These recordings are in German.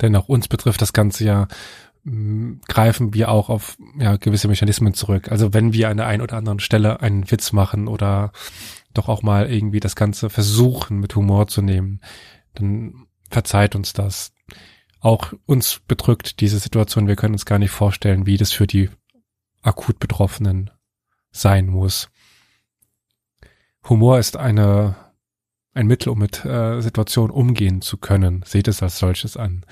Denn auch uns betrifft das Ganze ja, mh, greifen wir auch auf ja, gewisse Mechanismen zurück. Also wenn wir an der einen oder anderen Stelle einen Witz machen oder doch auch mal irgendwie das Ganze versuchen mit Humor zu nehmen, dann verzeiht uns das. Auch uns bedrückt diese Situation. Wir können uns gar nicht vorstellen, wie das für die akut Betroffenen sein muss. Humor ist eine, ein Mittel, um mit äh, Situationen umgehen zu können. Seht es als solches an.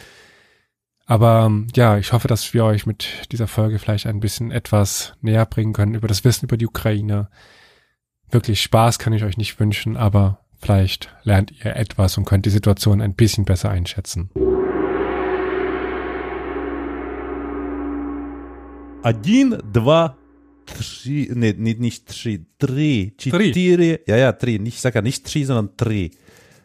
Aber ja, ich hoffe, dass wir euch mit dieser Folge vielleicht ein bisschen etwas näher bringen können über das Wissen über die Ukraine. Wirklich Spaß kann ich euch nicht wünschen, aber vielleicht lernt ihr etwas und könnt die Situation ein bisschen besser einschätzen. Один, два, три, nee, nee, nicht три, три, четыре, ja, ja, три, nicht, ich sag ja nicht три, sondern три,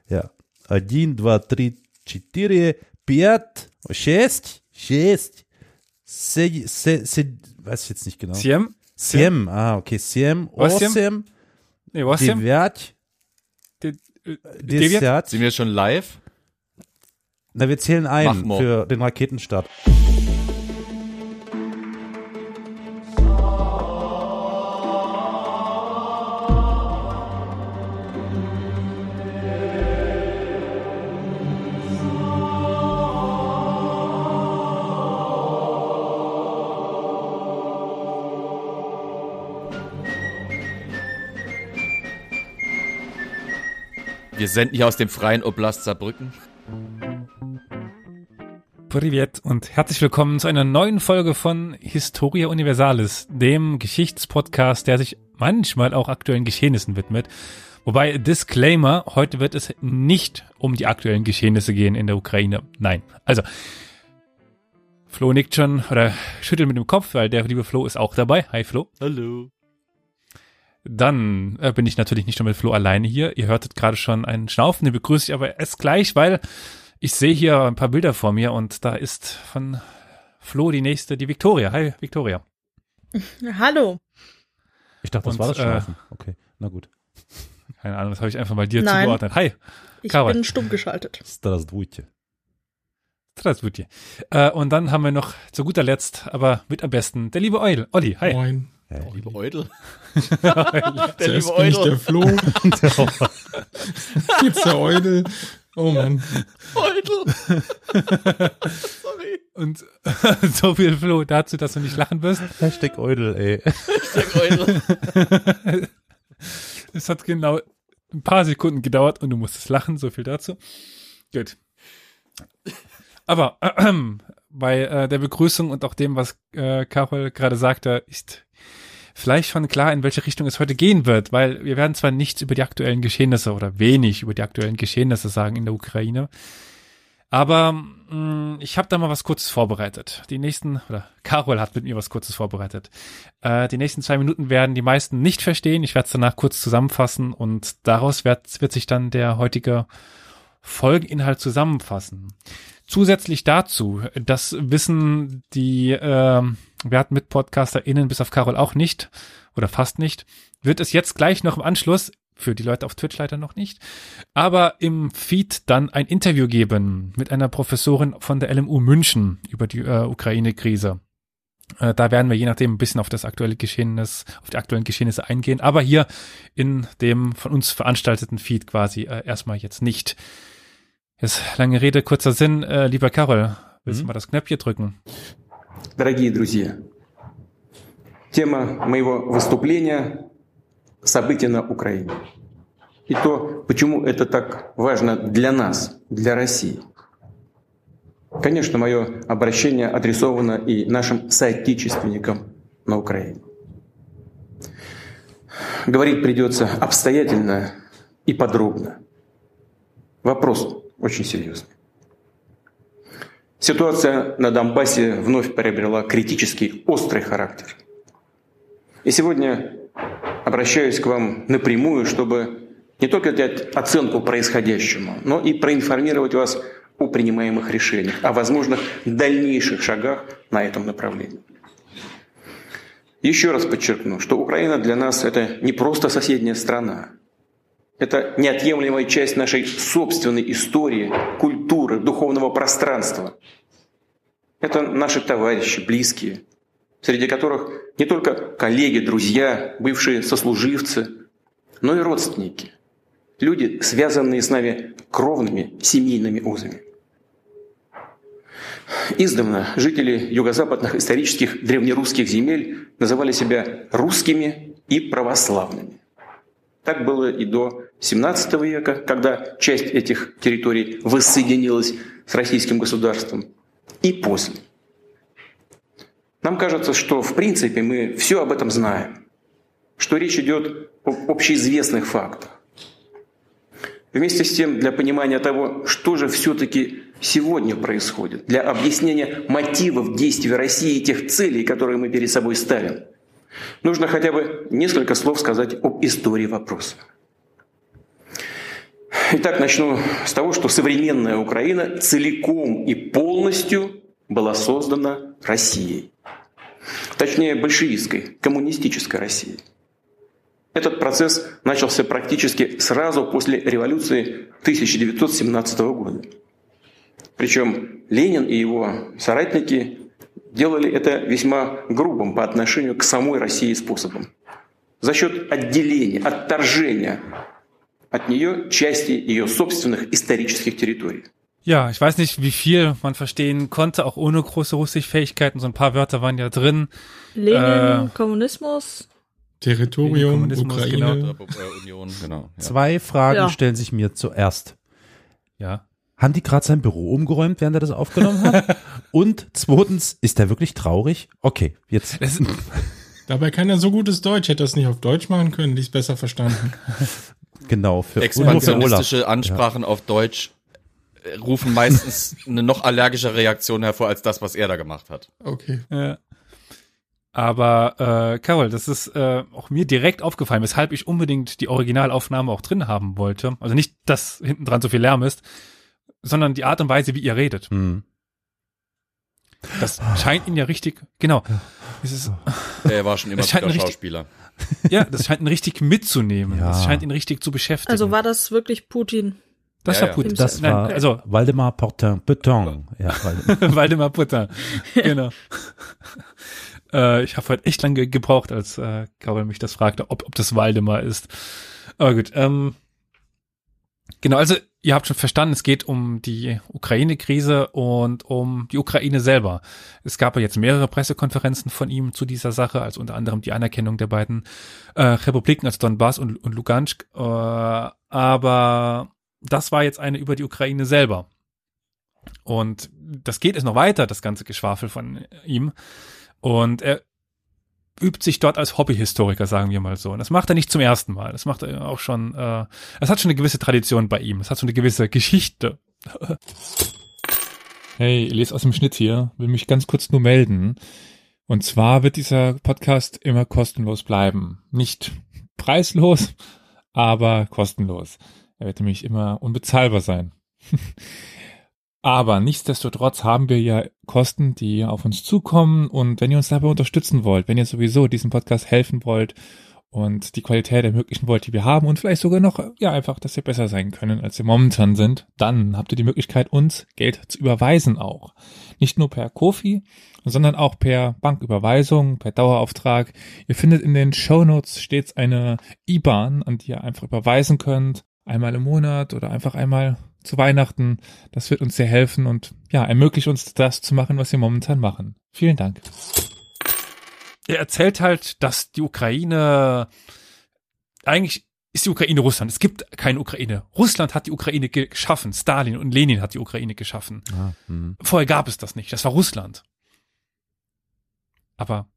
ja, один, два, три, четыре, пять, шесть, шесть, се, se, se, weiß ich jetzt nicht genau. Siem? Siem, ah, okay, siem, Was, Siem? osiem, Nee, was Siem? девять, De- äh, Deviat? десять, Sind wir schon live? na, wir zählen Mach ein mal. für den Raketenstart. Wir senden hier aus dem freien Oblast Saarbrücken. Privet und herzlich willkommen zu einer neuen Folge von Historia Universalis, dem Geschichtspodcast, der sich manchmal auch aktuellen Geschehnissen widmet. Wobei, Disclaimer, heute wird es nicht um die aktuellen Geschehnisse gehen in der Ukraine. Nein. Also, Flo nickt schon oder schüttelt mit dem Kopf, weil der liebe Flo ist auch dabei. Hi Flo. Hallo. Dann äh, bin ich natürlich nicht nur mit Flo alleine hier. Ihr hörtet gerade schon einen Schnaufen, den begrüße ich aber erst gleich, weil ich sehe hier ein paar Bilder vor mir und da ist von Flo die nächste, die Victoria. Hi, Victoria. Hallo. Ich dachte, das und, war das äh, Schnaufen. Äh, okay, na gut. Keine Ahnung, das habe ich einfach mal dir Nein. zugeordnet. Hi. Ich Karol. bin stumm geschaltet. Strasdwutje. Strasdwutje. Äh, und dann haben wir noch zu guter Letzt, aber mit am besten, der liebe Eul. Olli, hi. Moin. Oh, liebe Eudel. Der Der liebe ich der Eudel. Flo. Jetzt der Eudel. Oh Mann. Eudel. Sorry. Und so viel Flo dazu, dass du nicht lachen wirst. Hashtag Eudel, ey. Der Eudel. Es hat genau ein paar Sekunden gedauert und du musstest lachen, so viel dazu. Gut. Aber äh, bei äh, der Begrüßung und auch dem, was äh, Carol gerade sagte, ist vielleicht schon klar, in welche Richtung es heute gehen wird, weil wir werden zwar nichts über die aktuellen Geschehnisse oder wenig über die aktuellen Geschehnisse sagen in der Ukraine, aber mh, ich habe da mal was Kurzes vorbereitet. Die nächsten, oder Carol hat mit mir was Kurzes vorbereitet. Äh, die nächsten zwei Minuten werden die meisten nicht verstehen. Ich werde es danach kurz zusammenfassen und daraus wird, wird sich dann der heutige Folgeninhalt zusammenfassen. Zusätzlich dazu, das wissen die äh, Wert mit PodcasterInnen bis auf Carol auch nicht oder fast nicht, wird es jetzt gleich noch im Anschluss, für die Leute auf Twitch leider noch nicht, aber im Feed dann ein Interview geben mit einer Professorin von der LMU München über die äh, Ukraine-Krise. Äh, da werden wir je nachdem ein bisschen auf das aktuelle Geschehnis, auf die aktuellen Geschehnisse eingehen, aber hier in dem von uns veranstalteten Feed quasi äh, erstmal jetzt nicht. Jetzt lange Rede, kurzer Sinn. Äh, lieber Carol, willst du Mhm. mal das Knöpfchen drücken? Дорогие друзья, тема моего выступления – события на Украине. И то, почему это так важно для нас, для России. Конечно, мое обращение адресовано и нашим соотечественникам на Украине. Говорить придется обстоятельно и подробно. Вопрос очень серьезный. Ситуация на Донбассе вновь приобрела критический острый характер. И сегодня обращаюсь к вам напрямую, чтобы не только дать оценку происходящему, но и проинформировать вас о принимаемых решениях, о возможных дальнейших шагах на этом направлении. Еще раз подчеркну, что Украина для нас это не просто соседняя страна. Это неотъемлемая часть нашей собственной истории, культуры, духовного пространства. Это наши товарищи, близкие, среди которых не только коллеги, друзья, бывшие сослуживцы, но и родственники. Люди, связанные с нами кровными семейными узами. Издавна жители юго-западных исторических древнерусских земель называли себя русскими и православными. Так было и до XVII века, когда часть этих территорий воссоединилась с российским государством, и после. Нам кажется, что в принципе мы все об этом знаем, что речь идет об общеизвестных фактах. Вместе с тем, для понимания того, что же все-таки сегодня происходит, для объяснения мотивов действий России и тех целей, которые мы перед собой ставим, нужно хотя бы несколько слов сказать об истории вопроса. Итак, начну с того, что современная Украина целиком и полностью была создана Россией. Точнее, большевистской, коммунистической Россией. Этот процесс начался практически сразу после революции 1917 года. Причем Ленин и его соратники делали это весьма грубым по отношению к самой России способом. За счет отделения, отторжения от нее части ее собственных исторических территорий. Ja, ich weiß nicht, wie viel man verstehen konnte, auch ohne große Russischfähigkeiten. So ein paar Wörter waren ja drin. Lenin, Äh, Kommunismus. Territorium, Kommunismus, Ukraine. Äh, Union, genau. Ja. Zwei Fragen Ja. stellen sich mir zuerst. Ja. Haben die gerade sein Büro umgeräumt, während er das aufgenommen hat? Und zweitens, ist er wirklich traurig? Okay, jetzt. Das, Dabei kann er so gutes Deutsch. Hätte er es nicht auf Deutsch machen können, die ist besser verstanden. Genau, für. Expansionistische Ansprachen auf Deutsch äh, rufen meistens eine noch allergische Reaktion hervor als das, was er da gemacht hat. Okay. Ja. Aber äh, Carol, das ist äh, auch mir direkt aufgefallen, weshalb ich unbedingt die Originalaufnahme auch drin haben wollte. Also nicht, dass hinten dran so viel Lärm ist, sondern die Art und Weise, wie ihr redet. Hm. Das scheint ihn ja richtig, genau. Es ist, Er war schon immer ein richtig- Schauspieler. ja, das scheint ihn richtig mitzunehmen. Ja. Das scheint ihn richtig zu beschäftigen. Also war das wirklich Putin? das Ja, war. Putin. Das Nein, war also Waldemar Portin, Beton. Ja, Waldemar. Waldemar Putter. Genau. äh, ich habe heute echt lange gebraucht, als äh, Carol mich das fragte, ob, ob das Waldemar ist. Aber gut. Ähm, genau, also ihr habt schon verstanden, es geht um die Ukraine-Krise und um die Ukraine selber. Es gab ja jetzt mehrere Pressekonferenzen von ihm zu dieser Sache, also unter anderem die Anerkennung der beiden äh, Republiken, also Donbass und, und Lugansk. Äh, aber das war jetzt eine über die Ukraine selber. Und das geht jetzt noch weiter, das ganze Geschwafel von ihm. Und er übt sich dort als Hobbyhistoriker, sagen wir mal so. Und das macht er nicht zum ersten Mal. Das macht er auch schon, äh, hat schon eine gewisse Tradition bei ihm. Es hat so eine gewisse Geschichte. Hey, lese aus dem Schnitt hier, will mich ganz kurz nur melden. Und zwar wird dieser Podcast immer kostenlos bleiben. Nicht preislos, aber kostenlos. Er wird nämlich immer unbezahlbar sein. Aber nichtsdestotrotz haben wir ja Kosten, die auf uns zukommen. Und wenn ihr uns dabei unterstützen wollt, wenn ihr sowieso diesem Podcast helfen wollt und die Qualität ermöglichen wollt, die wir haben und vielleicht sogar noch, ja, einfach, dass wir besser sein können, als wir momentan sind, dann habt ihr die Möglichkeit, uns Geld zu überweisen auch. Nicht nur per Kofi, sondern auch per Banküberweisung, per Dauerauftrag. Ihr findet in den Shownotes stets eine IBAN, an die ihr einfach überweisen könnt. Einmal im Monat oder einfach einmal zu Weihnachten. Das wird uns sehr helfen und ja, ermöglicht uns das zu machen, was wir momentan machen. Vielen Dank. Er erzählt halt, dass die Ukraine eigentlich ist die Ukraine Russland. Es gibt keine Ukraine. Russland hat die Ukraine ge- geschaffen. Stalin und Lenin hat die Ukraine geschaffen. Ah, hm. Vorher gab es das nicht. Das war Russland. Aber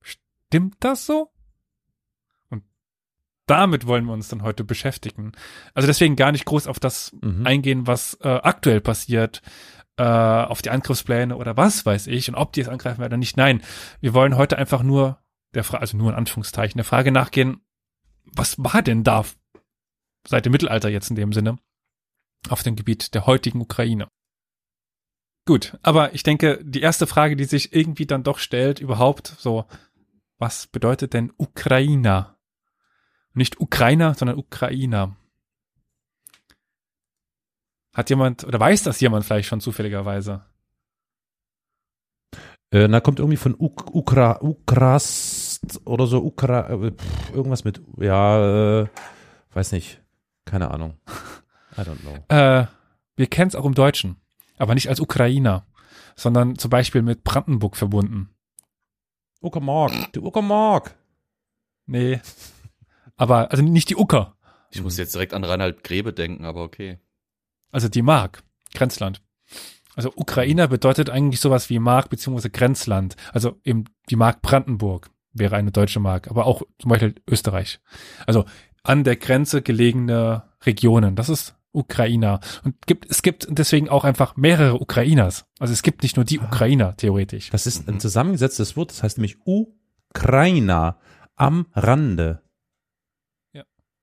stimmt das so? Damit wollen wir uns dann heute beschäftigen. Also deswegen gar nicht groß auf das Mhm. eingehen, was äh, aktuell passiert, äh, auf die Angriffspläne oder was weiß ich und ob die es angreifen werden oder nicht. Nein, wir wollen heute einfach nur der Frage, also nur in Anführungszeichen, der Frage nachgehen, was war denn da seit dem Mittelalter jetzt in dem Sinne auf dem Gebiet der heutigen Ukraine? Gut, aber ich denke, die erste Frage, die sich irgendwie dann doch stellt, überhaupt so, was bedeutet denn Ukrainer? Nicht Ukrainer, sondern Ukrainer. Hat jemand, oder weiß das jemand vielleicht schon zufälligerweise? Äh, na, kommt irgendwie von Uk Ukra Ukrast oder so, Ukra, äh, pff, irgendwas mit, ja, äh, weiß nicht. Keine Ahnung. I don't know. Äh, wir kennen es auch im Deutschen, aber nicht als Ukrainer, sondern zum Beispiel mit Brandenburg verbunden. Uckermark, die Uckermark. Nee. Aber, also nicht die Ucker, Ich muss jetzt direkt an Reinhard Grebe denken, aber okay. also die Mark, Grenzland. Also Ukrainer bedeutet eigentlich sowas wie Mark beziehungsweise Grenzland. Also eben die Mark Brandenburg wäre eine deutsche Mark, aber auch zum Beispiel Österreich. Also an der Grenze gelegene Regionen. Das ist Ukrainer. Und gibt, es gibt deswegen auch einfach mehrere Ukrainers. Also es gibt nicht nur die Ukrainer, theoretisch. Das ist ein zusammengesetztes Wort, das heißt nämlich Ukrainer am Rande.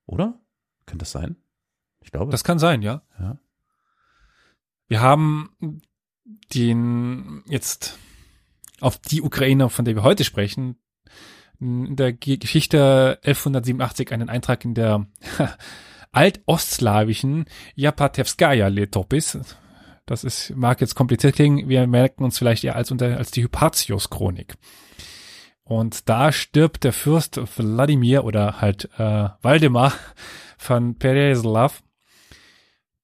Oder? Könnte das sein? Ich glaube. Das kann sein, ja. Ja. Wir haben den jetzt auf die Ukraine, von der wir heute sprechen, in der Ge- Geschichte 1187 einen Eintrag in der altostslawischen Japatewskaja Letopis. Das ist, mag jetzt kompliziert klingen, wir merken uns vielleicht eher als unter, als die Hypatius-Chronik. Und da stirbt der Fürst Wladimir oder halt äh, Waldemar von Pereslav.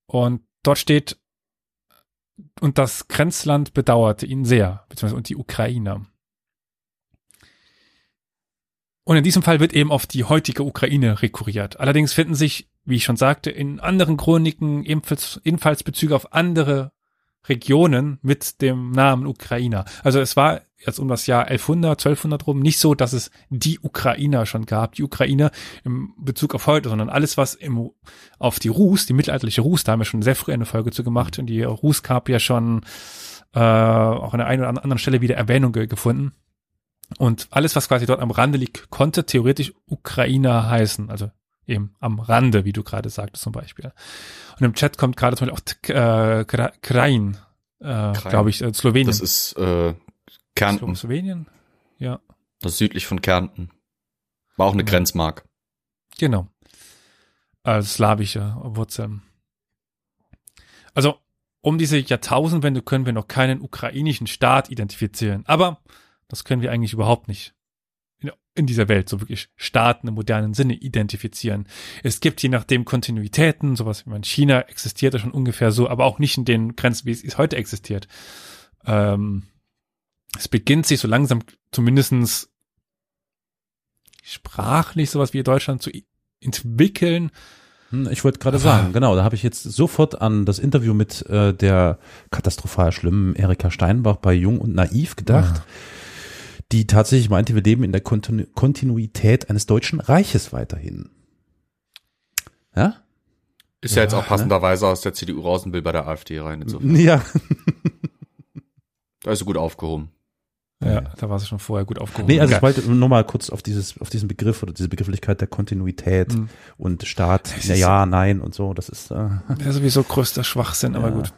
Und dort steht, und das Grenzland bedauerte ihn sehr, beziehungsweise und die Ukrainer. Und in diesem Fall wird eben auf die heutige Ukraine rekurriert. Allerdings finden sich, wie ich schon sagte, in anderen Chroniken ebenfalls, ebenfalls Bezüge auf andere Regionen mit dem Namen Ukrainer. Also es war jetzt um das Jahr 1100, 1200 rum nicht so, dass es die Ukrainer schon gab, die Ukrainer im Bezug auf heute, sondern alles, was im, auf die Rus, die mittelalterliche Rus, da haben wir schon sehr früh eine Folge zu gemacht und die Rus gab ja schon äh, auch an der einen oder anderen Stelle wieder Erwähnung ge gefunden. Und alles, was quasi dort am Rande liegt, konnte theoretisch Ukrainer heißen, also eben am Rande, wie du gerade sagtest zum Beispiel. Und im Chat kommt gerade zum Beispiel auch äh, Kra- Krain, äh, glaube ich, äh, Slowenien. Das ist äh, Kärnten, Slowenien? Ja, das ist südlich von Kärnten. War auch eine Ja. Grenzmark. genau. Als slawische Wurzeln. Also, um diese Jahrtausendwende können wir noch keinen ukrainischen Staat identifizieren. Aber das können wir eigentlich überhaupt nicht in, dieser Welt so wirklich Staaten im modernen Sinne identifizieren. Es gibt je nachdem Kontinuitäten, sowas wie in China existiert ja schon ungefähr so, aber auch nicht in den Grenzen, wie es heute existiert. Ähm, es beginnt sich so langsam zumindestens sprachlich sowas wie Deutschland zu entwickeln. Hm, Ich wollte gerade sagen, genau, da habe ich jetzt sofort an das Interview mit äh, der katastrophal schlimmen Erika Steinbach bei Jung und Naiv gedacht, die tatsächlich meinte, wir leben in der Kontinu Kontinuität eines deutschen Reiches weiterhin. Ja? Ist ja, jetzt Ja, auch passenderweise aus der CDU raus und will bei der AfD rein. Insofern. Ja. Da ist sie gut aufgehoben. Ja, da war sie schon vorher gut aufgehoben. Nee, also ich wollte nur mal kurz auf dieses, auf diesen Begriff oder diese Begrifflichkeit der Kontinuität Mhm. und Staat, ja, ja, nein und so, das ist, äh, Ja, sowieso größter Schwachsinn, aber Ja. gut.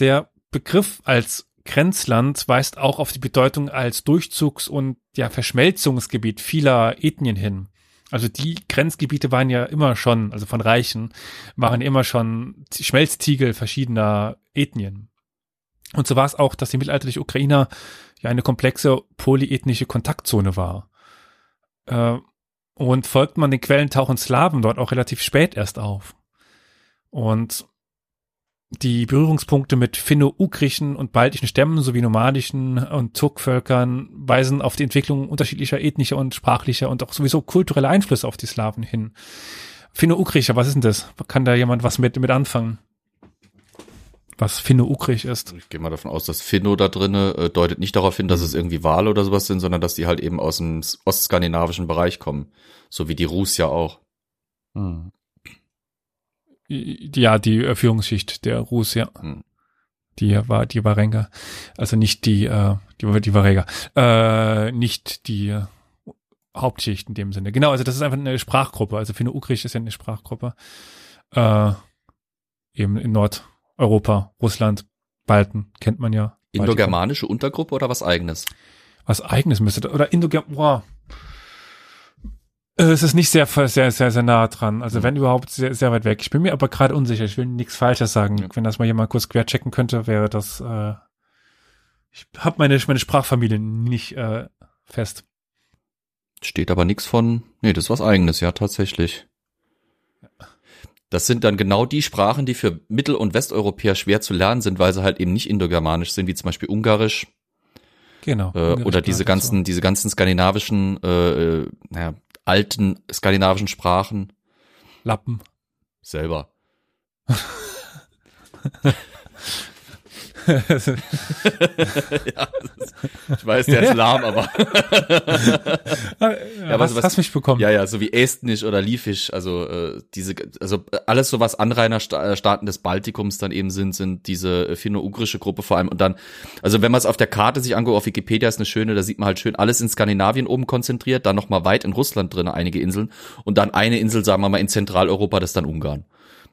Der Begriff als Grenzland weist auch auf die Bedeutung als Durchzugs- und ja, Verschmelzungsgebiet vieler Ethnien hin. Also die Grenzgebiete waren ja immer schon, also von Reichen, waren immer schon Schmelztiegel verschiedener Ethnien. Und so war es auch, dass die mittelalterliche Ukrainer ja eine komplexe polyethnische Kontaktzone war. Äh, und folgt man den Quellen, tauchen Slawen dort auch relativ spät erst auf. Und die Berührungspunkte mit finno-ugrischen und baltischen Stämmen sowie nomadischen und Turkvölkern weisen auf die Entwicklung unterschiedlicher ethnischer und sprachlicher und auch sowieso kultureller Einflüsse auf die Slawen hin. Finno-ugrischer, was ist denn das? Kann da jemand was mit, mit anfangen? Was finno-ugrisch ist? Ich gehe mal davon aus, dass Finno da drinne äh, deutet nicht darauf hin, dass es irgendwie Wale oder sowas sind, sondern dass die halt eben aus dem ostskandinavischen Bereich kommen. So wie die Rus ja auch. hm. Ja, die äh, Führungsschicht der Rus, ja. Hm. Die war, die Warenga. Also nicht die, äh, die, die Warega. Äh, nicht die äh, Hauptschicht in dem Sinne. Genau, also das ist einfach eine Sprachgruppe. Also Finno-Ugrisch ist ja eine Sprachgruppe. Äh, eben in Nordeuropa, Russland, Balten, kennt man ja. Indogermanische Untergruppe oder was eigenes? Was eigenes müsste, oder Indoger, boah. Äh, Es ist nicht sehr, sehr, sehr, sehr nah dran. Also wenn überhaupt sehr, sehr weit weg. Ich bin mir aber gerade unsicher. Ich will nichts Falsches sagen. Ja. Wenn das mal jemand kurz quer checken könnte, wäre das. Äh, ich habe meine meine Sprachfamilie nicht äh, fest. Steht aber nichts von, nee, das ist was eigenes, ja, tatsächlich. Das sind dann genau die Sprachen, die für Mittel- und Westeuropäer schwer zu lernen sind, weil sie halt eben nicht indogermanisch sind, wie zum Beispiel Ungarisch Genau. äh, oder diese ganzen, diese ganzen skandinavischen, äh, äh, naja, alten skandinavischen Sprachen Lappen. selber. Ich weiß, der ist lahm, aber ja, was- was, hast mich bekommen. ja, ja, so wie Estnisch oder Liefisch, also äh, diese, also alles so was Anrainerstaaten des Baltikums dann eben sind, sind diese äh, finno-ugrische Gruppe vor allem und dann, also wenn man es auf der Karte sich anguckt, auf Wikipedia ist eine schöne, da sieht man halt schön alles in Skandinavien oben konzentriert, dann nochmal weit in Russland drin, einige Inseln und dann eine Insel, sagen wir mal, in Zentraleuropa, das ist dann Ungarn.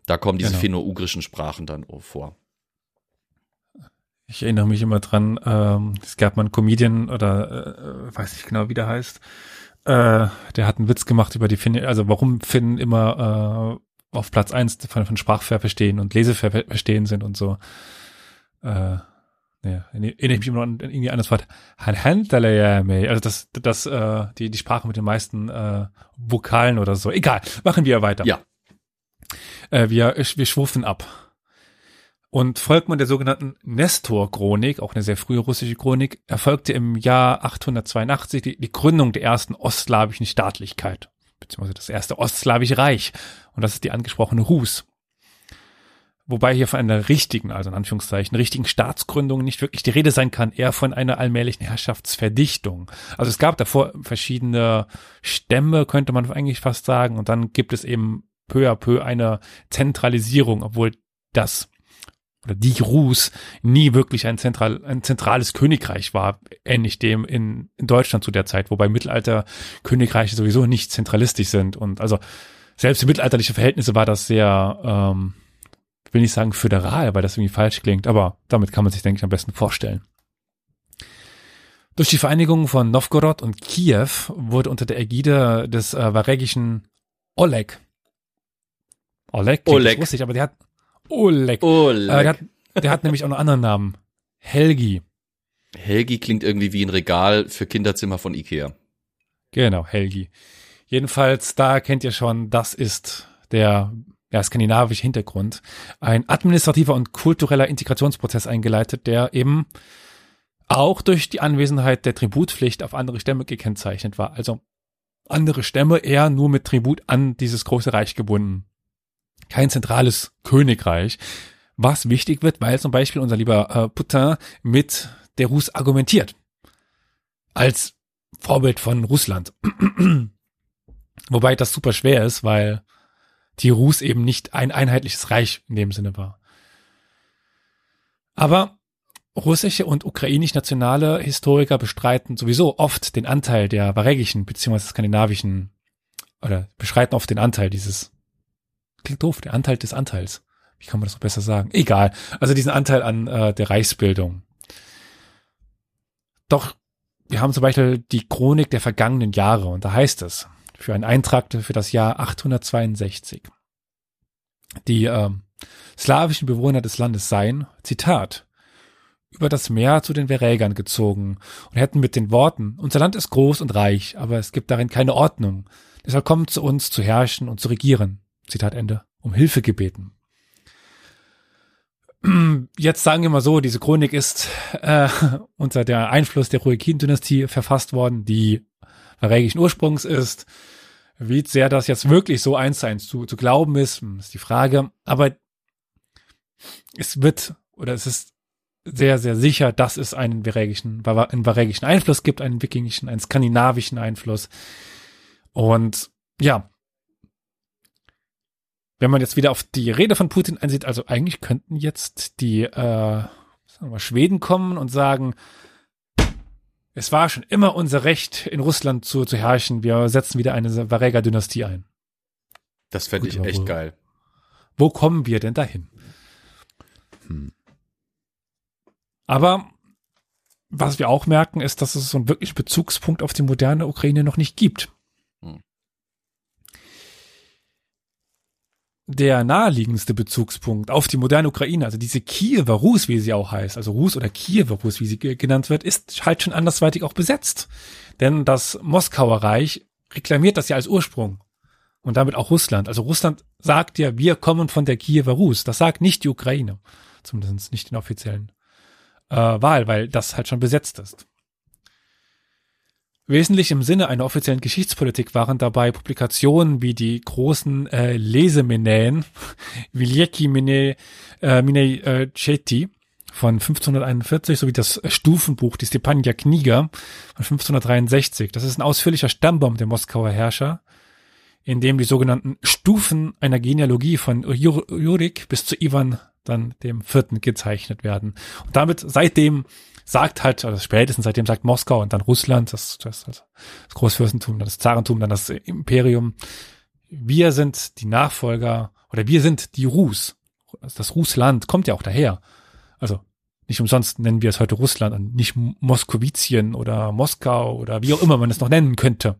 Da kommen diese Genau. finno-ugrischen Sprachen dann vor. Ich erinnere mich immer dran, ähm, es gab mal einen Comedian oder äh, weiß nicht genau, wie der heißt. Äh, der hat einen Witz gemacht über die Finnen, also warum Finnen immer äh, auf Platz eins von, von Sprachverstehen und Leseverstehen sind und so. Äh, ja, erinnere ich mich immer noch an irgendwie das Wort also das, das, äh, die, die Sprache mit den meisten äh, Vokalen oder so. Egal, machen wir weiter. Ja. Äh, wir, wir schwufen ab. Und Volkmann der sogenannten Nestor-Chronik, auch eine sehr frühe russische Chronik, erfolgte im Jahr 882 die, die Gründung der ersten ostslawischen Staatlichkeit, beziehungsweise das erste ostslawische Reich. Und das ist die angesprochene Rus. Wobei hier von einer richtigen, also in Anführungszeichen, richtigen Staatsgründung nicht wirklich die Rede sein kann, eher von einer allmählichen Herrschaftsverdichtung. Also es gab davor verschiedene Stämme, könnte man eigentlich fast sagen, und dann gibt es eben peu à peu eine Zentralisierung, obwohl das oder die Rus nie wirklich ein, zentral, ein zentrales Königreich war, ähnlich dem in, in Deutschland zu der Zeit, wobei Mittelalter-Königreiche sowieso nicht zentralistisch sind. Und also selbst für mittelalterliche Verhältnisse war das sehr, ähm, will nicht sagen föderal, weil das irgendwie falsch klingt, aber damit kann man sich, denke ich, am besten vorstellen. Durch die Vereinigung von Novgorod und Kiew wurde unter der Ägide des äh, varegischen Oleg Oleg, Oleg. russisch, aber der hat Oleg. Oh, Äh, der, hat, der hat nämlich auch noch einen anderen Namen. Helgi. Helgi klingt irgendwie wie ein Regal für Kinderzimmer von Ikea. Genau, Helgi. Jedenfalls, da kennt ihr schon, das ist der ja, skandinavische Hintergrund. Ein administrativer und kultureller Integrationsprozess eingeleitet, der eben auch durch die Anwesenheit der Tributpflicht auf andere Stämme gekennzeichnet war. Also andere Stämme eher nur mit Tribut an dieses große Reich gebunden. Kein zentrales Königreich, was wichtig wird, weil zum Beispiel unser lieber äh, Putin mit der Rus argumentiert. Als Vorbild von Russland. Wobei das super schwer ist, weil die Rus eben nicht ein einheitliches Reich in dem Sinne war. Aber russische und ukrainisch-nationale Historiker bestreiten sowieso oft den Anteil der varegischen bzw. skandinavischen oder beschreiten oft den Anteil dieses klingt doof, der Anteil des Anteils. Wie kann man das noch besser sagen? Egal. Also diesen Anteil an äh, der Reichsbildung. Doch wir haben zum Beispiel die Chronik der vergangenen Jahre und da heißt es für einen Eintrag für das Jahr 862. Die ähm, slawischen Bewohner des Landes seien, Zitat, über das Meer zu den Verägern gezogen und hätten mit den Worten, unser Land ist groß und reich, aber es gibt darin keine Ordnung. Deshalb kommt zu uns zu herrschen und zu regieren. Zitat Ende. Um Hilfe gebeten. Jetzt sagen wir mal so, diese Chronik ist äh, unter der Einfluss der Ruekin-Dynastie verfasst worden, die varägischen Ursprungs ist. Wie sehr das jetzt wirklich so eins zu eins zu, zu glauben ist, hm, ist die Frage. Aber es wird, oder es ist sehr, sehr sicher, dass es einen varägischen, einen varägischen Einfluss gibt, einen wikingischen, einen skandinavischen Einfluss. Und ja, wenn man jetzt wieder auf die Rede von Putin einsieht, also eigentlich könnten jetzt die äh, sagen wir mal, Schweden kommen und sagen, es war schon immer unser Recht, in Russland zu, zu herrschen. Wir setzen wieder eine Varega-Dynastie ein. Das fände ich echt wo- geil. Wo kommen wir denn dahin? Hm. Aber was wir auch merken, ist, dass es so einen wirklich Bezugspunkt auf die moderne Ukraine noch nicht gibt. Der naheliegendste Bezugspunkt auf die moderne Ukraine, also diese Kiewer Rus, wie sie auch heißt, also Rus oder Kiewer Rus, wie sie ge- genannt wird, ist halt schon andersweitig auch besetzt. Denn das Moskauer Reich reklamiert das ja als Ursprung. Und damit auch Russland. Also Russland sagt ja, wir kommen von der Kiewer Rus. Das sagt nicht die Ukraine. Zumindest nicht den offiziellen äh, Wahl, weil das halt schon besetzt ist. Wesentlich im Sinne einer offiziellen Geschichtspolitik waren dabei Publikationen wie die großen äh, Lesemenäen, Wielki Mine, äh, Mine äh, Cheti von 1541 sowie das Stufenbuch, die Stepanja Kniga von 1563. Das ist ein ausführlicher Stammbaum der Moskauer Herrscher, in dem die sogenannten Stufen einer Genealogie von Jur Jurik bis zu Ivan dann dem Vierten gezeichnet werden. Und damit seitdem sagt halt, also spätestens seitdem sagt Moskau und dann Russland, das, das, das Großfürstentum, dann das Zarentum, dann das Imperium, wir sind die Nachfolger oder wir sind die Rus. Das Russland kommt ja auch daher. Also nicht umsonst nennen wir es heute Russland und nicht Moskowitien oder Moskau oder wie auch immer man es noch nennen könnte.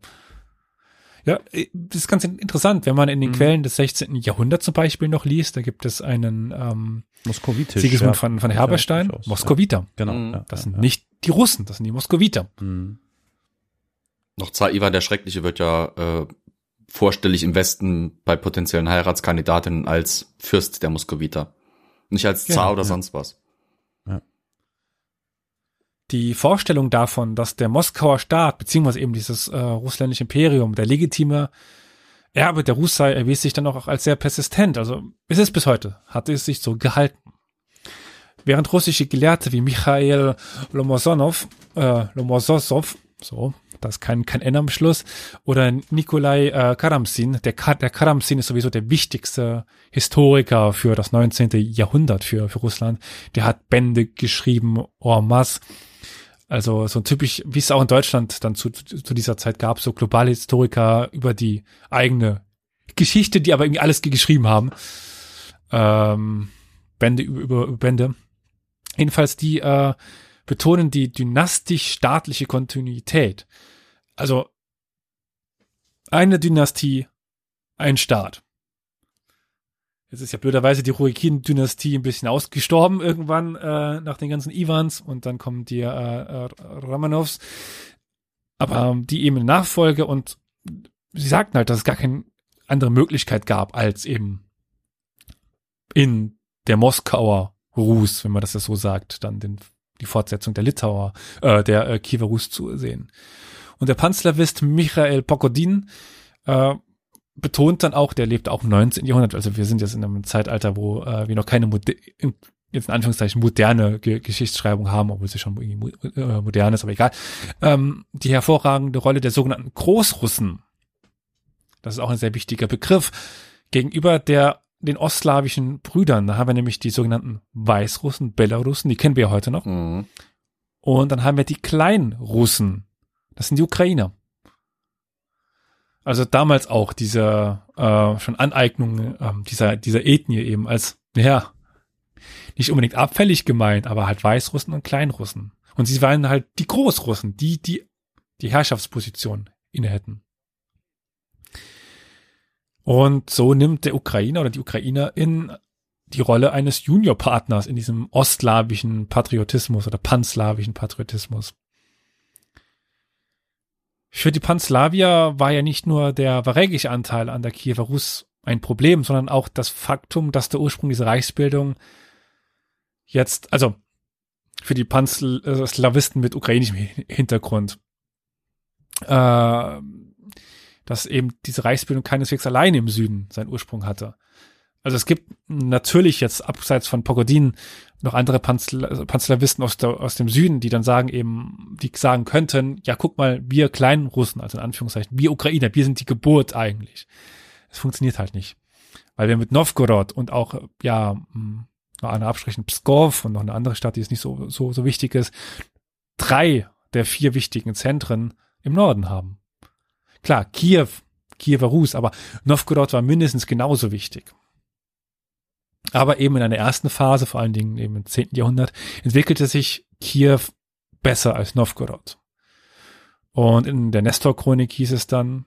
Ja, das ist ganz interessant, wenn man in den Mhm. Quellen des 16. Jahrhunderts zum Beispiel noch liest, da gibt es einen ähm, Moskowitisch. Sigismund ja. von, von Ja, Herberstein, durchaus, Moskowiter. Ja. Genau. Mhm. Ja, Das ja, sind ja. nicht die Russen, das sind die Moskowiter. Mhm. Noch Zar Ivan der Schreckliche wird ja äh, vorstellig im Westen bei potenziellen Heiratskandidatinnen als Fürst der Moskowiter. Nicht als Zar Genau, oder ja. sonst was. Die Vorstellung davon, dass der Moskauer Staat, beziehungsweise eben dieses äh, russländische Imperium, der legitime Erbe der Rus sei, erwies sich dann auch als sehr persistent. Also es ist bis heute, hat es sich so gehalten. Während russische Gelehrte wie Michael Lomosonov, äh, Lomososov, so, da ist kein, kein N am Schluss, oder Nikolai äh, Karamsin, der, der Karamsin ist sowieso der wichtigste Historiker für das 19. Jahrhundert für, für Russland. Der hat Bände geschrieben, en masse. Also so typisch, wie es auch in Deutschland dann zu, zu dieser Zeit gab, so globale Historiker über die eigene Geschichte, die aber irgendwie alles ge- geschrieben haben. Ähm, Bände über, über Bände. Jedenfalls die äh, betonen die dynastisch-staatliche Kontinuität. Also eine Dynastie, ein Staat. Jetzt ist ja blöderweise die Ruikin-Dynastie ein bisschen ausgestorben irgendwann äh, nach den ganzen Ivans und dann kommen die äh, äh, Romanovs. Aber ähm, die eben in Nachfolge und sie sagten halt, dass es gar keine andere Möglichkeit gab, als eben in der Moskauer Rus, wenn man das ja so sagt, dann den, die Fortsetzung der Litauer, äh, der äh, Kiewer Rus zu sehen. Und der Panslawist Michael Pokodin äh, betont dann auch, der lebt auch im 19. Jahrhundert, also wir sind jetzt in einem Zeitalter, wo äh, wir noch keine Mode in, jetzt in Anführungszeichen moderne Ge Geschichtsschreibung haben, obwohl sie schon irgendwie mo äh, modern ist, aber egal. Ähm, die hervorragende Rolle der sogenannten Großrussen, das ist auch ein sehr wichtiger Begriff, gegenüber der den ostslawischen Brüdern. Da haben wir nämlich die sogenannten Weißrussen, Belarussen, die kennen wir ja heute noch. Mhm. Und dann haben wir die Kleinrussen. Das sind die Ukrainer. Also damals auch diese äh, schon Aneignung ähm, dieser dieser Ethnie eben als ja nicht unbedingt abfällig gemeint, aber halt Weißrussen und Kleinrussen. Und sie waren halt die Großrussen, die die die Herrschaftsposition inne hätten. Und so nimmt der Ukrainer oder die Ukrainer in die Rolle eines Juniorpartners in diesem ostslawischen Patriotismus oder panslawischen Patriotismus. Für die Panslawier war ja nicht nur der varägische Anteil an der Kiewer Rus ein Problem, sondern auch das Faktum, dass der Ursprung dieser Reichsbildung jetzt, also für die Panslawisten mit ukrainischem Hintergrund, äh, dass eben diese Reichsbildung keineswegs alleine im Süden seinen Ursprung hatte. Also es gibt natürlich jetzt abseits von Pogodin noch andere Panzl Panslawisten aus, der, aus dem Süden, die dann sagen eben, die sagen könnten, ja guck mal, wir kleinen Russen, also in Anführungszeichen, wir Ukrainer, wir sind die Geburt eigentlich. Es funktioniert halt nicht. Weil wir mit Novgorod und auch, ja, noch eine Abstrichen Pskov und noch eine andere Stadt, die ist nicht so, so, so wichtig ist, drei der vier wichtigen Zentren im Norden haben. Klar, Kiew, Kiewer Rus, aber Novgorod war mindestens genauso wichtig. Aber eben in einer ersten Phase, vor allen Dingen eben im 10. Jahrhundert, entwickelte sich Kiew besser als Novgorod. Und in der Nestor-Chronik hieß es dann,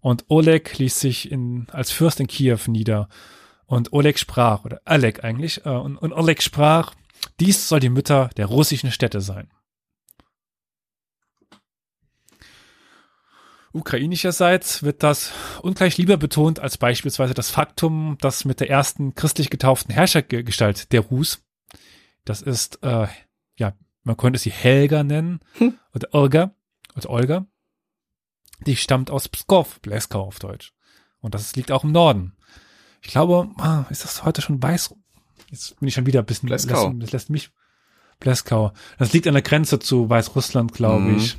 und Oleg ließ sich in, als Fürst in Kiew nieder Und Oleg sprach, oder Alek eigentlich, äh, und, und Oleg sprach, dies soll die Mütter der russischen Städte sein. Ukrainischerseits wird das ungleich lieber betont als beispielsweise das Faktum, dass mit der ersten christlich getauften Herrschergestalt der Rus, das ist, äh, ja, man könnte sie Helga nennen, Hm. oder Olga, oder Olga, die stammt aus Pskov, Bleskau auf Deutsch. Und das liegt auch im Norden. Ich glaube, ah, ist das heute schon weiß? Jetzt bin ich schon wieder ein bisschen, Bleskau. lässt, das lässt mich, Bleskau. Das liegt an der Grenze zu Weißrussland, glaube Mhm. ich.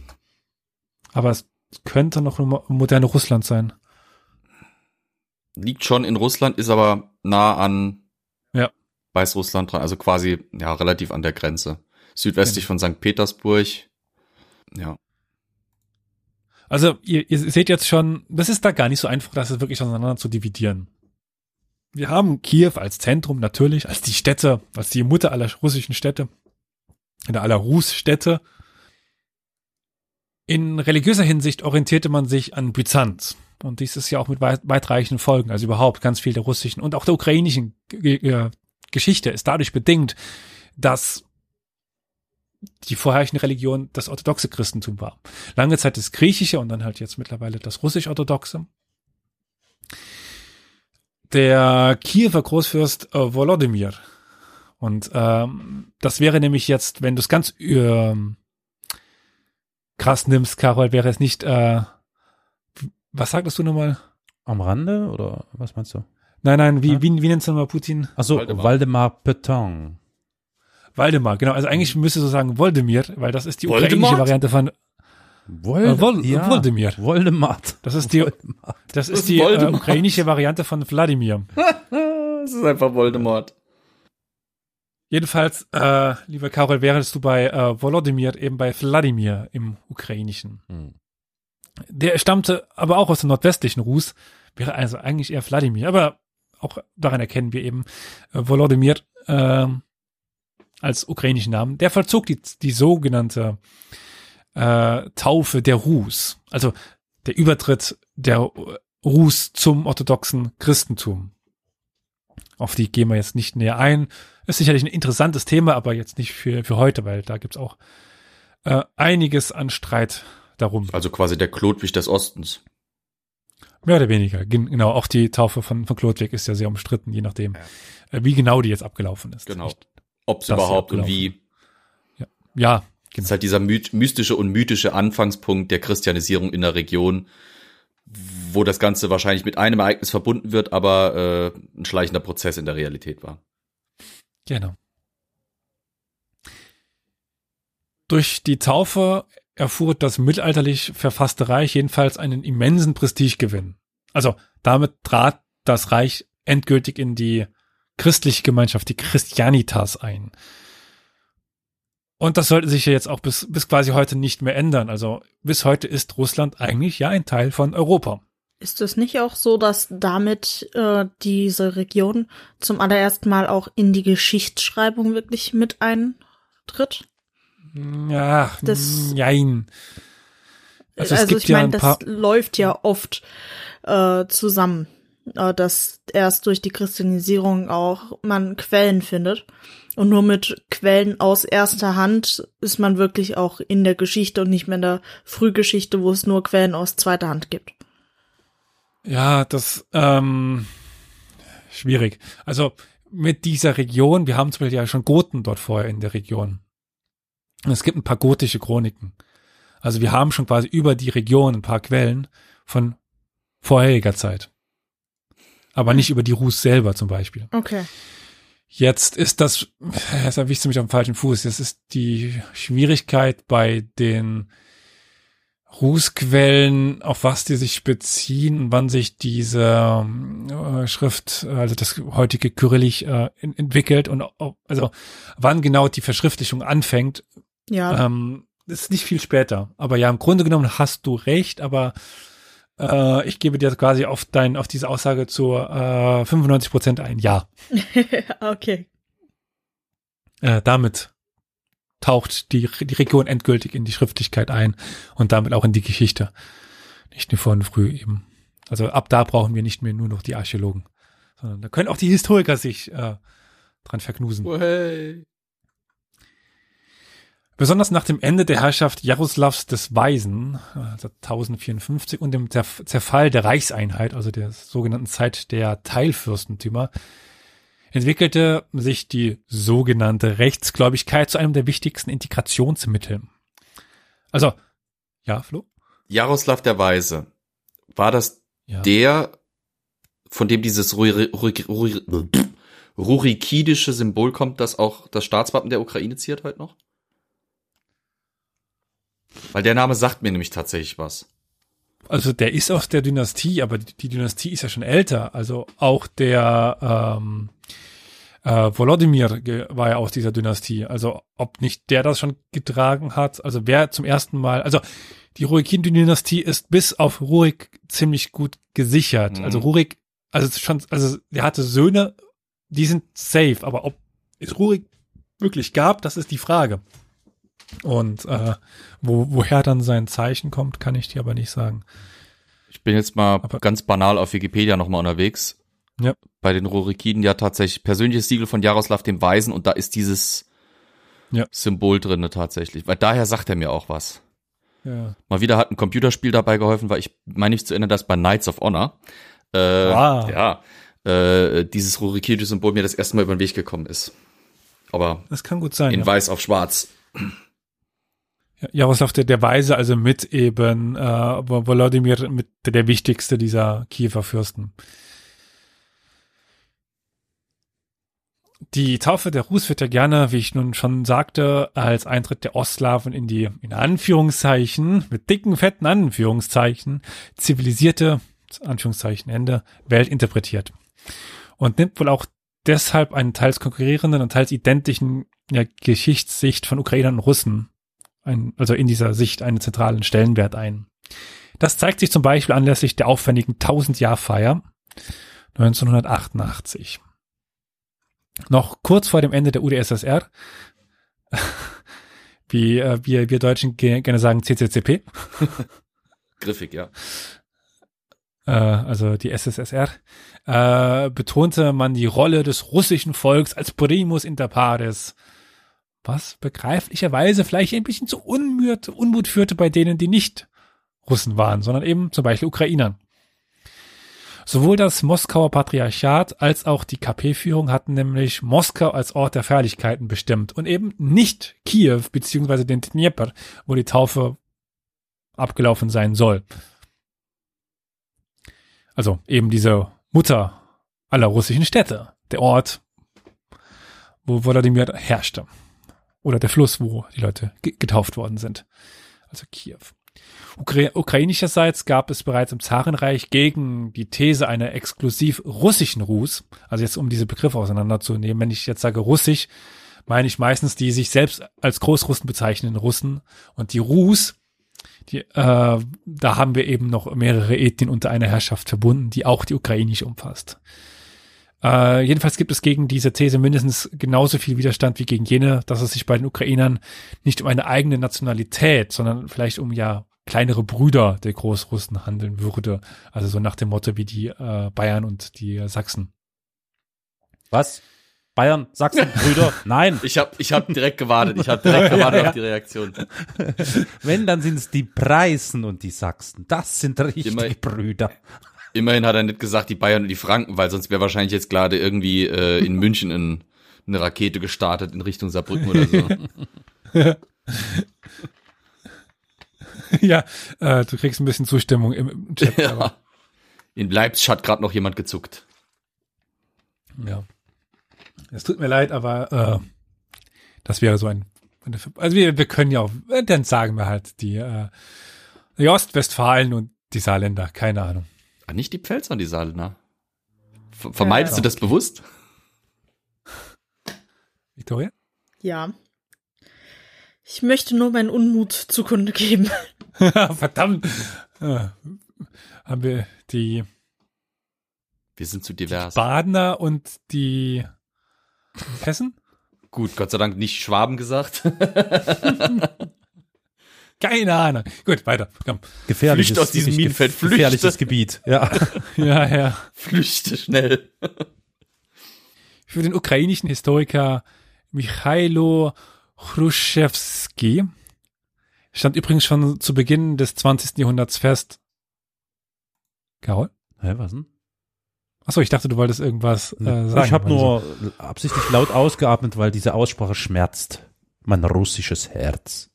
Aber es könnte noch moderne Russland sein. Liegt schon in Russland, ist aber nah an Ja. Weißrussland dran, also quasi ja relativ an der Grenze. Südwestlich von St. Petersburg. Ja. Also ihr, ihr seht jetzt schon, das ist da gar nicht so einfach, das ist wirklich auseinander zu dividieren. Wir haben Kiew als Zentrum natürlich, als die Städte, als die Mutter aller russischen Städte, oder aller Rus-Städte. In religiöser Hinsicht orientierte man sich an Byzanz. Und dies ist ja auch mit weit, weitreichenden Folgen, also überhaupt ganz viel der russischen und auch der ukrainischen äh, Geschichte ist dadurch bedingt, dass die vorherrschende Religion das orthodoxe Christentum war. Lange Zeit das griechische und dann halt jetzt mittlerweile das russisch-orthodoxe. Der Kiewer Großfürst äh, Volodymyr. Und ähm, das wäre nämlich jetzt, wenn du es ganz ähm, krass nimmst, Karol, wäre es nicht, äh, was sagtest du nochmal? Am Rande oder was meinst du? Nein, nein, wie, Hä? wie, wie nennst du nochmal Putin? Achso, Waldemar. Waldemar, Peton. Waldemar, genau. Also eigentlich müsste so sagen Voldemir, weil das ist die ukrainische Voldemort? Variante von, Wold Äh, Wol- Woldemir. Voldemort. das ist die, Voldemort. das ist die äh, ukrainische Variante von Wladimir. Es ist einfach Voldemort. Jedenfalls, äh, lieber Karol, wärst du bei äh, Volodymyr eben bei Wladimir im Ukrainischen. Hm. Der stammte aber auch aus dem nordwestlichen Rus, wäre also eigentlich eher Wladimir, aber auch daran erkennen wir eben äh, Volodymyr äh, als ukrainischen Namen. Der vollzog die, die sogenannte äh, Taufe der Rus, also der Übertritt der Rus zum orthodoxen Christentum. Auf die gehen wir jetzt nicht näher ein. Ist sicherlich ein interessantes Thema, aber jetzt nicht für, für heute, weil da gibt's auch äh, einiges an Streit darum. Also quasi der Klodwig des Ostens. Mehr oder weniger. Gen genau, auch die Taufe von, von Klodwig ist ja sehr umstritten, je nachdem, äh, wie genau die jetzt abgelaufen ist. Genau. Ob es Das überhaupt und wie. Ja, Das genau. ist halt dieser my mystische und mythische Anfangspunkt der Christianisierung in der Region, wo das Ganze wahrscheinlich mit einem Ereignis verbunden wird, aber äh, ein schleichender Prozess in der Realität war. Genau. Durch die Taufe erfuhr das mittelalterlich verfasste Reich jedenfalls einen immensen Prestigegewinn. Also damit trat das Reich endgültig in die christliche Gemeinschaft, die Christianitas ein. Und das sollte sich ja jetzt auch bis, bis quasi heute nicht mehr ändern. Also bis heute ist Russland eigentlich ja ein Teil von Europa. Ist es nicht auch so, dass damit äh, diese Region zum allerersten Mal auch in die Geschichtsschreibung wirklich mit eintritt? Ja, Das- nein. Also, gibt ich ja meine, das läuft ja oft äh, zusammen, äh, dass erst durch die Christianisierung auch man Quellen findet. Und nur mit Quellen aus erster Hand ist man wirklich auch in der Geschichte und nicht mehr in der Frühgeschichte, wo es nur Quellen aus zweiter Hand gibt. Ja, das ähm, schwierig. Also mit dieser Region, wir haben zum Beispiel ja schon Goten dort vorher in der Region. Und es gibt ein paar gotische Chroniken. Also wir haben schon quasi über die Region ein paar Quellen von vorheriger Zeit. Aber nicht über die Rus selber zum Beispiel. Okay. Jetzt ist das, jetzt erwischt du mich am falschen Fuß. Das ist die Schwierigkeit bei den Rußquellen, auf was die sich beziehen und wann sich diese äh, Schrift, also das heutige Kyrillisch äh, entwickelt und also wann genau die Verschriftlichung anfängt, Ja. ähm, ist nicht viel später. Aber ja, im Grunde genommen hast du recht, aber äh, ich gebe dir quasi auf dein, auf diese Aussage zu äh, 95 Prozent ein Ja. okay. Äh, damit taucht die, die Region endgültig in die Schriftlichkeit ein und damit auch in die Geschichte. Nicht nur von früh eben. Also ab da brauchen wir nicht mehr nur noch die Archäologen, Sondern da können auch die Historiker sich äh, dran verknusen. Oh, hey. Besonders nach dem Ende der Herrschaft Jaroslavs des Weisen, also 1054, und dem Zerf- Zerfall der Reichseinheit, also der sogenannten Zeit der Teilfürstentümer, entwickelte sich die sogenannte Rechtsgläubigkeit zu einem der wichtigsten Integrationsmittel. Also, ja, Flo? Jaroslav der Weise. War das Ja. der, von dem dieses Ruri- Ruri- Ruri- rurikidische Symbol kommt, das auch das Staatswappen der Ukraine ziert heute noch? Weil der Name sagt mir nämlich tatsächlich was. Also der ist aus der Dynastie, aber die, Dynastie ist ja schon älter. Also auch der ähm, äh, Volodymyr war ja aus dieser Dynastie. Also ob nicht der das schon getragen hat, also wer zum ersten Mal, also die Rurikiden-Dynastie ist bis auf Rurik ziemlich gut gesichert. Mhm. Also Rurik, also schon, also der hatte Söhne, die sind safe, aber ob es Rurik wirklich gab, das ist die Frage. Und äh, wo, woher dann sein Zeichen kommt, kann ich dir aber nicht sagen. Ich bin jetzt mal Aber- ganz banal auf Wikipedia nochmal unterwegs. Ja. Bei den Rurikiden ja tatsächlich persönliches Siegel von Jaroslav dem Weisen und da ist dieses Ja. Symbol drinne tatsächlich. Weil daher sagt er mir auch was. Ja. Mal wieder hat ein Computerspiel dabei geholfen, weil ich meine nicht zu erinnern, dass bei Knights of Honor äh, Wow. ja äh, dieses rurikidische Symbol mir das erste Mal über den Weg gekommen ist. Aber Das kann gut sein. in Ja. weiß auf schwarz. Ja, Jaroslav der, der Weise, also mit eben äh, Volodymyr, mit der, der wichtigste dieser Kiewer Fürsten. Die Taufe der Rus wird ja gerne, wie ich nun schon sagte, als Eintritt der Ostslawen in die, in Anführungszeichen, mit dicken, fetten Anführungszeichen, zivilisierte, Anführungszeichen Ende, Welt interpretiert. Und nimmt wohl auch deshalb einen teils konkurrierenden und teils identischen ja, Geschichtssicht von Ukrainern und Russen ein, also in dieser Sicht einen zentralen Stellenwert ein. Das zeigt sich zum Beispiel anlässlich der aufwendigen 1000-Jahr-Feier 1988. Noch kurz vor dem Ende der UdSSR, wie äh, wir, wir Deutschen ge gerne sagen CCCP, Griffig, ja. äh, also die SSSR, äh, betonte man die Rolle des russischen Volks als primus inter pares, was begreiflicherweise vielleicht ein bisschen zu Unmut, Unmut führte bei denen, die nicht Russen waren, sondern eben zum Beispiel Ukrainern. Sowohl das Moskauer Patriarchat als auch die KP-Führung hatten nämlich Moskau als Ort der Feierlichkeiten bestimmt und eben nicht Kiew beziehungsweise den Dnieper, wo die Taufe abgelaufen sein soll. Also eben diese Mutter aller russischen Städte, der Ort, wo Wladimir herrschte. Oder der Fluss, wo die Leute ge getauft worden sind. Also Kiew. Ukra ukrainischerseits gab es bereits im Zarenreich gegen die These einer exklusiv russischen Rus, also jetzt um diese Begriffe auseinanderzunehmen, wenn ich jetzt sage russisch, meine ich meistens die sich selbst als Großrussen bezeichnenden Russen und die Rus, die, äh, da haben wir eben noch mehrere Ethnien unter einer Herrschaft verbunden, die auch die ukrainische umfasst. Äh, jedenfalls gibt es gegen diese These mindestens genauso viel Widerstand wie gegen jene, dass es sich bei den Ukrainern nicht um eine eigene Nationalität, sondern vielleicht um ja kleinere Brüder der Großrussen handeln würde. Also so nach dem Motto wie die äh, Bayern und die äh, Sachsen. Was? Bayern, Sachsen, Brüder? Nein. Ich habe ich hab direkt gewartet. Ich habe direkt gewartet auf die Reaktion. Wenn, dann sind es die Preisen und die Sachsen. Das sind richtige Immer- Brüder. Immerhin hat er nicht gesagt die Bayern und die Franken, weil sonst wäre wahrscheinlich jetzt gerade irgendwie äh, in München in, eine Rakete gestartet in Richtung Saarbrücken oder so. ja, äh, du kriegst ein bisschen Zustimmung im, im Chat. aber, ja. In Leipzig hat gerade noch jemand gezuckt. ja. Es tut mir leid, aber äh, das wäre so ein. Also wir, wir können ja auch, dann sagen wir halt die, äh, die Ostwestfalen und die Saarländer, keine Ahnung. Ah, nicht die Pfälzer und die Saarländer. Ver vermeidest Ja. du das bewusst? Victoria? Ja. Ich möchte nur meinen Unmut zugrunde geben. Verdammt. Äh, haben wir die Wir sind zu divers. Badener und die Hessen? Gut, Gott sei Dank nicht Schwaben gesagt. Keine Ahnung. Gut, weiter. Komm. Gefährliches, Flüchte aus diesem Minenfeld, flüchte. gefährliches Gebiet. Ja. Ja, ja. Flüchte schnell. Für den ukrainischen Historiker Michailo Chruschewski stand übrigens schon zu Beginn des 20. Jahrhunderts fest. Carol? Hä, was denn? Achso, ich dachte, du wolltest irgendwas äh, sagen. ich habe nur absichtlich laut ausgeatmet, weil diese Aussprache schmerzt. Mein russisches Herz.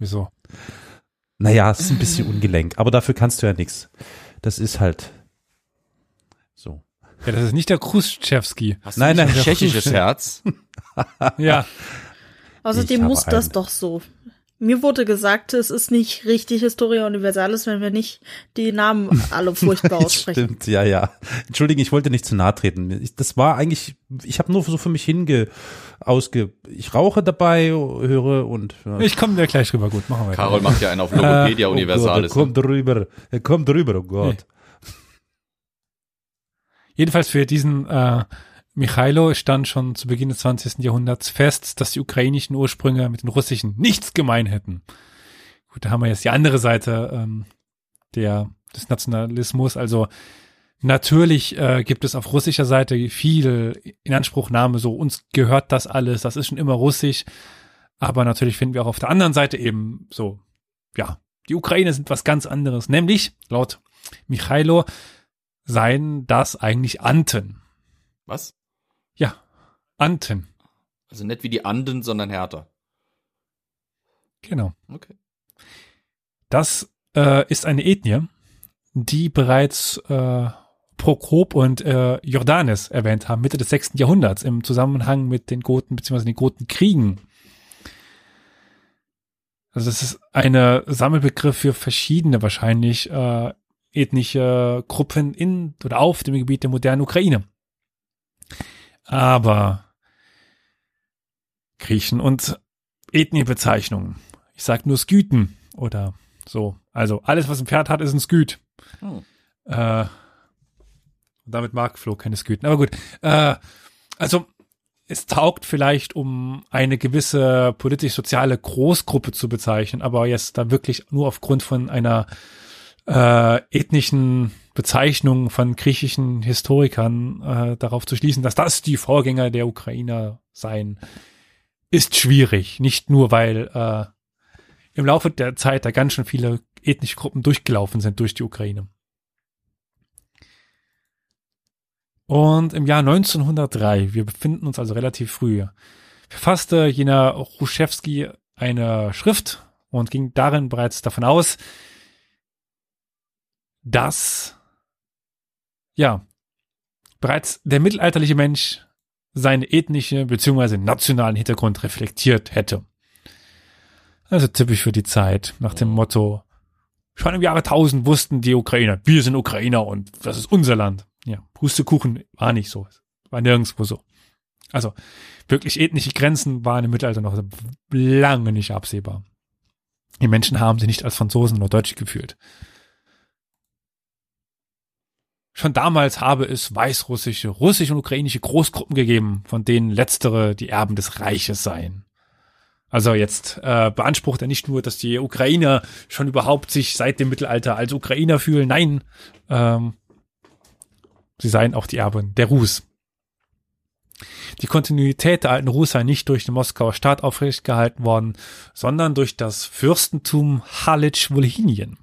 Wieso? Naja, es ist ein bisschen ungelenk, aber dafür kannst du ja nichts. Das ist halt so. Ja, das ist nicht der Khrushchevski. Hast Nein, du nein, tschechisches Herz? Ja, Außerdem muss das doch so. Mir wurde gesagt, es ist nicht richtig Historia Universalis, wenn wir nicht die Namen alle furchtbar aussprechen. Stimmt, ja, ja. Entschuldigung, ich wollte nicht zu nahe treten. Ich, das war eigentlich, ich habe nur so für mich hinge, ausge, ich rauche dabei, höre und. Ja. ich komme da gleich rüber. Gut, machen wir weiter. Karol macht ja einen auf Logopedia Oh Gott, Universalis. er kommt drüber, er kommt drüber, oh Gott. Jedenfalls für diesen äh, Michailo stand schon zu Beginn des 20. Jahrhunderts fest, dass die ukrainischen Ursprünge mit den russischen nichts gemein hätten. Gut, da haben wir jetzt die andere Seite ähm, der, des Nationalismus. Also natürlich äh, gibt es auf russischer Seite viel Inanspruchnahme, so uns gehört das alles, das ist schon immer russisch. Aber natürlich finden wir auch auf der anderen Seite eben so, ja, die Ukraine sind was ganz anderes, nämlich laut Michailo seien das eigentlich Anten. Was? Ja, Anten. Also nicht wie die Anden, sondern härter. Genau. Okay. Das äh, ist eine Ethnie, die bereits äh, Prokop und äh, Jordanes erwähnt haben, Mitte des 6. Jahrhunderts, im Zusammenhang mit den Goten bzw. den Gotenkriegen. Also das ist eine Sammelbegriff für verschiedene wahrscheinlich äh, ethnische Gruppen in oder auf dem Gebiet der modernen Ukraine. Aber Griechen und Ethniebezeichnungen. Ich sag nur Skythen oder so. Also alles, was ein Pferd hat, ist ein Skyt. Hm. Äh, und damit mag Flo keine Skythen. Aber gut. Äh, also es taugt vielleicht, um eine gewisse politisch-soziale Großgruppe zu bezeichnen, aber jetzt da wirklich nur aufgrund von einer äh, ethnischen Bezeichnung von griechischen Historikern äh, darauf zu schließen, dass das die Vorgänger der Ukrainer seien, ist schwierig. Nicht nur, weil äh, im Laufe der Zeit da ganz schön viele ethnische Gruppen durchgelaufen sind durch die Ukraine. Und im Jahr 1903, wir befinden uns also relativ früh, verfasste jener Ruszewski eine Schrift und ging darin bereits davon aus, dass ja bereits der mittelalterliche Mensch seine ethnische bzw. nationalen Hintergrund reflektiert hätte. Also typisch für die Zeit, nach dem Motto, schon im Jahre 1000 wussten die Ukrainer, wir sind Ukrainer und das ist unser Land. Ja, Pustekuchen war nicht so, war nirgendwo so. Also wirklich ethnische Grenzen waren im Mittelalter noch lange nicht absehbar. Die Menschen haben sich nicht als Franzosen oder Deutsche gefühlt. Schon damals habe es weißrussische, russische und ukrainische Großgruppen gegeben, von denen letztere die Erben des Reiches seien. Also jetzt äh, beansprucht er nicht nur, dass die Ukrainer schon überhaupt sich seit dem Mittelalter als Ukrainer fühlen, nein, ähm, sie seien auch die Erben der Rus. Die Kontinuität der alten Rus sei nicht durch den Moskauer Staat aufrechtgehalten worden, sondern durch das Fürstentum Halitsch-Wolhinien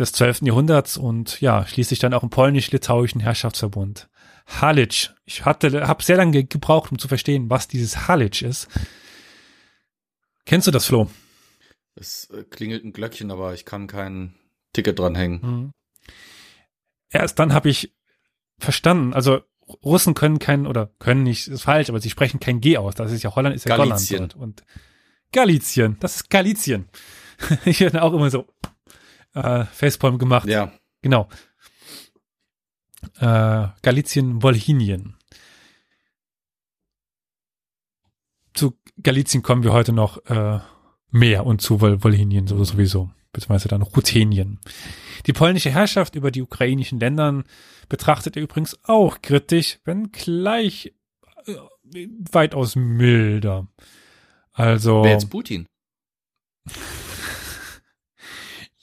des 12. Jahrhunderts und ja, schließlich dann auch im polnisch-litauischen Herrschaftsverbund. Halitsch. Ich hatte, habe sehr lange gebraucht, um zu verstehen, was dieses Halitsch ist. Kennst du das, Flo? Es äh, klingelt ein Glöckchen, aber ich kann kein Ticket dranhängen. Mhm. Erst dann habe ich verstanden, also Russen können kein, oder können nicht, ist falsch, aber sie sprechen kein G aus. Das ist ja Holland, ist ja Galizien. Holland. dort. Und Galizien, das ist Galizien. ich hätte auch immer so äh, Facepalm gemacht. Ja, Genau. Äh, Galizien, Wolhinien. Zu Galizien kommen wir heute noch äh, mehr und zu Wol Wolhinien so sowieso, beziehungsweise dann Ruthenien. Die polnische Herrschaft über die ukrainischen Ländern betrachtet er übrigens auch kritisch, wenn gleich äh, weitaus milder. Also Wer jetzt Putin?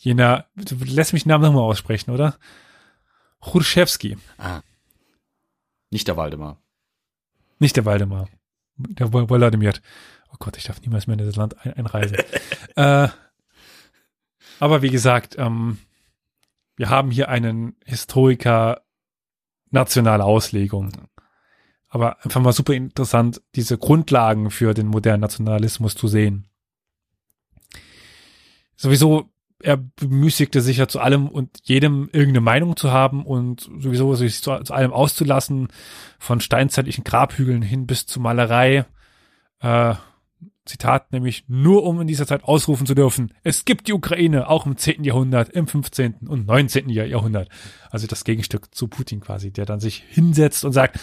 Jener, du lässt mich den Namen nochmal aussprechen, oder? Churschewski, Ah. Nicht der Waldemar. nicht der Waldemar. Der Wladimir. Oh Gott, ich darf niemals mehr in das Land ein einreisen. äh, aber wie gesagt, ähm, wir haben hier einen Historiker nationaler Auslegung. Aber einfach mal super interessant, diese Grundlagen für den modernen Nationalismus zu sehen. Sowieso, er bemüßigte sich ja zu allem und jedem irgendeine Meinung zu haben und sowieso sich zu, zu allem auszulassen, von steinzeitlichen Grabhügeln hin bis zu Malerei. Äh, Zitat nämlich, nur um in dieser Zeit ausrufen zu dürfen, es gibt die Ukraine auch im 10. Jahrhundert, im 15. und 19. Jahr- Jahrhundert. Also das Gegenstück zu Putin quasi, der dann sich hinsetzt und sagt,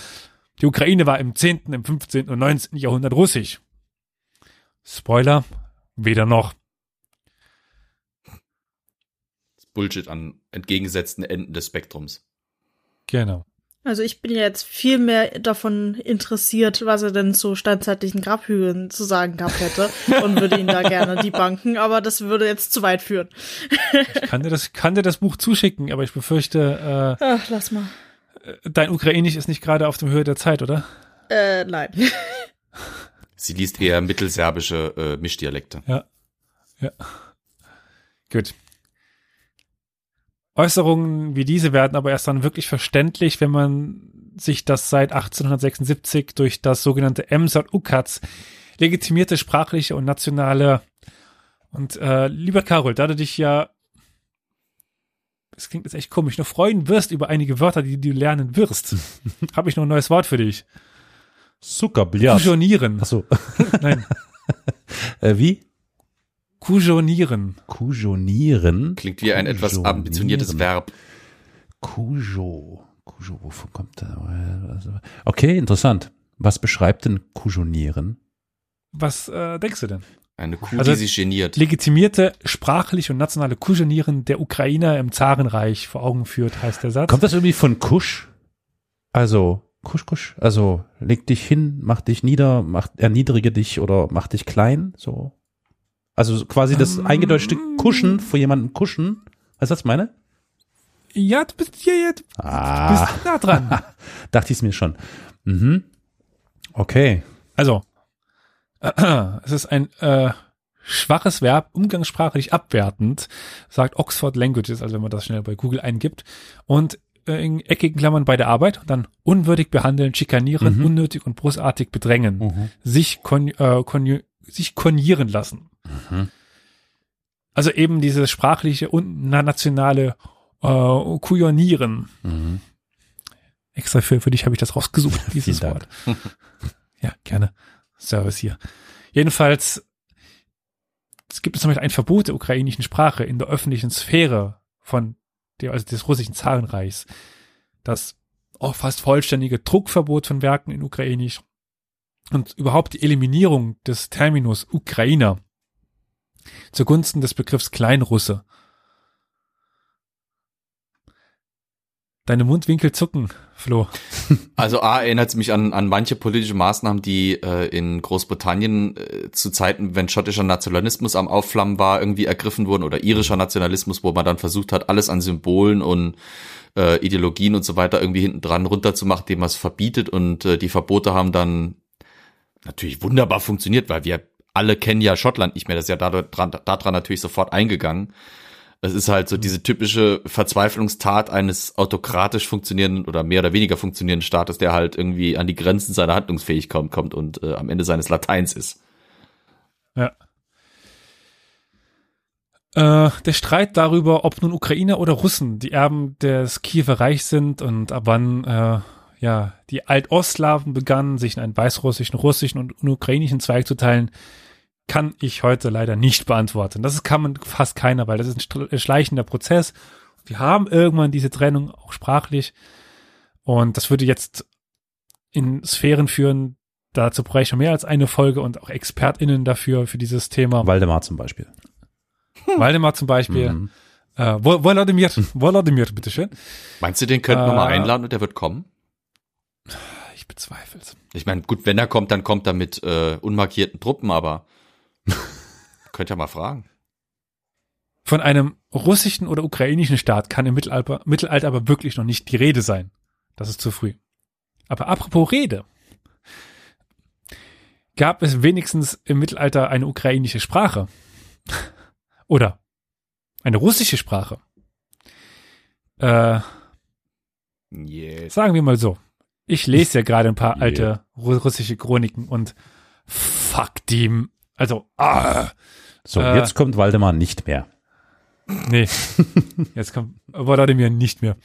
die Ukraine war im 10., im 15. und 19. Jahrhundert russisch. Spoiler, weder noch. Bullshit an entgegengesetzten Enden des Spektrums. Genau. Also ich bin jetzt viel mehr davon interessiert, was er denn zu steinzeitlichen Grabhügeln zu sagen gehabt hätte und würde ihn da gerne die banken, aber das würde jetzt zu weit führen. Ich kann dir das, kann dir das Buch zuschicken, aber ich befürchte, Ach, lass mal. äh, dein Ukrainisch ist nicht gerade auf dem Höhe der Zeit, oder? Äh, nein. Sie liest eher mittelserbische äh, Mischdialekte. Ja. Ja. Gut. Äußerungen wie diese werden aber erst dann wirklich verständlich, wenn man sich das seit 1876 durch das sogenannte Emsat Ukaz legitimierte sprachliche und nationale und äh, lieber Carol, da du dich ja es klingt jetzt echt komisch, noch freuen wirst über einige Wörter, die du lernen wirst, habe ich noch ein neues Wort für dich. Zuckerbillard. Kujonieren. Achso. Nein, Äh, wie? Kujonieren. Kujonieren. Klingt wie ein etwas ambitioniertes Verb. Kujo. Kujo, wovon kommt da? Okay, interessant. Was beschreibt denn Kujonieren? Was äh, denkst du denn? Eine Kuh, Also- die sich geniert. legitimierte sprachliche und nationale Kujonieren der Ukrainer im Zarenreich vor Augen führt, heißt der Satz. Kommt das irgendwie von Kusch? Also, Kusch, Kusch. Also, leg dich hin, mach dich nieder, mach, erniedrige dich oder mach dich klein, so. Also quasi das Ähm. eingedeutschte Kuschen vor jemandem kuschen. Weißt du, was ich meine? Ja, du bist, ja, ja, du Ah, bist nah dran. dachte ich es mir schon. Mhm. Okay. Also, es ist ein äh, schwaches Verb, umgangssprachlich abwertend, sagt Oxford Languages, also wenn man das schnell bei Google eingibt. Und äh, in eckigen Klammern bei der Arbeit, und dann unwürdig behandeln, schikanieren, Mhm. unnötig und bosartig bedrängen, Mhm. sich, kon äh, konju sich konieren lassen. Mhm. Also eben dieses sprachliche und na- nationale äh, Kujonieren. Mhm. Extra für, für dich habe ich das rausgesucht, dieses Wort. ja, gerne. Service hier. Jedenfalls, es gibt zum Beispiel ein Verbot der ukrainischen Sprache in der öffentlichen Sphäre von der, also des russischen Zarenreichs. Das auch fast vollständige Druckverbot von Werken in Ukrainisch und überhaupt die Eliminierung des Terminus Ukrainer zugunsten des Begriffs Kleinrusse. Deine Mundwinkel zucken, Flo. Also A erinnert es mich an, an manche politische Maßnahmen, die äh, in Großbritannien äh, zu Zeiten, wenn schottischer Nationalismus am Aufflammen war, irgendwie ergriffen wurden oder irischer Nationalismus, wo man dann versucht hat, alles an Symbolen und äh, Ideologien und so weiter irgendwie hinten dran runterzumachen, dem man es verbietet und äh, die Verbote haben dann natürlich wunderbar funktioniert, weil wir alle kennen ja Schottland nicht mehr, das ist ja daran, daran natürlich sofort eingegangen. Es ist halt so diese typische Verzweiflungstat eines autokratisch funktionierenden oder mehr oder weniger funktionierenden Staates, der halt irgendwie an die Grenzen seiner Handlungsfähigkeit kommt und äh, am Ende seines Lateins ist. Ja. Äh, der Streit darüber, ob nun Ukrainer oder Russen die Erben des Kiewer Reichs sind und ab wann äh, ja die Altostslawen begannen, sich in einen weißrussischen, russischen und ukrainischen Zweig zu teilen, kann ich heute leider nicht beantworten. Das kann man fast keiner, weil das ist ein schleichender Prozess. Wir haben irgendwann diese Trennung auch sprachlich und das würde jetzt in Sphären führen, dazu brauche ich schon mehr als eine Folge und auch ExpertInnen dafür, für dieses Thema. Waldemar zum Beispiel. Waldemar zum Beispiel. Mhm. Äh, Wo- Volodymyr, Volodymyr, bitteschön. Meinst du, den könnten wir mal Äh, einladen und der wird kommen? Ich bezweifel's. Ich meine, gut, wenn er kommt, dann kommt er mit äh, unmarkierten Truppen, aber könnt ihr mal fragen. Von einem russischen oder ukrainischen Staat kann im Mittelalter, Mittelalter aber wirklich noch nicht die Rede sein. Das ist zu früh. Aber apropos Rede. Gab es wenigstens im Mittelalter eine ukrainische Sprache? Oder eine russische Sprache? Äh, Yes. sagen wir mal so. Ich lese ja gerade ein paar alte ru- russische Chroniken und fuck die, also, ah, So, Äh. jetzt kommt Waldemar nicht mehr. Nee. Jetzt kommt Wladimir nicht mehr.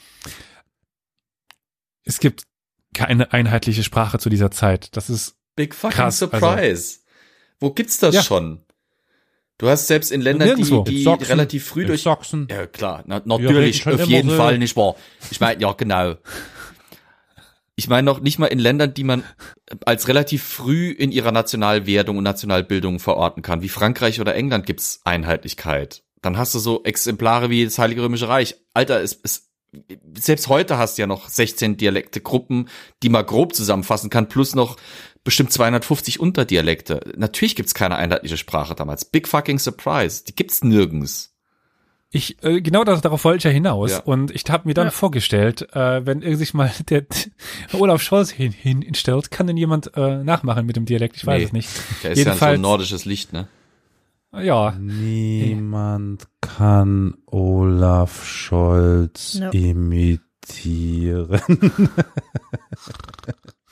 Es gibt keine einheitliche Sprache zu dieser Zeit. Das ist Big fucking Krass, also- surprise. Wo gibt's das Ja. schon? Du hast selbst in Ländern, die, Nirgendwo. die In Sachsen, relativ früh in durch Sachsen. Ja, klar, na, natürlich, auf jeden so. Fall, nicht wahr? Ich meine, ja, genau. Ich meine noch nicht mal in Ländern, die man als relativ früh in ihrer Nationalwerdung und Nationalbildung verorten kann, wie Frankreich oder England gibt's Einheitlichkeit. Dann hast du so Exemplare wie das Heilige Römische Reich. Alter, es, es, selbst heute hast du ja noch 16 Dialektegruppen, die man grob zusammenfassen kann, plus noch bestimmt 250 Unterdialekte. Natürlich gibt's keine einheitliche Sprache damals. Big fucking surprise. Die gibt's nirgends. Ich, äh, genau das, darauf wollte ich ja hinaus. Ja. Und ich habe mir dann Ja. vorgestellt, äh, wenn er sich mal der Olaf Scholz hin, hinstellt, kann denn jemand äh, nachmachen mit dem Dialekt? Ich weiß Nee. es nicht. Der ist ja so Jedenfalls- ein nordisches Licht, ne? Ja, Niemand kann Olaf Scholz Ja. imitieren.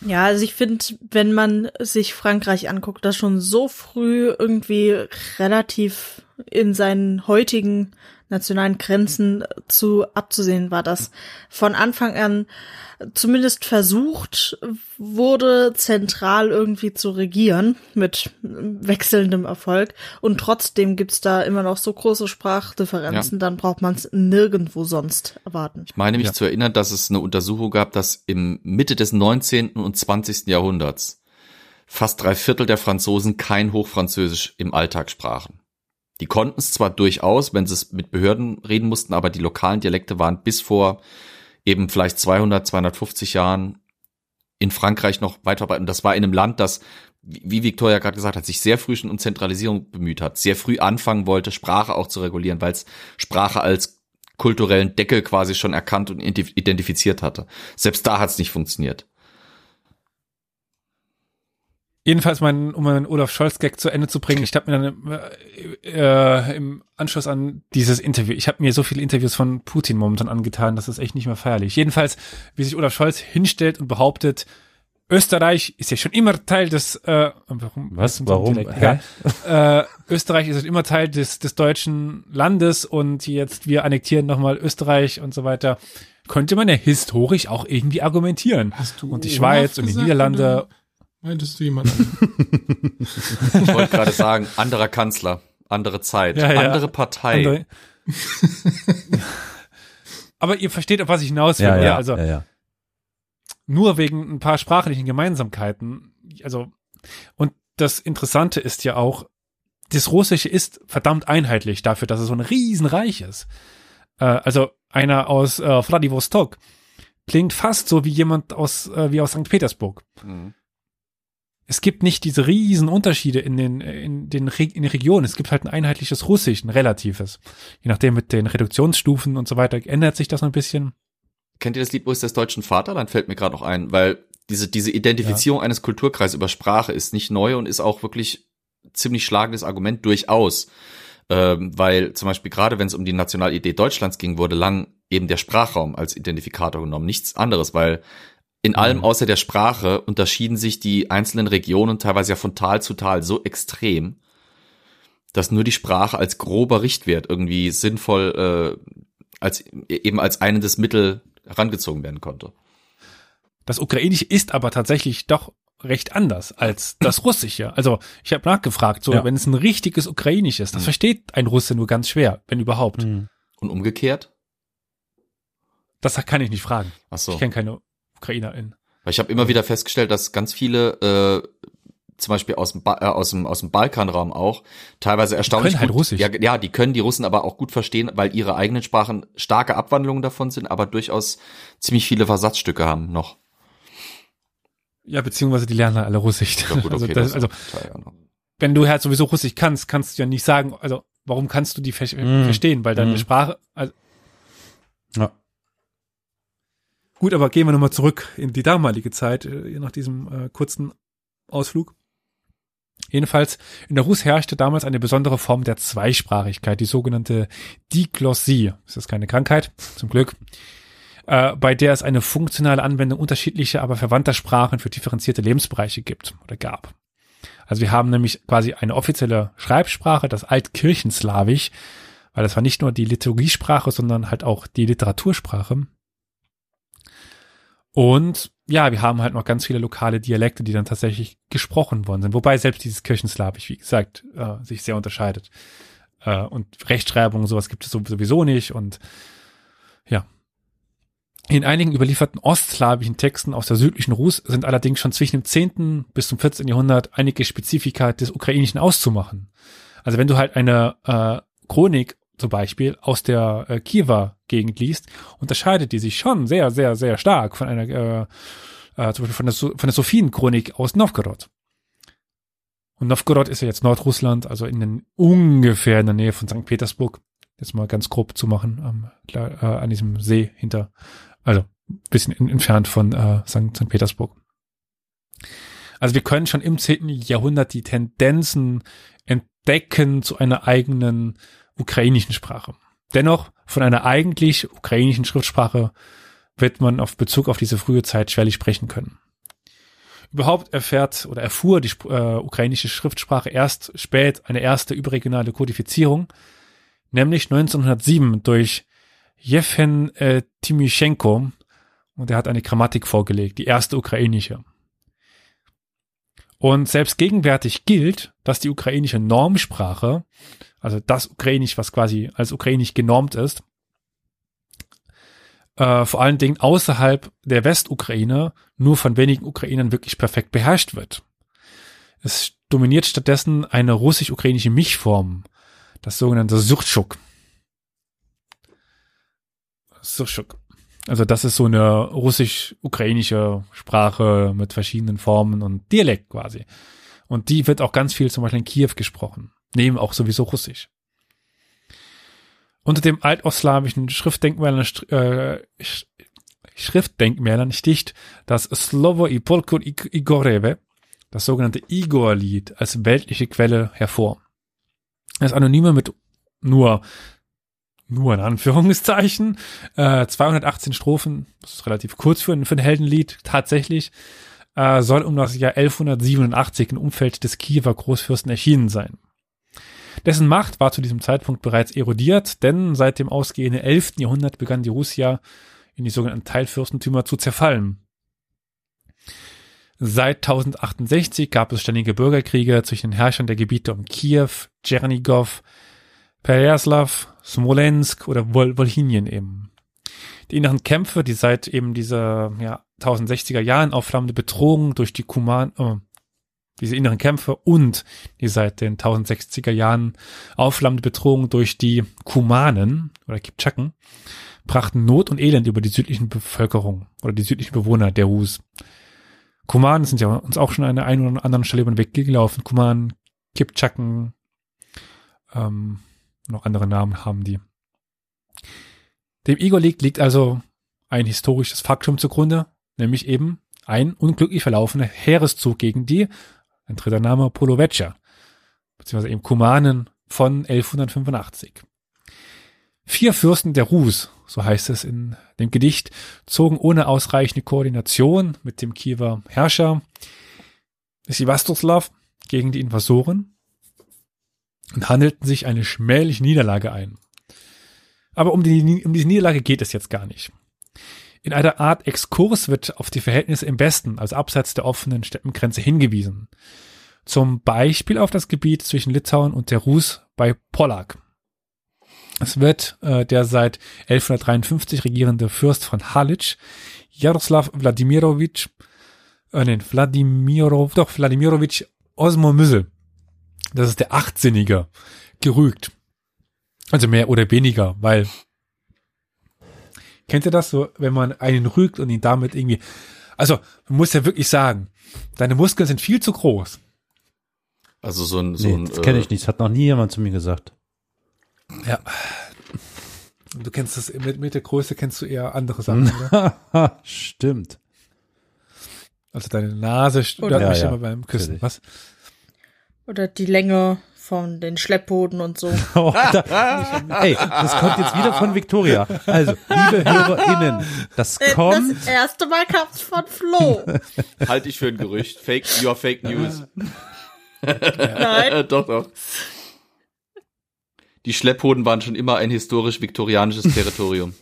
Ja, also ich finde, wenn man sich Frankreich anguckt, das schon so früh irgendwie relativ in seinen heutigen nationalen Grenzen zu abzusehen war, dass von Anfang an zumindest versucht wurde, zentral irgendwie zu regieren mit wechselndem Erfolg. Und trotzdem gibt's da immer noch so große Sprachdifferenzen, dann braucht man es nirgendwo sonst erwarten. Ich meine mich Ja. zu erinnern, dass es eine Untersuchung gab, dass im Mitte des 19. und 20. Jahrhunderts fast drei Viertel der Franzosen kein Hochfranzösisch im Alltag sprachen. Die konnten es zwar durchaus, wenn sie es mit Behörden reden mussten, aber die lokalen Dialekte waren bis vor eben vielleicht 200, 250 Jahren in Frankreich noch weit verbreitet. Und das war in einem Land, das, wie Victoria gerade gesagt hat, sich sehr früh schon um Zentralisierung bemüht hat, sehr früh anfangen wollte, Sprache auch zu regulieren, weil es Sprache als kulturellen Deckel quasi schon erkannt und ident- identifiziert hatte. Selbst da hat es nicht funktioniert. Jedenfalls, mein, um meinen Olaf Scholz-Gag zu Ende zu bringen, ich habe mir dann äh, im Anschluss an dieses Interview, ich habe mir so viele Interviews von Putin momentan angetan, das ist echt nicht mehr feierlich. Jedenfalls, wie sich Olaf Scholz hinstellt und behauptet, Österreich ist ja schon immer Teil des, äh, warum, Was? Warum? Egal. Äh, Österreich ist halt immer Teil des, des deutschen Landes und jetzt wir annektieren nochmal Österreich und so weiter. Könnte man ja historisch auch irgendwie argumentieren. Hast du Und die Schweiz und die Niederlande. Meintest du jemand anderen? Ich wollte gerade sagen, anderer Kanzler, andere Zeit, Ja, ja. andere Partei. Andere. Aber ihr versteht, auf was ich hinaus will. Ja, ja, also ja, ja. nur wegen ein paar sprachlichen Gemeinsamkeiten. Also, und das Interessante ist ja auch, das Russische ist verdammt einheitlich dafür, dass es so ein Riesenreich ist. Äh, also einer aus äh, Vladivostok klingt fast so wie jemand aus, äh, wie aus St. Petersburg. Mhm. Es gibt nicht diese riesen Unterschiede in den, in den, Re in den Regionen. Es gibt halt ein einheitliches Russisch, ein relatives. Je nachdem mit den Reduktionsstufen und so weiter ändert sich das ein bisschen. Kennt ihr das Lied Wo ist das deutschen Vaterland? Fällt mir gerade noch ein, weil diese, diese Identifizierung eines Kulturkreises über Sprache ist nicht neu und ist auch wirklich ziemlich schlagendes Argument durchaus. Ähm, weil zum Beispiel gerade wenn es um die Nationalidee Deutschlands ging, wurde lang eben der Sprachraum als Identifikator genommen, nichts anderes, weil in allem außer der Sprache unterschieden sich die einzelnen Regionen teilweise ja von Tal zu Tal so extrem, dass nur die Sprache als grober Richtwert irgendwie sinnvoll äh, als eben als einendes Mittel herangezogen werden konnte. Das Ukrainische ist aber tatsächlich doch recht anders als das Russische. Also ich habe nachgefragt, so Ja. wenn es ein richtiges Ukrainisch ist, das versteht ein Russe nur ganz schwer, wenn überhaupt. Hm. Und umgekehrt? Das kann ich nicht fragen. Ach so. Ich kenne keine UkrainerInnen. Weil ich habe immer wieder festgestellt, dass ganz viele, äh, zum Beispiel aus dem, ba äh, aus dem, aus dem Balkanraum auch, teilweise erstaunlich können halt gut, Russisch. Ja, ja, die können die Russen aber auch gut verstehen, weil ihre eigenen Sprachen starke Abwandlungen davon sind, aber durchaus ziemlich viele Versatzstücke haben noch. Ja, beziehungsweise die lernen alle Russisch. Ja, gut, also, okay, das, das also ne? wenn du halt sowieso Russisch kannst, kannst du ja nicht sagen, also warum kannst du die ver Mm. verstehen? Weil deine Mm. Sprache, also Ja. Gut, aber gehen wir nochmal zurück in die damalige Zeit, äh, nach diesem äh, kurzen Ausflug. Jedenfalls, in der Rus herrschte damals eine besondere Form der Zweisprachigkeit, die sogenannte Diglossie. Das ist keine Krankheit, zum Glück. Äh, bei der es eine funktionale Anwendung unterschiedlicher, aber verwandter Sprachen für differenzierte Lebensbereiche gibt oder gab. Also wir haben nämlich quasi eine offizielle Schreibsprache, das Altkirchenslawisch, weil das war nicht nur die Liturgiesprache, sondern halt auch die Literatursprache. Und ja, wir haben halt noch ganz viele lokale Dialekte, die dann tatsächlich gesprochen worden sind. Wobei selbst dieses Kirchenslawisch, wie gesagt, äh, sich sehr unterscheidet. Äh, und Rechtschreibung, sowas gibt es sowieso nicht. Und ja. In einigen überlieferten ostslawischen Texten aus der südlichen Rus sind allerdings schon zwischen dem 10. bis zum 14. Jahrhundert einige Spezifika des Ukrainischen auszumachen. Also wenn du halt eine äh, Chronik zum Beispiel aus der äh, Kiewer Gegend liest, unterscheidet die sich schon sehr, sehr, sehr stark von einer, äh, äh, zum Beispiel von der, so von der Sophien-Chronik aus Novgorod. Und Novgorod ist ja jetzt Nordrussland, also in den, ungefähr in der Nähe von St. Petersburg. Jetzt mal ganz grob zu machen, ähm, klar, äh, an diesem See hinter, also bisschen in, entfernt von äh, St. St. Petersburg. Also wir können schon im 10. Jahrhundert die Tendenzen entdecken zu einer eigenen ukrainischen Sprache. Dennoch, von einer eigentlich ukrainischen Schriftsprache wird man auf Bezug auf diese frühe Zeit schwerlich sprechen können. Überhaupt erfährt oder erfuhr die äh, ukrainische Schriftsprache erst spät eine erste überregionale Kodifizierung, nämlich 1907 durch Jefhen äh, Timischenko und er hat eine Grammatik vorgelegt, die erste ukrainische. Und selbst gegenwärtig gilt, dass die ukrainische Normsprache, also das Ukrainisch, was quasi als Ukrainisch genormt ist, äh, vor allen Dingen außerhalb der Westukraine nur von wenigen Ukrainern wirklich perfekt beherrscht wird. Es dominiert stattdessen eine russisch-ukrainische Mischform, das sogenannte Surtschuk. Surtschuk. Also das ist so eine russisch-ukrainische Sprache mit verschiedenen Formen und Dialekt quasi. Und die wird auch ganz viel zum Beispiel in Kiew gesprochen. Neben auch sowieso Russisch. Unter dem altostslawischen Schriftdenkmälern, äh, Schriftdenkmälern sticht das Slovo i Polkur Igoreve, das sogenannte Igor-Lied, als weltliche Quelle hervor. Das Anonyme mit nur nur in Anführungszeichen, äh, 218 Strophen, das ist relativ kurz für ein, für ein Heldenlied, tatsächlich, äh, soll um das Jahr 1187 im Umfeld des Kiewer Großfürsten erschienen sein. Dessen Macht war zu diesem Zeitpunkt bereits erodiert, denn seit dem ausgehenden 11. Jahrhundert begann die Russia in die sogenannten Teilfürstentümer zu zerfallen. Seit 1068 gab es ständige Bürgerkriege zwischen den Herrschern der Gebiete um Kiew, Tschernigow, Pereyaslav, Smolensk oder Wol Wolhinien eben. Die inneren Kämpfe, die seit eben dieser ja, 1060er Jahren aufflammende Bedrohung durch die Kuman, äh, diese inneren Kämpfe und die seit den 1060er Jahren aufflammende Bedrohung durch die Kumanen oder Kipchaken brachten Not und Elend über die südlichen Bevölkerung oder die südlichen Bewohner der Rus. Kumanen sind ja uns auch schon an der einen oder anderen Stelle über den Weg gelaufen. Kumanen, Kipchaken, ähm, noch andere Namen haben die. Dem Igor liegt, liegt also ein historisches Faktum zugrunde, nämlich eben ein unglücklich verlaufener Heereszug gegen die, ein dritter Name, Polovetscher, beziehungsweise eben Kumanen von 1185. Vier Fürsten der Rus, so heißt es in dem Gedicht, zogen ohne ausreichende Koordination mit dem Kiewer Herrscher Sivastoslav gegen die Invasoren und handelten sich eine schmähliche Niederlage ein. Aber um, die, um diese Niederlage geht es jetzt gar nicht. In einer Art Exkurs wird auf die Verhältnisse im Westen, also abseits der offenen Steppengrenze, hingewiesen. Zum Beispiel auf das Gebiet zwischen Litauen und der Rus bei Pollack. Es wird äh, der seit 1153 regierende Fürst von Halitsch, Jaroslav Wladimirovich, äh, nein, Wladimirov, doch, Wladimirovich Osmomyssel, das ist der Achtsinnige, gerügt. Also mehr oder weniger, weil kennt ihr das so, wenn man einen rügt und ihn damit irgendwie Also, man muss ja wirklich sagen, deine Muskeln sind viel zu groß. Also so ein, so Nee, ein das kenne ich äh, nicht. Das hat noch nie jemand zu mir gesagt. Ja. Du kennst das, mit, mit der Größe kennst du eher andere Sachen, oder? Stimmt. Also deine Nase stört Ja, mich ja, immer beim Küssen. natürlich. Was? Oder die Länge von den Schlepphoden und so. Oh, da, ey, das kommt jetzt wieder von Victoria. Also, liebe HörerInnen, das Äh, kommt. Das erste Mal kam's von Flo. halte ich für ein Gerücht. Fake, you are fake news. Nein. Doch, doch. Die Schlepphoden waren schon immer ein historisch-viktorianisches Territorium.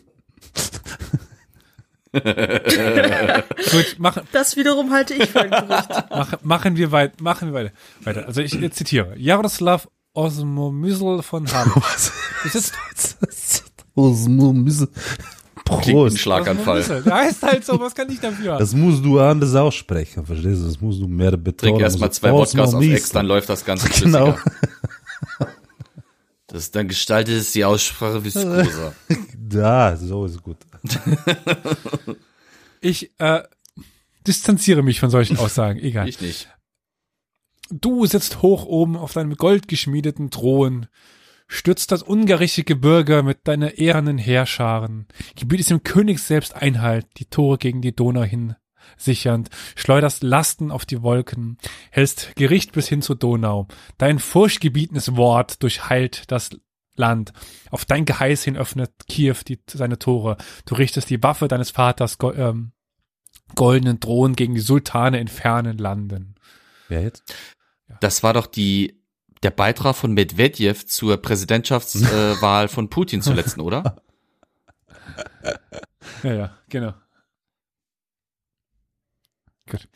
Gut, machen, Das wiederum halte ich für ein Gerücht. Mach, machen wir weit, machen wir weiter. weiter. Also ich zitiere. Jaroslav Osmomysl von Hamm. Das ist wie ein Prost. Schlaganfall. Der heißt halt so, was kann ich dafür? Das musst du anders aussprechen, verstehst du? Das musst du mehr betonen. Trink erstmal Musst zwei Wodkas auf. Ex, dann läuft das Ganze flüssiger. Genau. Das, dann gestaltet es die Aussprache viskoser. Da, so ist gut. Ich äh, distanziere mich von solchen Aussagen. Egal. Ich nicht. Du sitzt hoch oben auf deinem goldgeschmiedeten Thron, stürzt das ungerechte Gebirge mit deiner ehernen Heerscharen, gebietest dem König selbst Einhalt, die Tore gegen die Donau hin sichernd, schleuderst Lasten auf die Wolken, hältst Gericht bis hin zur Donau. Dein furchtgebietenes Wort durchheilt das Land. Auf dein Geheiß hin öffnet Kiew die, seine Tore. Du richtest die Waffe deines Vaters go ähm, goldenen Thron gegen die Sultane in fernen Landen. Wer jetzt? Das war doch die, der Beitrag von Medvedev zur Präsidentschaftswahl äh, Wahl von Putin zuletzt, oder? Ja, ja, genau. Gut.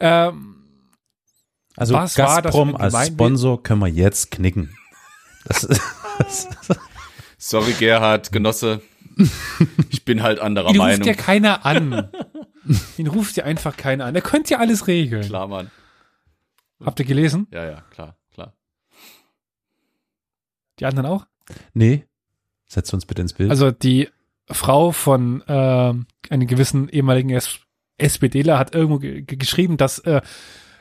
Ähm, Also Was war das Gazprom als? Sponsor können wir jetzt knicken. Das ist, Sorry, Gerhard, Genosse. Ich bin halt anderer ihn ruft Meinung. ja keiner an. ihn ruft ja einfach keiner an. Er könnte ja alles regeln. Klar, Mann. Habt ihr gelesen? Ja, ja, klar, klar. Die anderen auch? nee, setz uns bitte ins Bild. Also die Frau von ähm, einem gewissen ehemaligen S SPDler hat irgendwo ge ge- geschrieben, dass äh,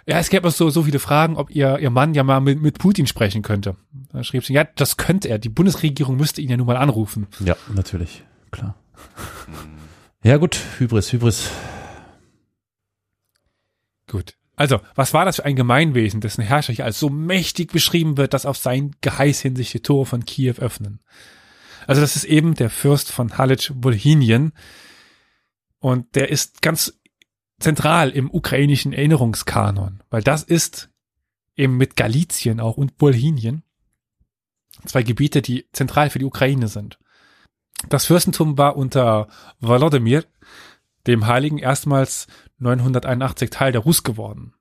ja, es gäbe so, so viele Fragen, ob ihr, ihr Mann ja mal mit, mit Putin sprechen könnte. Da schrieb sie, ja, das könnte er. Die Bundesregierung müsste ihn ja nun mal anrufen. ja, natürlich, klar. Ja gut, Hybris, Hybris. Gut. Also, was war das für ein Gemeinwesen, dessen Herrscher hier als so mächtig beschrieben wird, dass auf sein Geheiß hin sich die Tore von Kiew öffnen? Also, das ist eben der Fürst von Halych-Wolhynien. Und der ist ganz zentral im ukrainischen Erinnerungskanon, weil das ist eben mit Galizien auch und Wolhynien zwei Gebiete, die zentral für die Ukraine sind. Das Fürstentum war unter Volodymyr, dem Heiligen, erstmals 981 Teil der Rus geworden.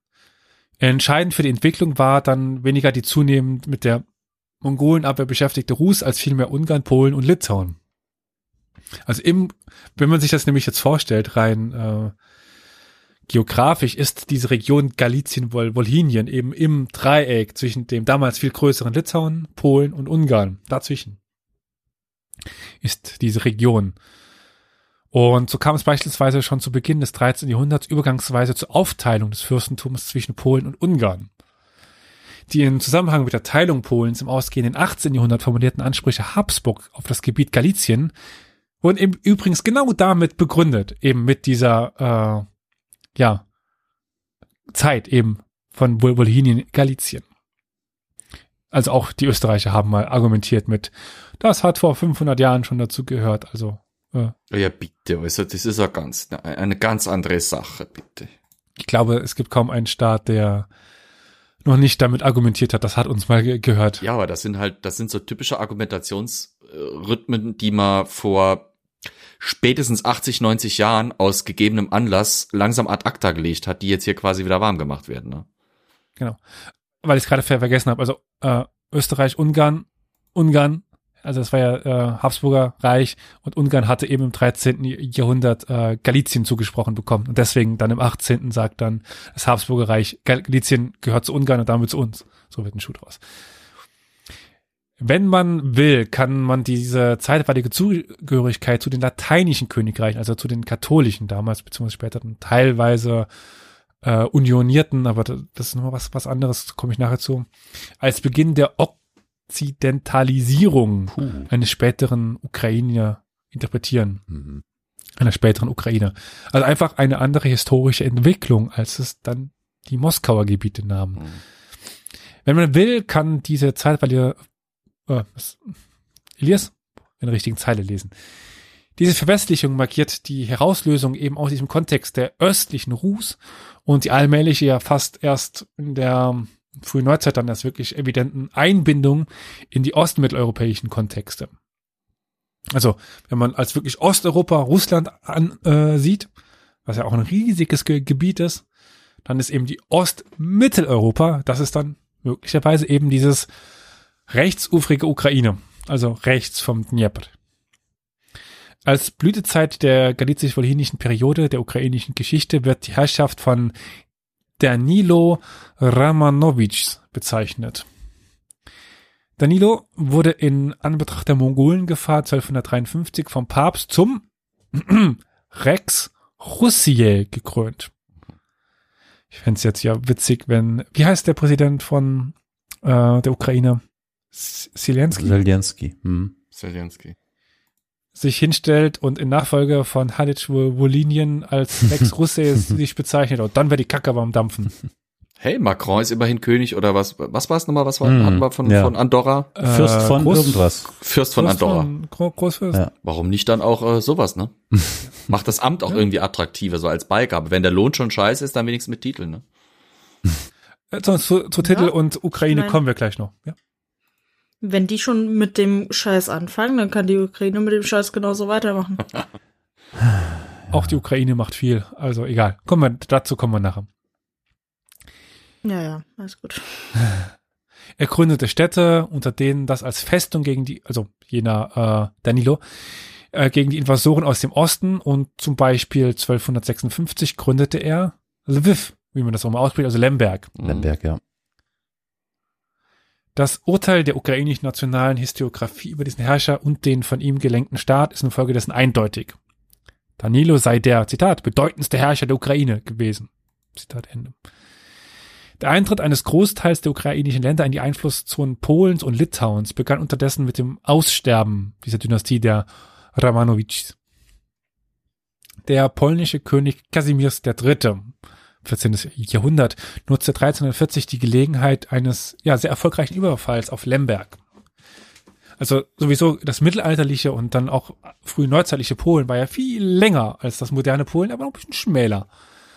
Entscheidend für die Entwicklung war dann weniger die zunehmend mit der Mongolenabwehr beschäftigte Rus als vielmehr Ungarn, Polen und Litauen. Also im, wenn man sich das nämlich jetzt vorstellt, rein äh, geografisch ist diese Region Galizien-Wolhynien eben im Dreieck zwischen dem damals viel größeren Litauen, Polen und Ungarn. Dazwischen ist diese Region. Und so kam es beispielsweise schon zu Beginn des 13. Jahrhunderts übergangsweise zur Aufteilung des Fürstentums zwischen Polen und Ungarn. Die im Zusammenhang mit der Teilung Polens im ausgehenden 18. Jahrhundert formulierten Ansprüche Habsburg auf das Gebiet Galizien wurden eben übrigens genau damit begründet, eben mit dieser, äh, ja, Zeit eben von Wol- Wolhynien Galizien. Also auch die Österreicher haben mal argumentiert mit, das hat vor 500 Jahren schon dazu gehört, also äh, Ja, bitte, also das ist eine ganz, eine ganz andere Sache, bitte. ich glaube, es gibt kaum einen Staat, der noch nicht damit argumentiert hat, das hat uns mal ge gehört. Ja, aber das sind halt, das sind so typische Argumentationsrhythmen, die man vor spätestens 80, 90 Jahren aus gegebenem Anlass langsam ad acta gelegt hat, die jetzt hier quasi wieder warm gemacht werden. Ne? Genau. Weil ich es gerade ver vergessen habe. Also äh, Österreich, Ungarn, Ungarn, also das war ja äh, Habsburger Reich und Ungarn hatte eben im 13. Jahrhundert äh, Galizien zugesprochen bekommen. Und deswegen dann im 18. sagt dann das Habsburger Reich, Galizien gehört zu Ungarn und damit zu uns. So wird ein Schuh draus. Wenn man will, kann man diese zeitweilige Zugehörigkeit zu den lateinischen Königreichen, also zu den katholischen damals, beziehungsweise später teilweise äh, unionierten, aber das ist nochmal was, was anderes, komme ich nachher zu, als Beginn der Okzidentalisierung Puh. eines späteren Ukrainer interpretieren, Mhm. einer späteren Ukraine. Also einfach eine andere historische Entwicklung, als es dann die Moskauer Gebiete nahmen. Mhm. Wenn man will, kann diese zeitweilige äh, Elias, in der richtigen Zeile lesen. Diese Verwestlichung markiert die Herauslösung eben aus diesem Kontext der östlichen Rus und die allmähliche, ja fast erst in der frühen Neuzeit dann erst wirklich evidenten Einbindung in die ostmitteleuropäischen Kontexte. Also, wenn man als wirklich Osteuropa Russland an, äh, was ja auch ein riesiges Ge Gebiet ist, dann ist eben die Ostmitteleuropa, das ist dann möglicherweise eben dieses rechtsufrige Ukraine, also rechts vom Dnieper. Als Blütezeit der galizisch-wolhinischen Periode der ukrainischen Geschichte wird die Herrschaft von Danilo Ramanovics bezeichnet. Danilo wurde in Anbetracht der Mongolengefahr 1253 vom Papst zum Rex Russiae gekrönt. Ich fände es jetzt ja witzig, wenn, wie heißt der Präsident von äh, der Ukraine? Zelensky? Zelensky. Mhm. Zelensky. sich hinstellt und in Nachfolge von Halic Wolinien als Rex Russe sich bezeichnet. Und dann wäre die Kacke aber am Dampfen. Hey, Macron ist immerhin König oder was? Was war es nochmal? Was war, Hm, hatten wir von, ja. von Andorra? Fürst von Groß- irgendwas. Fürst von Groß Andorra. Von, Gro Großfürst. Ja. Warum nicht dann auch äh, sowas, ne? Macht das Amt auch irgendwie attraktiver, so als Beigabe. Wenn der Lohn schon scheiße ist, dann wenigstens mit Titeln, ne? Äh, Zu, zu, zu Titel Ja, und Ukraine ich mein- kommen wir gleich noch. Ja. Wenn die schon mit dem Scheiß anfangen, dann kann die Ukraine mit dem Scheiß genauso weitermachen. Auch die Ukraine macht viel. Also egal. Kommen wir, dazu kommen wir nachher. ja, ja, alles gut. Er gründete Städte, unter denen das als Festung gegen die, also jener äh, Danilo, äh, gegen die Invasoren aus dem Osten und zum Beispiel 1256 gründete er Lviv, wie man das auch mal ausspricht, also Lemberg. Lemberg, ja. Das Urteil der ukrainischen nationalen Historiographie über diesen Herrscher und den von ihm gelenkten Staat ist infolgedessen eindeutig. Danilo sei der, Zitat, bedeutendste Herrscher der Ukraine gewesen. Zitat Ende. Der Eintritt eines Großteils der ukrainischen Länder in die Einflusszonen Polens und Litauens begann unterdessen mit dem Aussterben dieser Dynastie der Romanowitschs. Der polnische König Kasimirs III. 14. Jahrhundert nutzte 1340 die Gelegenheit eines ja sehr erfolgreichen Überfalls auf Lemberg. Also sowieso das mittelalterliche und dann auch früh neuzeitliche Polen war ja viel länger als das moderne Polen, aber noch ein bisschen schmäler.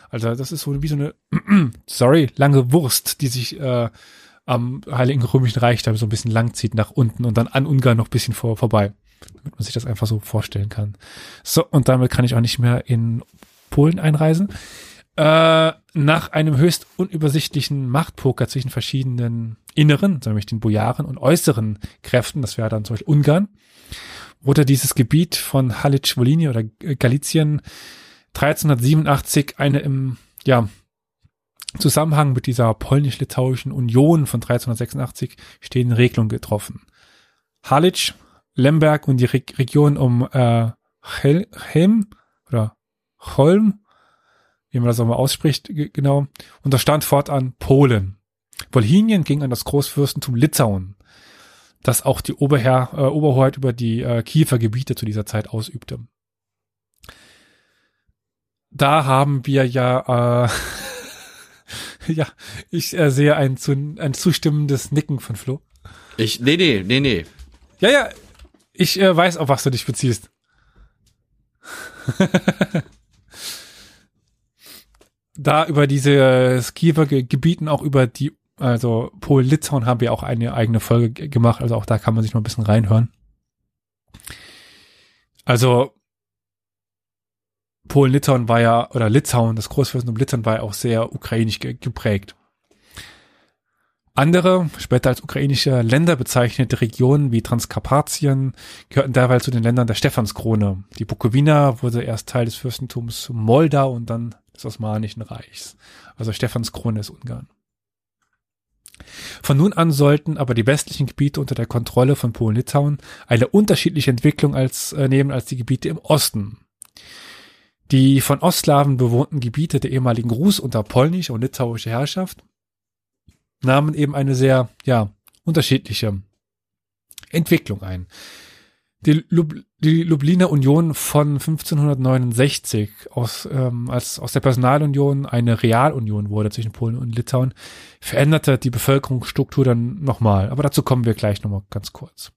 Also das ist so wie so eine, sorry, lange Wurst, die sich äh, am Heiligen Römischen Reich da so ein bisschen lang zieht nach unten und dann an Ungarn noch ein bisschen vor, vorbei. Damit man sich das einfach so vorstellen kann. So, und damit kann ich auch nicht mehr in Polen einreisen. Äh, nach einem höchst unübersichtlichen Machtpoker zwischen verschiedenen inneren, nämlich den Bojaren und äußeren Kräften, das wäre dann zum Beispiel Ungarn, wurde dieses Gebiet von Halic-Volhynie oder Galizien 1387 eine im ja, Zusammenhang mit dieser polnisch-litauischen Union von 1386 stehende Regelung getroffen. Halic, Lemberg und die Re Region um äh, Hel Helm oder Holm, wie man das auch mal ausspricht, ge- genau, unterstand fortan Polen. Wolhinien ging an das Großfürstentum Litauen, das auch die Oberherr, äh, Oberhoheit über die äh, Kiefer Gebiete zu dieser Zeit ausübte. Da haben wir ja, äh, ja, ich äh, sehe ein, zu, ein zustimmendes Nicken von Flo. Ich, nee, nee, nee, nee. Ja, ja, ich äh, weiß, auf was du dich beziehst. da über diese Kiewer Ge- Gebieten, auch über die, also Polen-Litauen haben wir auch eine eigene Folge ge- gemacht, also auch da kann man sich noch ein bisschen reinhören. Also Polen-Litauen war ja, oder Litauen, das Großfürstentum Litauen war ja auch sehr ukrainisch ge geprägt. Andere, später als ukrainische Länder bezeichnete Regionen wie Transkarpatien gehörten derweil zu den Ländern der Stephanskrone. Die Bukowina wurde erst Teil des Fürstentums Moldau und dann des Osmanischen Reichs. Also Stephanskrone ist Ungarn. Von nun an sollten aber die westlichen Gebiete unter der Kontrolle von Polen-Litauen eine unterschiedliche Entwicklung als, äh, nehmen als die Gebiete im Osten. Die von Ostslawen bewohnten Gebiete der ehemaligen Rus unter polnischer und litauischer Herrschaft nahmen eben eine sehr, ja, unterschiedliche Entwicklung ein. Die, Lub die Lubliner Union von 1569 aus, ähm, als aus der Personalunion eine Realunion wurde zwischen Polen und Litauen, veränderte die Bevölkerungsstruktur dann nochmal. Aber dazu kommen wir gleich nochmal ganz kurz.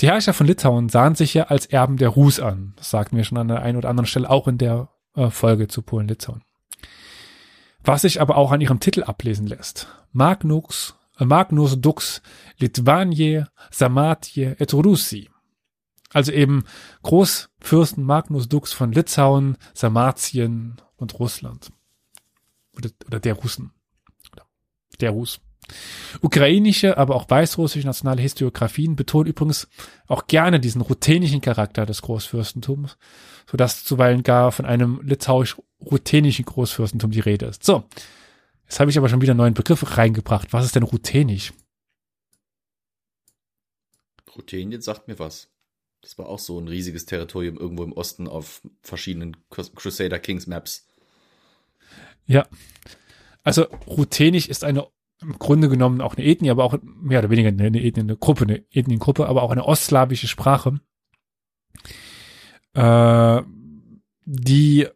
Die Herrscher von Litauen sahen sich ja als Erben der Rus an. Das sagten wir schon an der einen oder anderen Stelle auch in der äh, Folge zu Polen-Litauen. Was sich aber auch an ihrem Titel ablesen lässt. Magnus, Magnus Dux Litvanie Samatje et Russi. Also eben Großfürsten Magnus Dux von Litauen, Sarmatien und Russland. Oder, oder der Russen. Der Rus. Ukrainische, aber auch weißrussische nationale Historiografien betonen übrigens auch gerne diesen ruthenischen Charakter des Großfürstentums, sodass zuweilen gar von einem litauisch-ruthenischen Großfürstentum die Rede ist. So, jetzt habe ich aber schon wieder einen neuen Begriff reingebracht. Was ist denn ruthenisch? Ruthenien sagt mir was. Das war auch so ein riesiges Territorium irgendwo im Osten auf verschiedenen Crusader Kings Maps. Ja. Also ruthenisch ist eine im Grunde genommen auch eine Ethnie, aber auch mehr oder weniger eine Ethnie, eine Gruppe, eine Ethniengruppe, aber auch eine ostslawische Sprache, äh, die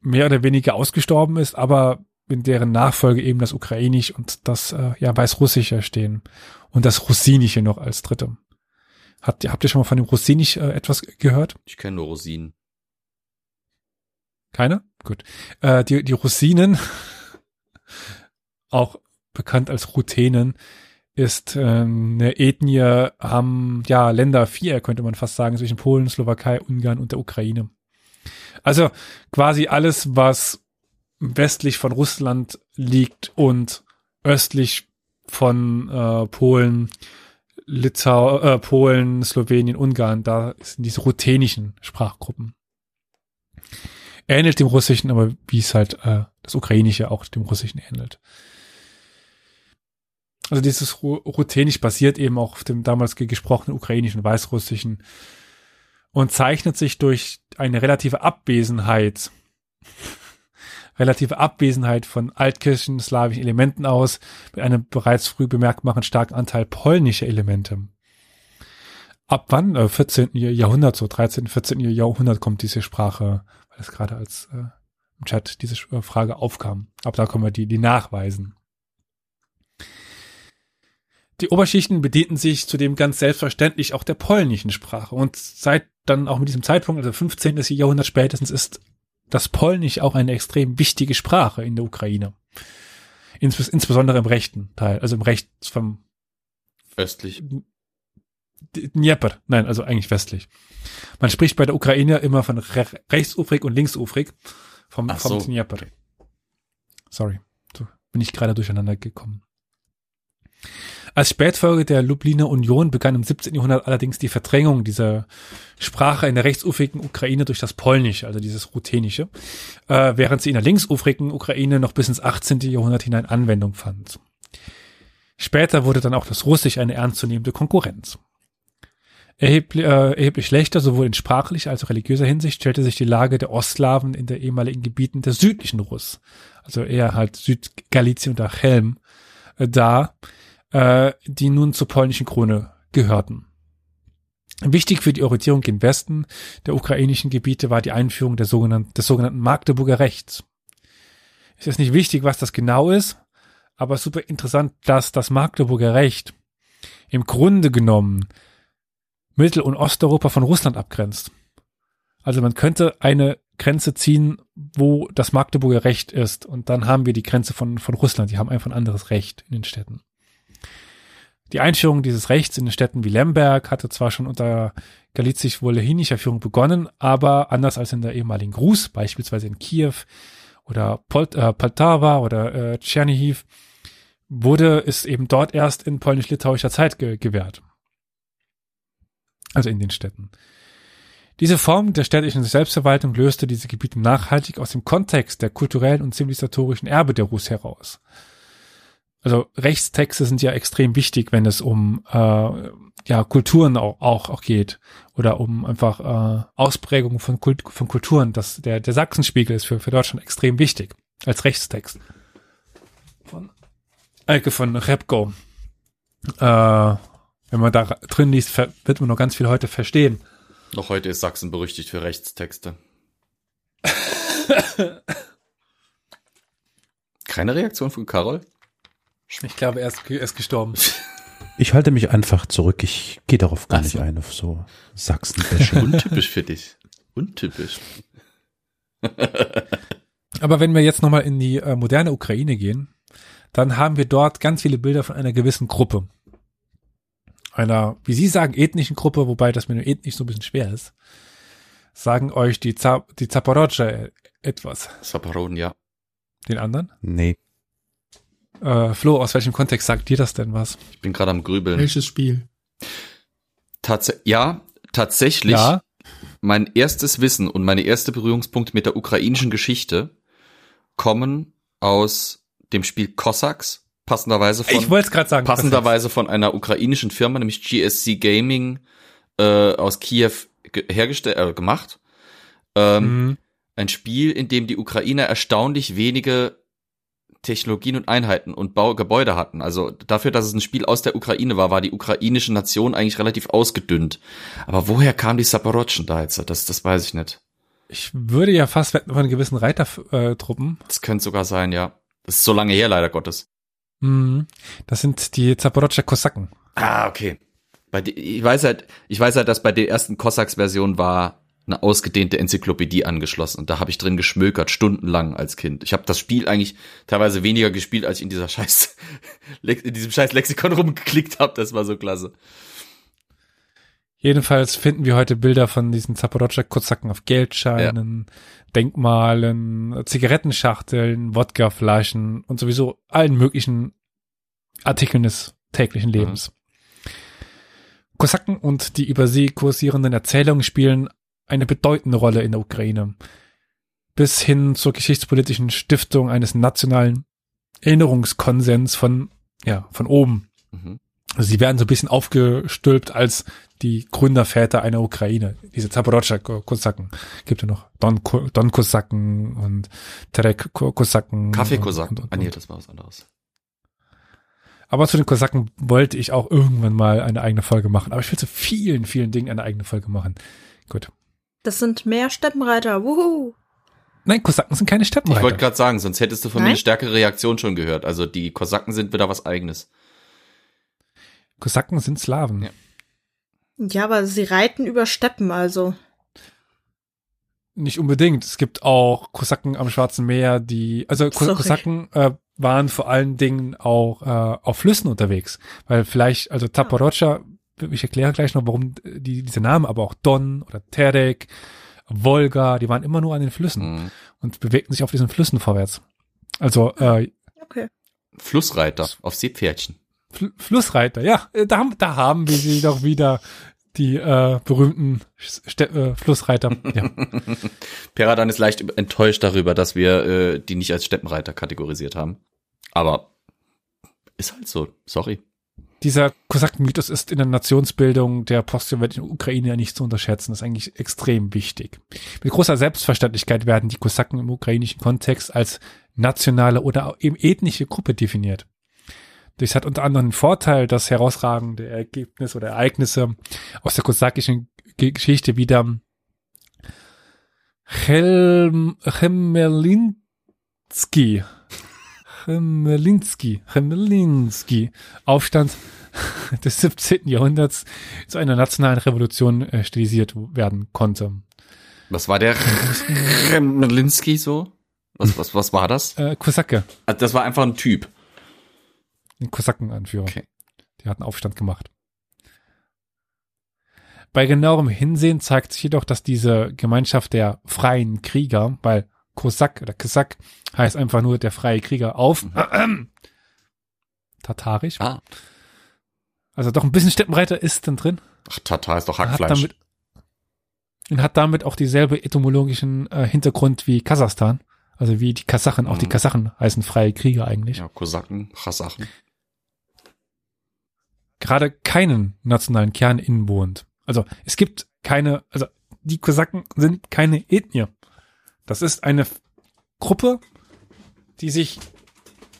mehr oder weniger ausgestorben ist, aber in deren Nachfolge eben das Ukrainisch und das äh, ja Weißrussische stehen und das Russinische noch als dritte. Habt ihr, habt ihr schon mal von dem Rossinisch äh, etwas gehört? Ich kenne nur Rosinen. Keine? Gut. Äh, die, die Rosinen, auch bekannt als Ruthenen, ist äh, eine Ethnie am ja, Länder vier, könnte man fast sagen, zwischen Polen, Slowakei, Ungarn und der Ukraine. Also quasi alles, was westlich von Russland liegt und östlich von äh, Polen, Litau, äh, Polen, Slowenien, Ungarn, da sind diese ruthenischen Sprachgruppen. Ähnelt dem Russischen, aber wie es halt äh, das Ukrainische auch dem Russischen ähnelt. Also dieses Ruthenisch basiert eben auch auf dem damals gesprochenen ukrainischen Weißrussischen und zeichnet sich durch eine relative Abwesenheit relative Abwesenheit von altkirchen slawischen Elementen aus, mit einem bereits früh bemerkbaren starken Anteil polnischer Elemente. Ab wann? Äh, 14. Jahrhundert, so 13., 14. Jahrhundert kommt diese Sprache, weil es gerade als äh, im Chat diese äh, Frage aufkam. Aber da kommen wir die, die nachweisen. Die Oberschichten bedienten sich zudem ganz selbstverständlich auch der polnischen Sprache. Und seit dann auch mit diesem Zeitpunkt, also 15. Jahrhundert spätestens, ist das Polnisch auch eine extrem wichtige Sprache in der Ukraine. Insbes insbesondere im rechten Teil, also im Recht vom östlich. Dnieper, nein, also eigentlich westlich. Man spricht bei der Ukraine immer von re rechtsufrig und linksufrig vom, Ach vom so. Dnieper. Sorry, so bin ich gerade durcheinander gekommen. Als Spätfolge der Lubliner Union begann im 17. Jahrhundert allerdings die Verdrängung dieser Sprache in der rechtsufrigen Ukraine durch das Polnische, also dieses Ruthenische, äh, während sie in der linksufrigen Ukraine noch bis ins 18. Jahrhundert hinein Anwendung fand. Später wurde dann auch das Russisch eine ernstzunehmende Konkurrenz. Erheblich, äh, erheblich schlechter, sowohl in sprachlicher als auch religiöser Hinsicht, stellte sich die Lage der Ostslawen in der ehemaligen Gebieten der südlichen Russ, also eher halt Südgalizien und Achelm, äh, dar, äh, die nun zur polnischen Krone gehörten. Wichtig für die Orientierung im Westen der ukrainischen Gebiete war die Einführung der sogenannten, des sogenannten Magdeburger Rechts. Es ist nicht wichtig, was das genau ist, aber super interessant, dass das Magdeburger Recht im Grunde genommen Mittel- und Osteuropa von Russland abgrenzt. Also man könnte eine Grenze ziehen, wo das Magdeburger Recht ist und dann haben wir die Grenze von, von Russland. Die haben einfach ein anderes Recht in den Städten. Die Einführung dieses Rechts in den Städten wie Lemberg hatte zwar schon unter galizisch-wolehinischer Führung begonnen, aber anders als in der ehemaligen Rus, beispielsweise in Kiew oder Pol äh, Poltava oder äh, Tschernihiv, wurde es eben dort erst in polnisch-litauischer Zeit ge gewährt. Also in den Städten. Diese Form der städtischen Selbstverwaltung löste diese Gebiete nachhaltig aus dem Kontext der kulturellen und zivilisatorischen Erbe der Rus heraus. Also Rechtstexte sind ja extrem wichtig, wenn es um äh, ja Kulturen auch, auch, auch geht oder um einfach äh, Ausprägungen von, Kult, von Kulturen. Das, der, der Sachsenspiegel ist für, für Deutschland extrem wichtig als Rechtstext. Von Elke von Repco. Äh, wenn man da drin liest, wird man noch ganz viel heute verstehen. Noch heute ist Sachsen berüchtigt für Rechtstexte. Keine Reaktion von Carol? Ich glaube, er ist, er ist gestorben. Ich halte mich einfach zurück. Ich gehe darauf gar Ach nicht ein, auf so Sachsen-Bashing. Untypisch für dich. Untypisch. Aber wenn wir jetzt nochmal in die äh, moderne Ukraine gehen, dann haben wir dort ganz viele Bilder von einer gewissen Gruppe. Einer, wie Sie sagen, ethnischen Gruppe, wobei das mit dem ethnisch so ein bisschen schwer ist. Sagen euch die, Za die Zaporozhe etwas. Saparoden, ja. Den anderen? nee. Äh, Flo, aus welchem Kontext sagt dir das denn was? Ich bin gerade am Grübeln. Welches Spiel? Tats ja, tatsächlich. Ja, Mein erstes Wissen und meine erste Berührungspunkte mit der ukrainischen Geschichte kommen aus dem Spiel Cossacks, passenderweise von ich wollte es gerade sagen. passenderweise von einer ukrainischen Firma, nämlich GSC Gaming äh, aus Kiew ge hergestellt äh, gemacht. Ähm, Mhm. Ein Spiel, in dem die Ukrainer erstaunlich wenige Technologien und Einheiten und Bau Gebäude hatten. Also dafür, dass es ein Spiel aus der Ukraine war, war die ukrainische Nation eigentlich relativ ausgedünnt. Aber woher kamen die Saporotschen da jetzt? Das, das weiß ich nicht. Ich würde ja fast wetten von gewissen Reitertruppen. Das könnte sogar sein, ja. Das ist so lange her, leider Gottes. Mhm. Das sind die Zaporozhe Kosaken. Ah, okay. Bei die, ich weiß halt, ich weiß halt, dass bei der ersten Cossacks-Version war eine ausgedehnte Enzyklopädie angeschlossen und da habe ich drin geschmökert stundenlang als Kind. Ich habe das Spiel eigentlich teilweise weniger gespielt, als ich in dieser scheiß in diesem scheiß Lexikon rumgeklickt habe. Das war so klasse. Jedenfalls finden wir heute Bilder von diesen Zaporozhe Kosaken auf Geldscheinen, Denkmalen, Zigarettenschachteln, Wodkaflaschen und sowieso allen möglichen Artikeln des täglichen Lebens. Kosaken und die über sie kursierenden Erzählungen spielen eine bedeutende Rolle in der Ukraine. Bis hin zur geschichtspolitischen Stiftung eines nationalen Erinnerungskonsens von, ja, von oben. Mhm. Also sie werden so ein bisschen aufgestülpt als die Gründerväter einer Ukraine. Diese Zaporozhe Kosaken. Gibt ja noch Don, Don Kosaken und Terek Ko- Kosaken. Kaffeekosaken. und- und- Ah nee, das war was anderes. Aber zu den Kosaken wollte ich auch irgendwann mal eine eigene Folge machen. Aber ich will zu vielen, vielen Dingen eine eigene Folge machen. Gut. Das sind mehr Steppenreiter. Wuhu. Nein, Kosaken sind keine Ich wollte Steppenreiter. gerade sagen, sonst hättest du von mir Nein? eine stärkere Reaktion schon gehört. Also die Kosaken sind wieder was eigenes. Kosaken sind Slawen. Ja. Ja, aber sie reiten über Steppen, also. Nicht unbedingt. Es gibt auch Kosaken am Schwarzen Meer, die, also Sorry. Kosaken äh, waren vor allen Dingen auch äh, auf Flüssen unterwegs. Weil vielleicht, also Taporocha, ich erkläre gleich noch, warum die, diese Namen, aber auch Don oder Terek, Wolga, die waren immer nur an den Flüssen Mhm. und bewegten sich auf diesen Flüssen vorwärts. Also äh, Okay. Flussreiter auf Seepferdchen. Fl Flussreiter, ja, äh, da, haben- da haben wir sie doch wieder, die äh, berühmten Ste äh, Flussreiter. Ja. Peradan ist leicht enttäuscht darüber, dass wir äh, die nicht als Steppenreiter kategorisiert haben. Aber ist halt so. Sorry. Dieser Kosaken-Mythos ist in der Nationsbildung der postsowjetischen Ukraine ja nicht zu unterschätzen. Das ist eigentlich extrem wichtig. Mit großer Selbstverständlichkeit werden die Kosaken im ukrainischen Kontext als nationale oder eben ethnische Gruppe definiert. Das hat unter anderem den Vorteil, dass herausragende Ergebnisse oder Ereignisse aus der kosakischen Ge- Geschichte wieder Helm, Chemelinski, Chemelinski, Chemelinski Aufstand des 17. Jahrhunderts zu einer nationalen Revolution äh, stilisiert werden konnte. Was war der Remlinski so? Was, was, was war das? Äh, Kosake, Ah, Das war einfach ein Typ. ein Kosakenanführer. Okay. Die hatten Aufstand gemacht. Bei genauerem Hinsehen zeigt sich jedoch, dass diese Gemeinschaft der freien Krieger, weil Kosak oder Kosak heißt einfach nur der freie Krieger auf Tatarisch. Ah. Also doch ein bisschen Steppenreiter ist dann drin. Ach, Tata ist doch hat Hackfleisch. damit, und hat damit auch dieselbe etymologischen äh, Hintergrund wie Kasachstan. Also wie die Kasachen, auch die Mhm. Kasachen heißen freie Krieger eigentlich. Ja, Kosaken, Chasachen. Gerade keinen nationalen Kern inwohnt. Also es gibt keine, also die Kosaken sind keine Ethnie. Das ist eine Gruppe, die sich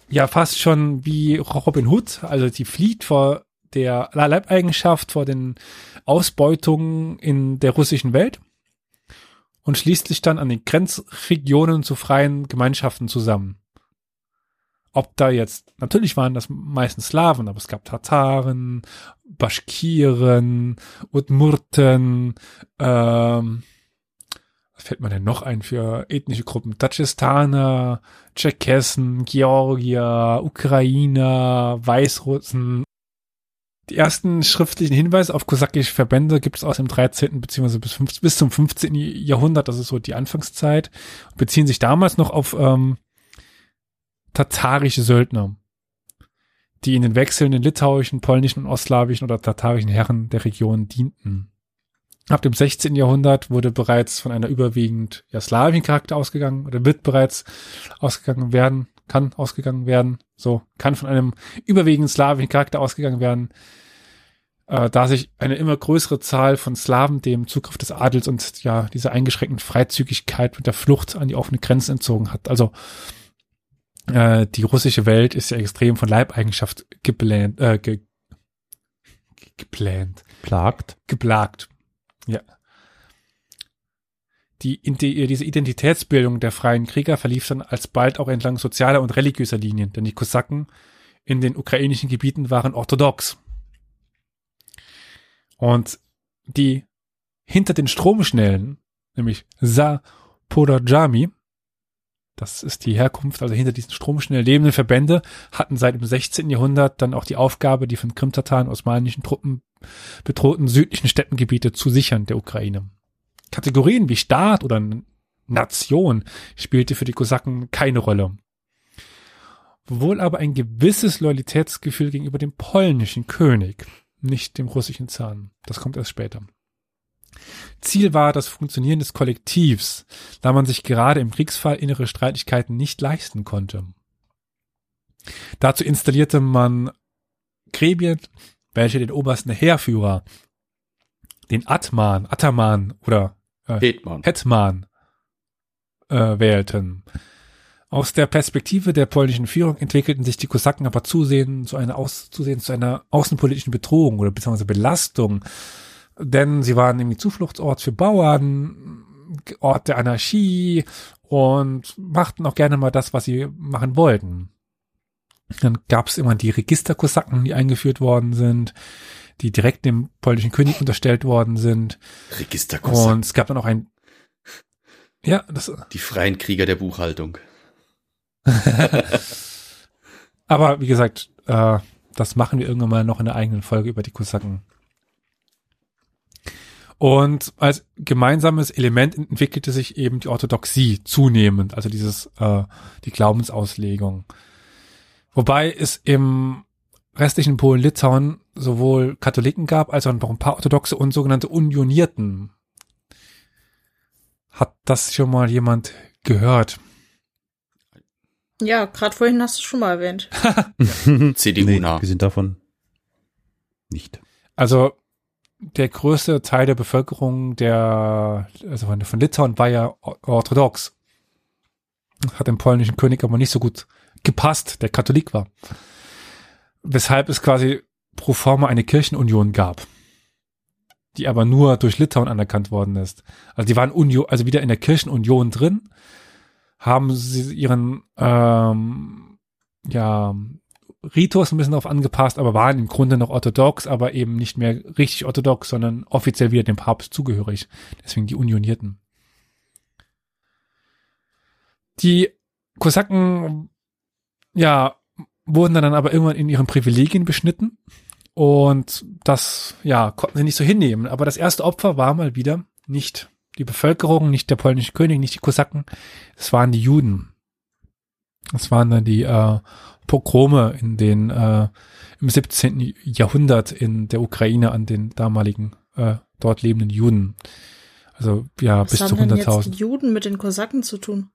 ja fast schon wie Robin Hood, also die flieht vor der Leibeigenschaft, vor den Ausbeutungen in der russischen Welt und schließt sich dann an den Grenzregionen zu freien Gemeinschaften zusammen. Ob da jetzt, natürlich waren das meistens Slawen, aber es gab Tataren, Baschkiren, Udmurten, ähm, fällt mir denn noch ein für ethnische Gruppen? Tadschestaner, Tscherkessen, Georgier, Ukrainer, Weißrussen. Die ersten schriftlichen Hinweise auf kosakische Verbände gibt es aus dem 13. bzw. Bis, 15 bis zum 15. Jahrhundert, das ist so die Anfangszeit, beziehen sich damals noch auf ähm, tatarische Söldner, die in den wechselnden litauischen, polnischen und ostslawischen oder tatarischen Herren der Region dienten. Ab dem 16. Jahrhundert wurde bereits von einer überwiegend ja, slawischen Charakter ausgegangen oder wird bereits ausgegangen werden, kann ausgegangen werden, so kann von einem überwiegend slawischen Charakter ausgegangen werden, äh, da sich eine immer größere Zahl von Slawen dem Zugriff des Adels und ja dieser eingeschränkten Freizügigkeit und der Flucht an die offene Grenze entzogen hat. Also äh, die russische Welt ist ja extrem von Leibeigenschaft geplant, äh, ge, geplant, Plagt. geplagt. Ja. Die, die, diese Identitätsbildung der freien Krieger verlief dann alsbald auch entlang sozialer und religiöser Linien, denn die Kosaken in den ukrainischen Gebieten waren orthodox. Und die hinter den Stromschnellen, nämlich Zaporojami, das ist die Herkunft, also hinter diesen stromschnell lebenden Verbände, hatten seit dem 16. Jahrhundert dann auch die Aufgabe, die von Krimtataren osmanischen Truppen bedrohten südlichen Steppengebiete zu sichern der Ukraine. Kategorien wie Staat oder Nation spielte für die Kosaken keine Rolle. Wohl aber ein gewisses Loyalitätsgefühl gegenüber dem polnischen König, nicht dem russischen Zahn. Das kommt erst später. Ziel war das Funktionieren des Kollektivs, da man sich gerade im Kriegsfall innere Streitigkeiten nicht leisten konnte. Dazu installierte man Gremien, welche den obersten Heerführer, den Atman, Ataman oder Hetman. Hetman äh, wählten. Aus der Perspektive der polnischen Führung entwickelten sich die Kosaken aber zusehends zu einer, aus, zusehends zu einer außenpolitischen Bedrohung oder beziehungsweise Belastung, denn sie waren irgendwie Zufluchtsort für Bauern, Ort der Anarchie und machten auch gerne mal das, was sie machen wollten. Dann gab es immer die Registerkosaken, die eingeführt worden sind, die direkt dem polnischen König unterstellt worden sind. Registerkosaken. Und es gab dann auch ein ja, das, Die freien Krieger der Buchhaltung. aber wie gesagt, äh, das machen wir irgendwann mal noch in einer eigenen Folge über die Kosaken. Und als gemeinsames Element entwickelte sich eben die Orthodoxie zunehmend, also dieses äh, die Glaubensauslegung. Wobei es im restlichen Polen-Litauen sowohl Katholiken gab, als auch noch ein paar Orthodoxe und sogenannte Unionierten. Hat das schon mal jemand gehört? Ja, gerade vorhin hast du schon mal erwähnt. CDU nee, nah. wir sind davon nicht. Also der größte Teil der Bevölkerung der, also von, von Litauen war ja orthodox. Hat dem polnischen König aber nicht so gut gepasst, der Katholik war. Weshalb es quasi pro forma eine Kirchenunion gab, die aber nur durch Litauen anerkannt worden ist. Also die waren Union, also wieder in der Kirchenunion drin, haben sie ihren ähm, ja Ritus ein bisschen darauf angepasst, aber waren im Grunde noch orthodox, aber eben nicht mehr richtig orthodox, sondern offiziell wieder dem Papst zugehörig. Deswegen die Unionierten. Die Kosaken, ja, wurden dann aber irgendwann in ihren Privilegien beschnitten und das, ja, konnten sie nicht so hinnehmen. Aber das erste Opfer war mal wieder nicht die Bevölkerung, nicht der polnische König, nicht die Kosaken, es waren die Juden. Das waren dann die äh, Pogrome in den äh, im 17. Jahrhundert in der Ukraine an den damaligen äh, dort lebenden Juden. Also ja, Was bis haben zu denn jetzt die 100.000. Juden mit den Kosaken zu tun?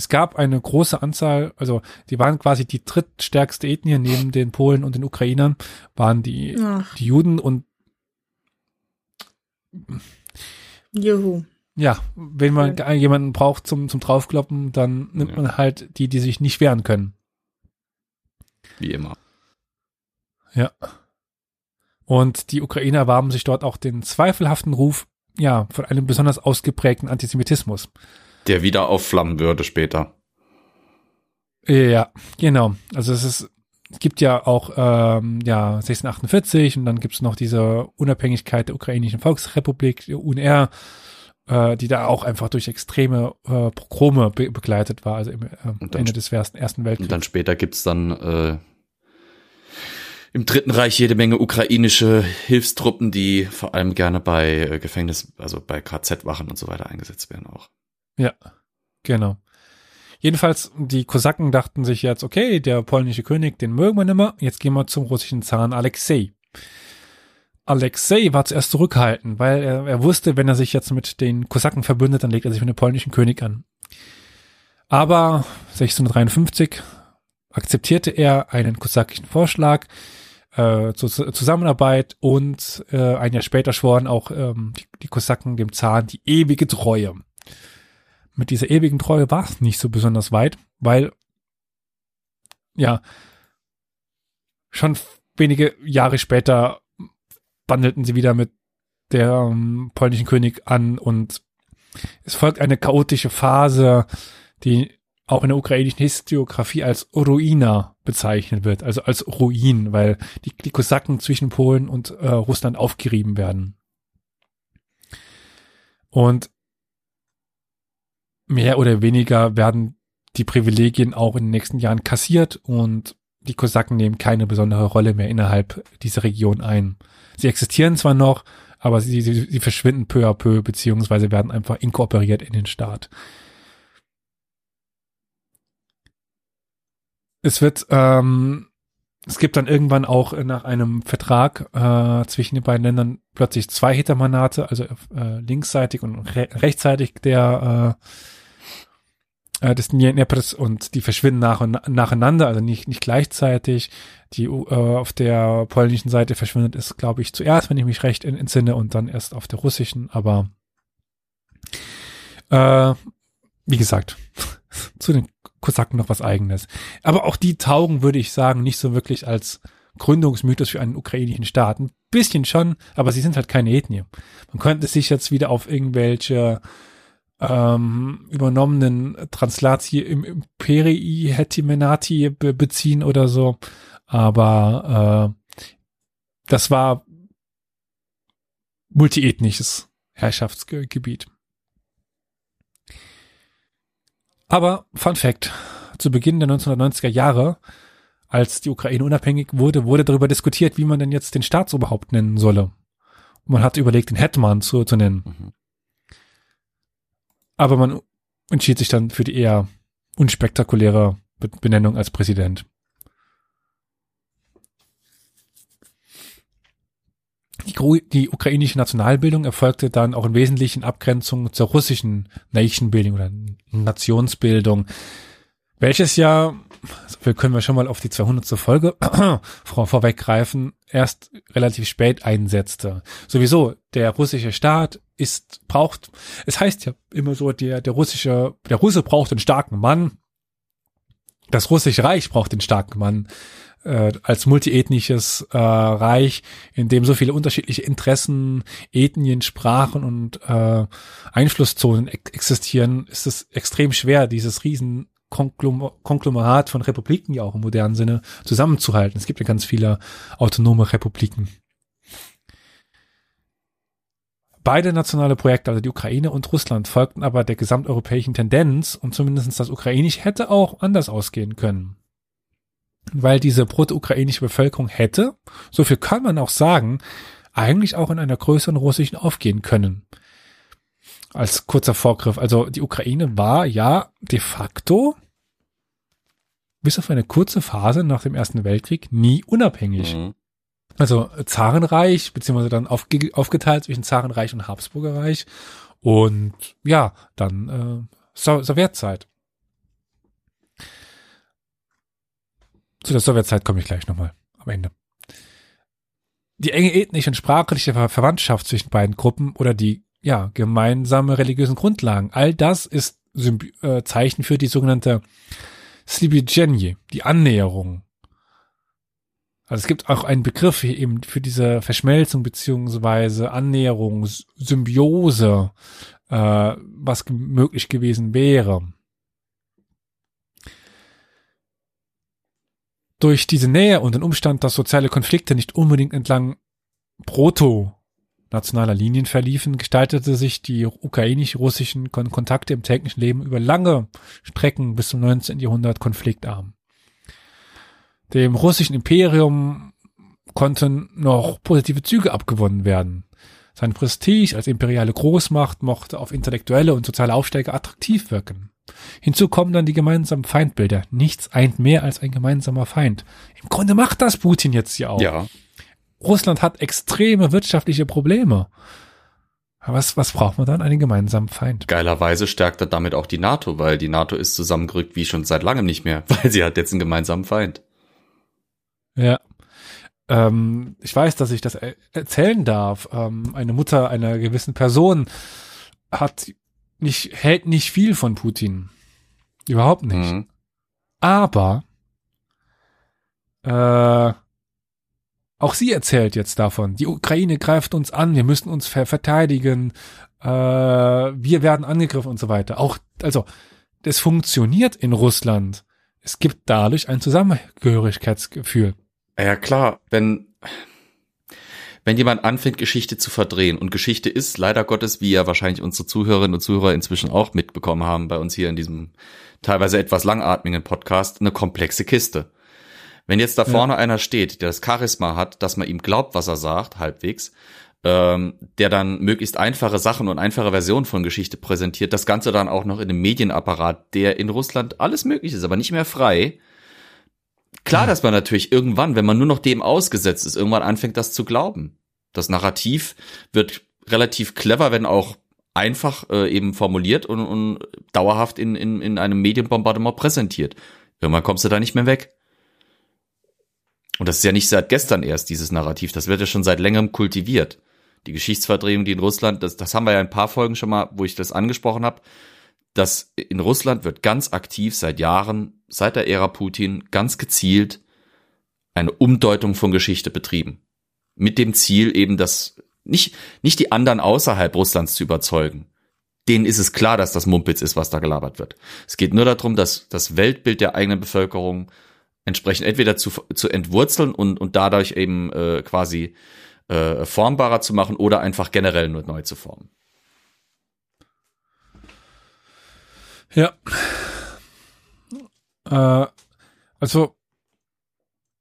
Es gab eine große Anzahl, also die waren quasi die drittstärkste Ethnie neben den Polen und den Ukrainern, waren die, Ach. die Juden und Juhu. ja, wenn man Ja. jemanden braucht zum, zum draufkloppen, dann nimmt Ja. man halt die, die sich nicht wehren können. Wie immer. Ja. Und die Ukrainer warben sich dort auch den zweifelhaften Ruf, ja, von einem besonders ausgeprägten Antisemitismus. Der wieder aufflammen würde später. Ja, genau. Also es ist, es gibt ja auch ähm, ja 1648 und dann gibt es noch diese Unabhängigkeit der ukrainischen Volksrepublik, die UNR, äh, die da auch einfach durch extreme äh, Pogrome be begleitet war, also im, äh, Und dann- Ende des Ersten, Ersten Und Weltkriegs. dann später gibt's dann äh, im Dritten Reich jede Menge ukrainische Hilfstruppen, die vor allem gerne bei äh, Gefängnis, also bei KZ-Wachen und so weiter eingesetzt werden auch. Ja, genau. Jedenfalls, die Kosaken dachten sich jetzt, okay, der polnische König, den mögen wir nimmer, jetzt gehen wir zum russischen Zaren Alexei. Alexei war zuerst zurückhaltend, weil er, er wusste, wenn er sich jetzt mit den Kosaken verbündet, dann legt er sich mit dem polnischen König an. Aber 1653 akzeptierte er einen kosakischen Vorschlag äh, zur Zusammenarbeit und äh, ein Jahr später schworen auch ähm, die, die Kosaken dem Zaren die ewige Treue mit dieser ewigen Treue war es nicht so besonders weit, weil ja schon wenige Jahre später bandelten sie wieder mit der ähm, polnischen König an und es folgt eine chaotische Phase, die auch in der ukrainischen Historiografie als Ruina bezeichnet wird, also als Ruin, weil die, die Kosaken zwischen Polen und äh, Russland aufgerieben werden. Und mehr oder weniger werden die Privilegien auch in den nächsten Jahren kassiert und die Kosaken nehmen keine besondere Rolle mehr innerhalb dieser Region ein. Sie existieren zwar noch, aber sie, sie, sie verschwinden peu à peu, beziehungsweise werden einfach inkorporiert in den Staat. Es wird, ähm, es gibt dann irgendwann auch nach einem Vertrag äh, zwischen den beiden Ländern plötzlich zwei Hetermanate, also äh, linksseitig und re rechtsseitig der äh, äh, des Dneprs und die verschwinden nach und nacheinander, also nicht nicht gleichzeitig. Die äh, auf der polnischen Seite verschwindet ist, glaube ich, zuerst, wenn ich mich recht entsinne, und dann erst auf der russischen. Aber äh, wie gesagt, zu den Kosaken noch was eigenes. Aber auch die taugen, würde ich sagen, nicht so wirklich als Gründungsmythos für einen ukrainischen Staat. Ein bisschen schon, aber sie sind halt keine Ethnie. Man könnte sich jetzt wieder auf irgendwelche ähm, übernommenen Translati im Imperii Hetimenati be beziehen oder so. Aber äh, das war multiethnisches Herrschaftsgebiet. Aber Fun Fact, zu Beginn der 1990er Jahre, als die Ukraine unabhängig wurde, wurde darüber diskutiert, wie man denn jetzt den Staatsoberhaupt nennen solle. Und man hat überlegt, den Hetman zu, zu nennen. Mhm. Aber man entschied sich dann für die eher unspektakuläre Be Benennung als Präsident. Die, die ukrainische Nationalbildung erfolgte dann auch in wesentlichen Abgrenzung zur russischen Nation Building oder Nationsbildung, welches ja, viel können wir schon mal auf die 200. Folge vor, vorweggreifen, erst relativ spät einsetzte. Sowieso, der russische Staat ist, braucht, es heißt ja immer so, der, der russische, der Russe braucht einen starken Mann, das russische Reich braucht den starken Mann äh, als multiethnisches äh, Reich, in dem so viele unterschiedliche Interessen, Ethnien, Sprachen und äh, Einflusszonen ex existieren, ist es extrem schwer, dieses riesen Konglomerat von Republiken ja auch im modernen Sinne zusammenzuhalten. Es gibt ja ganz viele autonome Republiken. Beide nationale Projekte, also die Ukraine und Russland, folgten aber der gesamteuropäischen Tendenz und zumindest das Ukrainisch hätte auch anders ausgehen können. Weil diese proto-ukrainische Bevölkerung hätte, so viel kann man auch sagen, eigentlich auch in einer größeren russischen aufgehen können als kurzer Vorgriff. Also die Ukraine war ja de facto bis auf eine kurze Phase nach dem Ersten Weltkrieg nie unabhängig. Mhm. Also Zarenreich, beziehungsweise dann aufge aufgeteilt zwischen Zarenreich und Habsburgerreich und ja, dann äh, so Sowjetzeit. Zu der Sowjetzeit komme ich gleich nochmal am Ende. Die enge ethnische und sprachliche Verwandtschaft zwischen beiden Gruppen oder die ja gemeinsame religiösen Grundlagen, all das ist Symbi äh, Zeichen für die sogenannte Slibigenje, die Annäherung. Also es gibt auch einen Begriff eben für diese Verschmelzung beziehungsweise Annäherung, Symbiose, äh, was möglich gewesen wäre. Durch diese Nähe und den Umstand, dass soziale Konflikte nicht unbedingt entlang proto-nationaler Linien verliefen, gestaltete sich die ukrainisch-russischen Kontakte im täglichen Leben über lange Strecken bis zum 19. Jahrhundert konfliktarm. Dem russischen Imperium konnten noch positive Züge abgewonnen werden. Sein Prestige als imperiale Großmacht mochte auf intellektuelle und soziale Aufsteiger attraktiv wirken. Hinzu kommen dann die gemeinsamen Feindbilder. Nichts eint mehr als ein gemeinsamer Feind. Im Grunde macht das Putin jetzt hier auch. Ja. Russland hat extreme wirtschaftliche Probleme. Was, was braucht man dann? Einen gemeinsamen Feind. Geilerweise stärkt er damit auch die NATO, weil die NATO ist zusammengerückt wie schon seit langem nicht mehr, weil sie hat jetzt einen gemeinsamen Feind. Ja. Ähm, ich weiß, dass ich das er erzählen darf. Ähm, eine Mutter einer gewissen Person hat nicht, hält nicht viel von Putin. Überhaupt nicht. Mhm. Aber äh, auch sie erzählt jetzt davon. Die Ukraine greift uns an, wir müssen uns ver verteidigen, äh, wir werden angegriffen und so weiter. Auch, also, das funktioniert in Russland. Es gibt dadurch ein Zusammengehörigkeitsgefühl. Ja klar, wenn wenn jemand anfängt, Geschichte zu verdrehen, und Geschichte ist leider Gottes, wie ja wahrscheinlich unsere Zuhörerinnen und Zuhörer inzwischen auch mitbekommen haben, bei uns hier in diesem teilweise etwas langatmigen Podcast, eine komplexe Kiste. Wenn jetzt da vorne einer steht, der das Charisma hat, dass man ihm glaubt, was er sagt, halbwegs, ähm, der dann möglichst einfache Sachen und einfache Versionen von Geschichte präsentiert, das Ganze dann auch noch in einem Medienapparat, der in Russland alles möglich ist, aber nicht mehr frei. Klar, dass man natürlich irgendwann, wenn man nur noch dem ausgesetzt ist, irgendwann anfängt, das zu glauben. Das Narrativ wird relativ clever, wenn auch einfach äh, eben formuliert und, und dauerhaft in, in, in einem Medienbombardement präsentiert. Irgendwann kommst du da nicht mehr weg. Und das ist ja nicht seit gestern erst, dieses Narrativ. Das wird ja schon seit längerem kultiviert. Die Geschichtsverdrehung, die in Russland, das, das haben wir ja in ein paar Folgen schon mal, wo ich das angesprochen habe. dass in Russland wird ganz aktiv seit Jahren, seit der Ära Putin, ganz gezielt eine Umdeutung von Geschichte betrieben. Mit dem Ziel eben, das nicht, nicht die anderen außerhalb Russlands zu überzeugen. Denen ist es klar, dass das Mumpitz ist, was da gelabert wird. Es geht nur darum, dass das Weltbild der eigenen Bevölkerung entsprechend entweder zu, zu entwurzeln und, und dadurch eben äh, quasi äh, formbarer zu machen oder einfach generell nur neu zu formen. Ja. Äh, also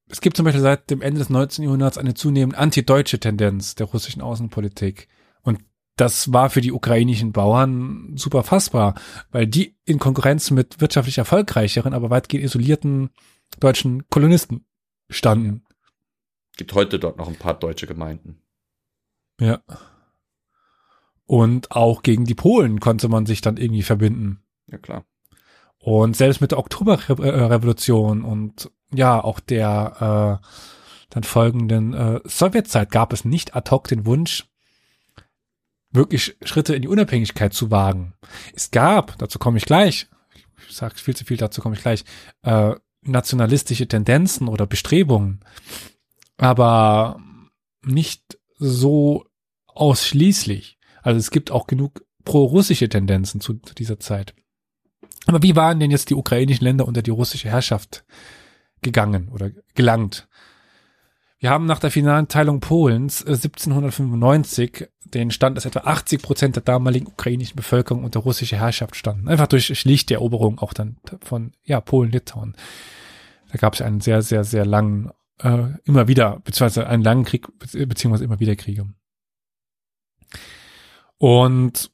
es gibt zum Beispiel seit dem Ende des 19. Jahrhunderts eine zunehmend antideutsche Tendenz der russischen Außenpolitik. Und das war für die ukrainischen Bauern super fassbar, weil die in Konkurrenz mit wirtschaftlich erfolgreicheren, aber weitgehend isolierten deutschen Kolonisten standen. Gibt heute dort noch ein paar deutsche Gemeinden. Ja. Und auch gegen die Polen konnte man sich dann irgendwie verbinden. Ja, klar. Und selbst mit der Oktoberrevolution und ja, auch der äh, dann folgenden äh, Sowjetzeit gab es nicht ad hoc den Wunsch, wirklich Schritte in die Unabhängigkeit zu wagen. Es gab, dazu komme ich gleich, ich sage viel zu viel, dazu komme ich gleich, äh, nationalistische Tendenzen oder Bestrebungen, aber nicht so ausschließlich. Also es gibt auch genug pro-russische Tendenzen zu, zu dieser Zeit. Aber wie waren denn jetzt die ukrainischen Länder unter die russische Herrschaft gegangen oder gelangt? Wir haben nach der finalen Teilung Polens 1795 den Stand, dass etwa 80 Prozent der damaligen ukrainischen Bevölkerung unter russischer Herrschaft standen. Einfach durch schlichte Eroberung auch dann von ja, Polen, Litauen. Da gab es einen sehr, sehr, sehr langen, äh, immer wieder, beziehungsweise einen langen Krieg, beziehungsweise immer wieder Kriege. Und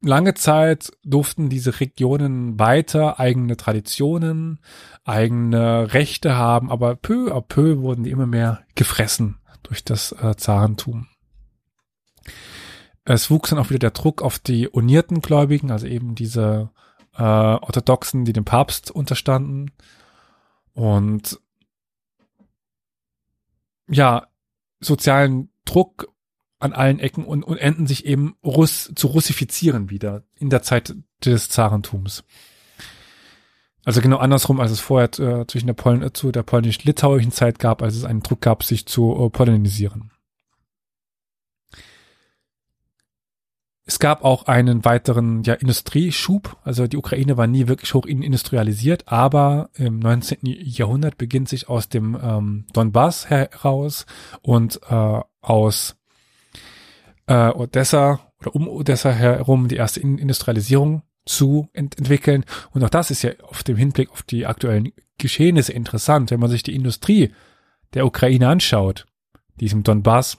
lange Zeit durften diese Regionen weiter eigene Traditionen, eigene Rechte haben, aber peu à peu wurden die immer mehr gefressen durch das äh, Zarentum. Es wuchs dann auch wieder der Druck auf die unierten Gläubigen, also eben diese äh, Orthodoxen, die dem Papst unterstanden. Und ja, sozialen Druck an allen Ecken und, und enden sich eben Russ zu russifizieren wieder in der Zeit des Zarentums. Also genau andersrum, als es vorher äh, zwischen der Polen, äh, zu der polnisch-litauischen Zeit gab, als es einen Druck gab, sich zu äh, polonisieren. Es gab auch einen weiteren ja, Industrieschub. Also die Ukraine war nie wirklich hoch industrialisiert, aber im 19. Jahrhundert beginnt sich aus dem ähm, Donbass heraus und äh, aus äh, Odessa oder um Odessa herum die erste Industrialisierung zu ent entwickeln. Und auch das ist ja auf dem Hinblick auf die aktuellen Geschehnisse interessant, wenn man sich die Industrie der Ukraine anschaut, diesem Donbass,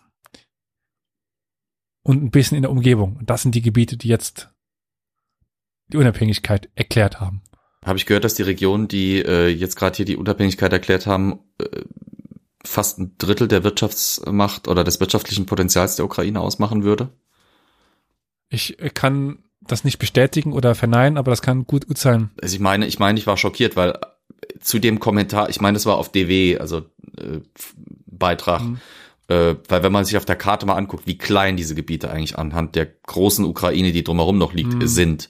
und ein bisschen in der Umgebung. Und das sind die Gebiete, die jetzt die Unabhängigkeit erklärt haben. Habe ich gehört, dass die Regionen, die äh, jetzt gerade hier die Unabhängigkeit erklärt haben, äh, fast ein Drittel der Wirtschaftsmacht oder des wirtschaftlichen Potenzials der Ukraine ausmachen würde? Ich äh, kann das nicht bestätigen oder verneinen, aber das kann gut, gut sein. Also ich meine, ich meine, ich war schockiert, weil zu dem Kommentar, ich meine, das war auf DW, also äh, Beitrag, mhm. Äh, weil wenn man sich auf der Karte mal anguckt, wie klein diese Gebiete eigentlich anhand der großen Ukraine, die drumherum noch liegt, mhm. sind,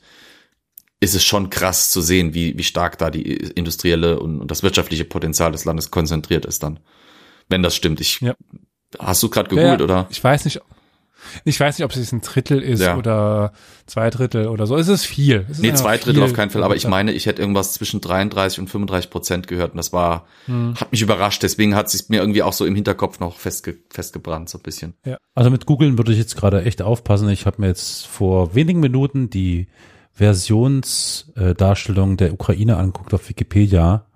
ist es schon krass zu sehen, wie, wie stark da die industrielle und, und das wirtschaftliche Potenzial des Landes konzentriert ist dann. Wenn das stimmt. Ich, ja. Hast du gerade gegoogelt, ja, oder? Ich weiß nicht, ich weiß nicht, ob es ein Drittel ist ja. oder zwei Drittel oder so. Es ist viel. Es ist nee, zwei Drittel auf keinen Fall. Aber ich meine, ich hätte irgendwas zwischen 33 und 35 Prozent gehört. Und das war, hm. hat mich überrascht. Deswegen hat sich mir irgendwie auch so im Hinterkopf noch festge festgebrannt, so ein bisschen. Ja. Also mit googeln würde ich jetzt gerade echt aufpassen. Ich habe mir jetzt vor wenigen Minuten die Versionsdarstellung der Ukraine anguckt auf Wikipedia.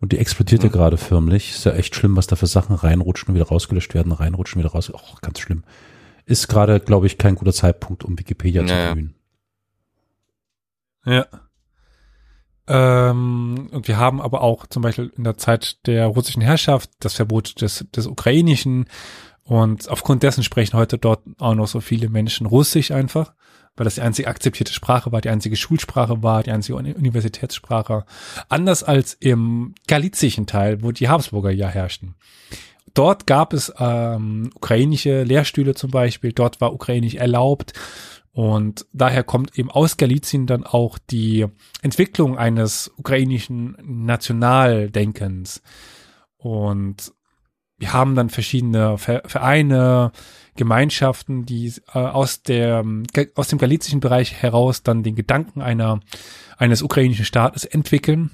Und die explodierte mhm. gerade förmlich. Ist ja echt schlimm, was da für Sachen reinrutschen und wieder rausgelöscht werden, reinrutschen, wieder raus. Oh, ganz schlimm ist gerade, glaube ich, kein guter Zeitpunkt, um Wikipedia naja. zu bemühen. Ja. Ähm, und wir haben aber auch zum Beispiel in der Zeit der russischen Herrschaft das Verbot des, des Ukrainischen und aufgrund dessen sprechen heute dort auch noch so viele Menschen Russisch einfach, weil das die einzige akzeptierte Sprache war, die einzige Schulsprache war, die einzige Universitätssprache. Anders als im galizischen Teil, wo die Habsburger ja herrschten. Dort gab es ähm, ukrainische Lehrstühle zum Beispiel, dort war ukrainisch erlaubt und daher kommt eben aus Galizien dann auch die Entwicklung eines ukrainischen Nationaldenkens. Und wir haben dann verschiedene Vereine, Gemeinschaften, die äh, aus der aus dem galizischen Bereich heraus dann den Gedanken einer eines ukrainischen Staates entwickeln.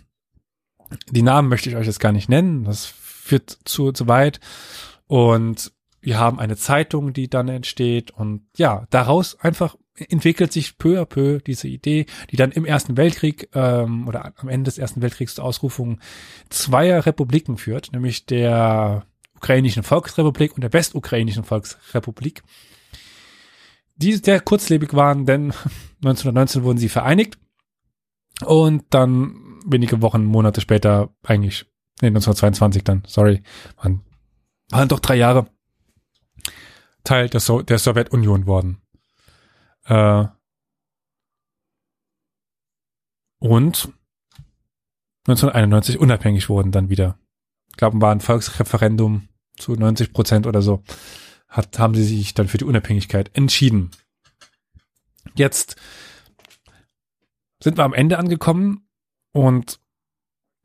Die Namen möchte ich euch jetzt gar nicht nennen. Das führt zu, zu weit. Und wir haben eine Zeitung, die dann entsteht. Und ja, daraus einfach entwickelt sich peu à peu diese Idee, die dann im Ersten Weltkrieg ähm, oder am Ende des Ersten Weltkriegs zur Ausrufung zweier Republiken führt, nämlich der ukrainischen Volksrepublik und der westukrainischen Volksrepublik, die sehr kurzlebig waren, denn 1919 wurden sie vereinigt und dann wenige Wochen, Monate später eigentlich Nee, 1922 dann, sorry. Waren, waren doch drei Jahre Teil der, so der Sowjetunion worden. Äh, und 1991 unabhängig wurden dann wieder. Ich glaube, war ein Volksreferendum zu 90 Prozent oder so. Hat, haben sie sich dann für die Unabhängigkeit entschieden. Jetzt sind wir am Ende angekommen und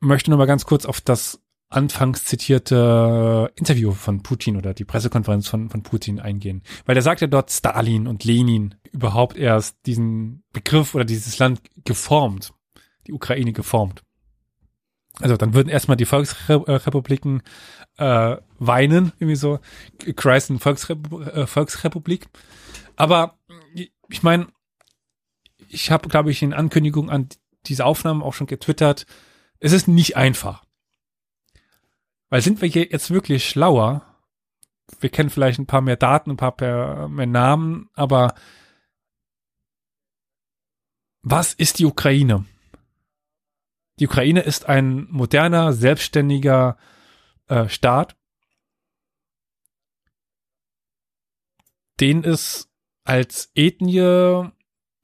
möchte nur mal ganz kurz auf das anfangs zitierte Interview von Putin oder die Pressekonferenz von, von Putin eingehen. Weil er sagt ja dort Stalin und Lenin überhaupt erst diesen Begriff oder dieses Land geformt, die Ukraine geformt. Also dann würden erstmal die Volksrepubliken äh, weinen, irgendwie so, Christ in Volksrepu äh, Volksrepublik. Aber ich meine, ich habe, glaube ich, in Ankündigung an diese Aufnahmen auch schon getwittert, es ist nicht einfach. Weil sind wir jetzt wirklich schlauer? Wir kennen vielleicht ein paar mehr Daten, ein paar mehr Namen, aber was ist die Ukraine? Die Ukraine ist ein moderner, selbstständiger äh, Staat, den es als Ethnie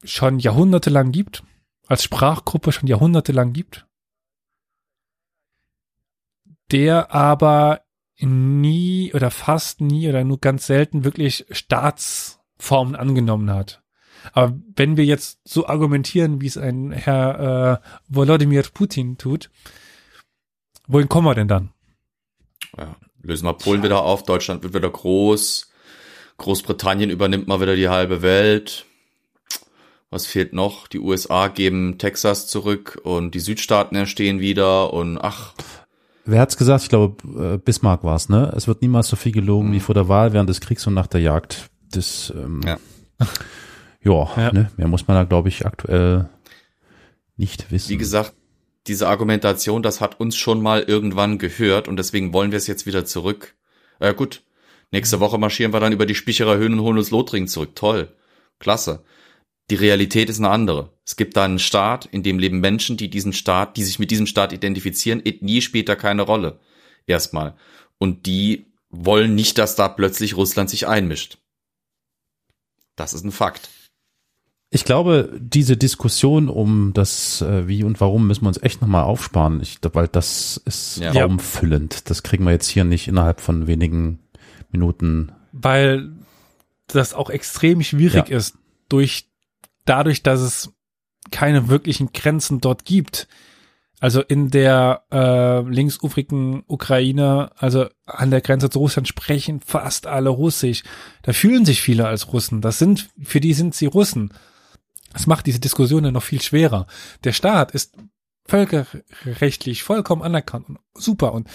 schon jahrhundertelang gibt als Sprachgruppe schon jahrhundertelang gibt, der aber nie oder fast nie oder nur ganz selten wirklich Staatsformen angenommen hat. Aber wenn wir jetzt so argumentieren, wie es ein Herr äh, Volodymyr Putin tut, wohin kommen wir denn dann? Ja, lösen wir Polen wieder auf, Deutschland wird wieder groß, Großbritannien übernimmt mal wieder die halbe Welt. Was fehlt noch? Die USA geben Texas zurück und die Südstaaten entstehen wieder und ach. Wer hat's gesagt? Ich glaube, äh, Bismarck war's, ne? Es wird niemals so viel gelogen wie vor der Wahl, während des Kriegs und nach der Jagd. Das, ähm, Ja. ja, Ja. Ne? mehr muss man da, glaube ich, aktuell nicht wissen. Wie gesagt, diese Argumentation, das hat uns schon mal irgendwann gehört und deswegen wollen wir es jetzt wieder zurück. Äh, gut, nächste Woche marschieren wir dann über die Spicherer Höhen und holen uns Lothringen zurück. Toll, klasse. Die Realität ist eine andere. Es gibt da einen Staat, in dem leben Menschen, die diesen Staat, die sich mit diesem Staat identifizieren. Ethnie spielt da keine Rolle. Erstmal. Und die wollen nicht, dass da plötzlich Russland sich einmischt. Das ist ein Fakt. Ich glaube, diese Diskussion um das äh, Wie und Warum müssen wir uns echt nochmal aufsparen, ich, weil das ist Ja. raumfüllend. Das kriegen wir jetzt hier nicht innerhalb von wenigen Minuten. Weil das auch extrem schwierig Ja. ist, durch, dadurch, dass es keine wirklichen Grenzen dort gibt. Also in der äh, linksufrigen Ukraine, also an der Grenze zu Russland, sprechen fast alle Russisch. Da fühlen sich viele als Russen. Das sind, für die sind sie Russen. Das macht diese Diskussion ja noch viel schwerer. Der Staat ist völkerrechtlich vollkommen anerkannt und super. Und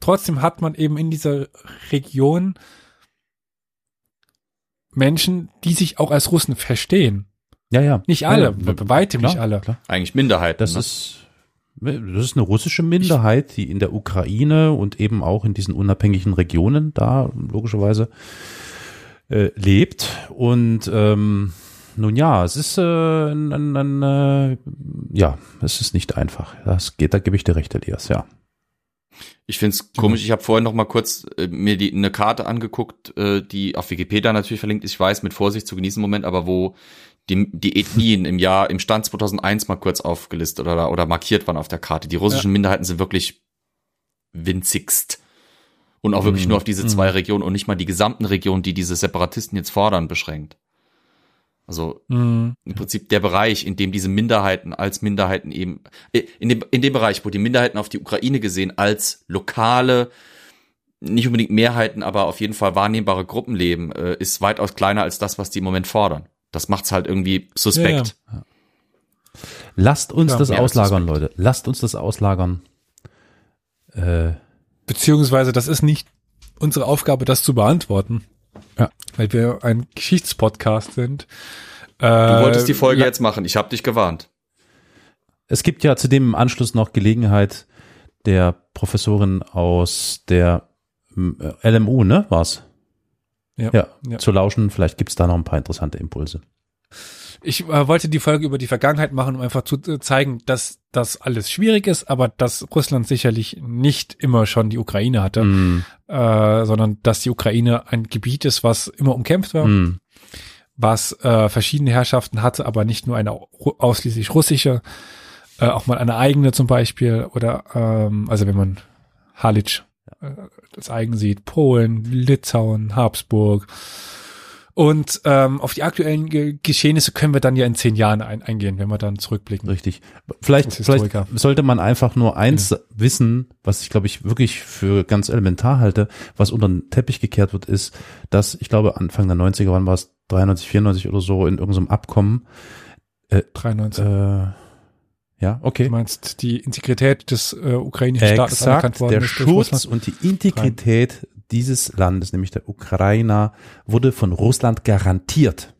trotzdem hat man eben in dieser Region Menschen, die sich auch als Russen verstehen. Ja, ja. Nicht alle, Ja, ja. bei weitem Klar, nicht alle. Klar. Eigentlich Minderheiten. Das ne? ist das ist eine russische Minderheit, die in der Ukraine und eben auch in diesen unabhängigen Regionen da logischerweise äh, lebt. Und ähm, nun ja, es ist äh, ein, ein, ein, äh, ja, es ist nicht einfach. Das geht, da gebe ich dir recht, Elias, ja. Ich find's komisch. Ich habe vorhin noch mal kurz äh, mir die eine Karte angeguckt, äh, die auf Wikipedia natürlich verlinkt ist. Ich weiß, mit Vorsicht zu genießen im Moment, aber wo die, die Ethnien im Jahr im Stand 2001 mal kurz aufgelistet oder oder markiert waren auf der Karte. Die russischen Minderheiten sind wirklich winzigst und auch wirklich Mhm. nur auf diese zwei Regionen und nicht mal die gesamten Regionen, die diese Separatisten jetzt fordern, beschränkt. Also Mhm. im Prinzip der Bereich, in dem diese Minderheiten als Minderheiten eben, äh, in dem, in dem Bereich, wo die Minderheiten auf die Ukraine gesehen als lokale, nicht unbedingt Mehrheiten, aber auf jeden Fall wahrnehmbare Gruppen leben, äh, ist weitaus kleiner als das, was die im Moment fordern. Das macht's halt irgendwie suspekt. Lasst uns Klar, das ja, auslagern, Suspekt. Leute. Lasst uns das auslagern. Äh, Beziehungsweise, das ist nicht unsere Aufgabe, das zu beantworten. Ja. Weil wir ein Geschichtspodcast sind. Äh, Du wolltest die Folge ja, jetzt machen, ich habe dich gewarnt. Es gibt ja zudem im Anschluss noch Gelegenheit der Professorin aus der äh, LMU, ne, war's? Ja. Ja, Ja. zu lauschen. Vielleicht gibt's da noch ein paar interessante Impulse. Ich äh, wollte die Folge über die Vergangenheit machen, um einfach zu äh, zeigen, dass das alles schwierig ist, aber dass Russland sicherlich nicht immer schon die Ukraine hatte, Mm, äh, sondern dass die Ukraine ein Gebiet ist, was immer umkämpft war, mm. was äh, verschiedene Herrschaften hatte, aber nicht nur eine ausschließlich russische, äh, auch mal eine eigene zum Beispiel oder ähm, also wenn man Halitsch äh, das eigen sieht, Polen, Litauen, Habsburg und ähm, auf die aktuellen Ge Geschehnisse können wir dann ja in zehn Jahren ein eingehen, wenn wir dann zurückblicken. Richtig. Vielleicht, vielleicht sollte man einfach nur eins wissen, was ich glaube ich wirklich für ganz elementar halte, was unter den Teppich gekehrt wird, ist, dass ich glaube Anfang der 90er, wann war es 93, 94 oder so in irgendeinem Abkommen, 93. äh, ja, Du okay. meinst, die Integrität des äh, ukrainischen Staates anerkannt Exakt, worden der Schutz und die Integrität dieses Landes, nämlich der Ukrainer, wurde von Russland garantiert.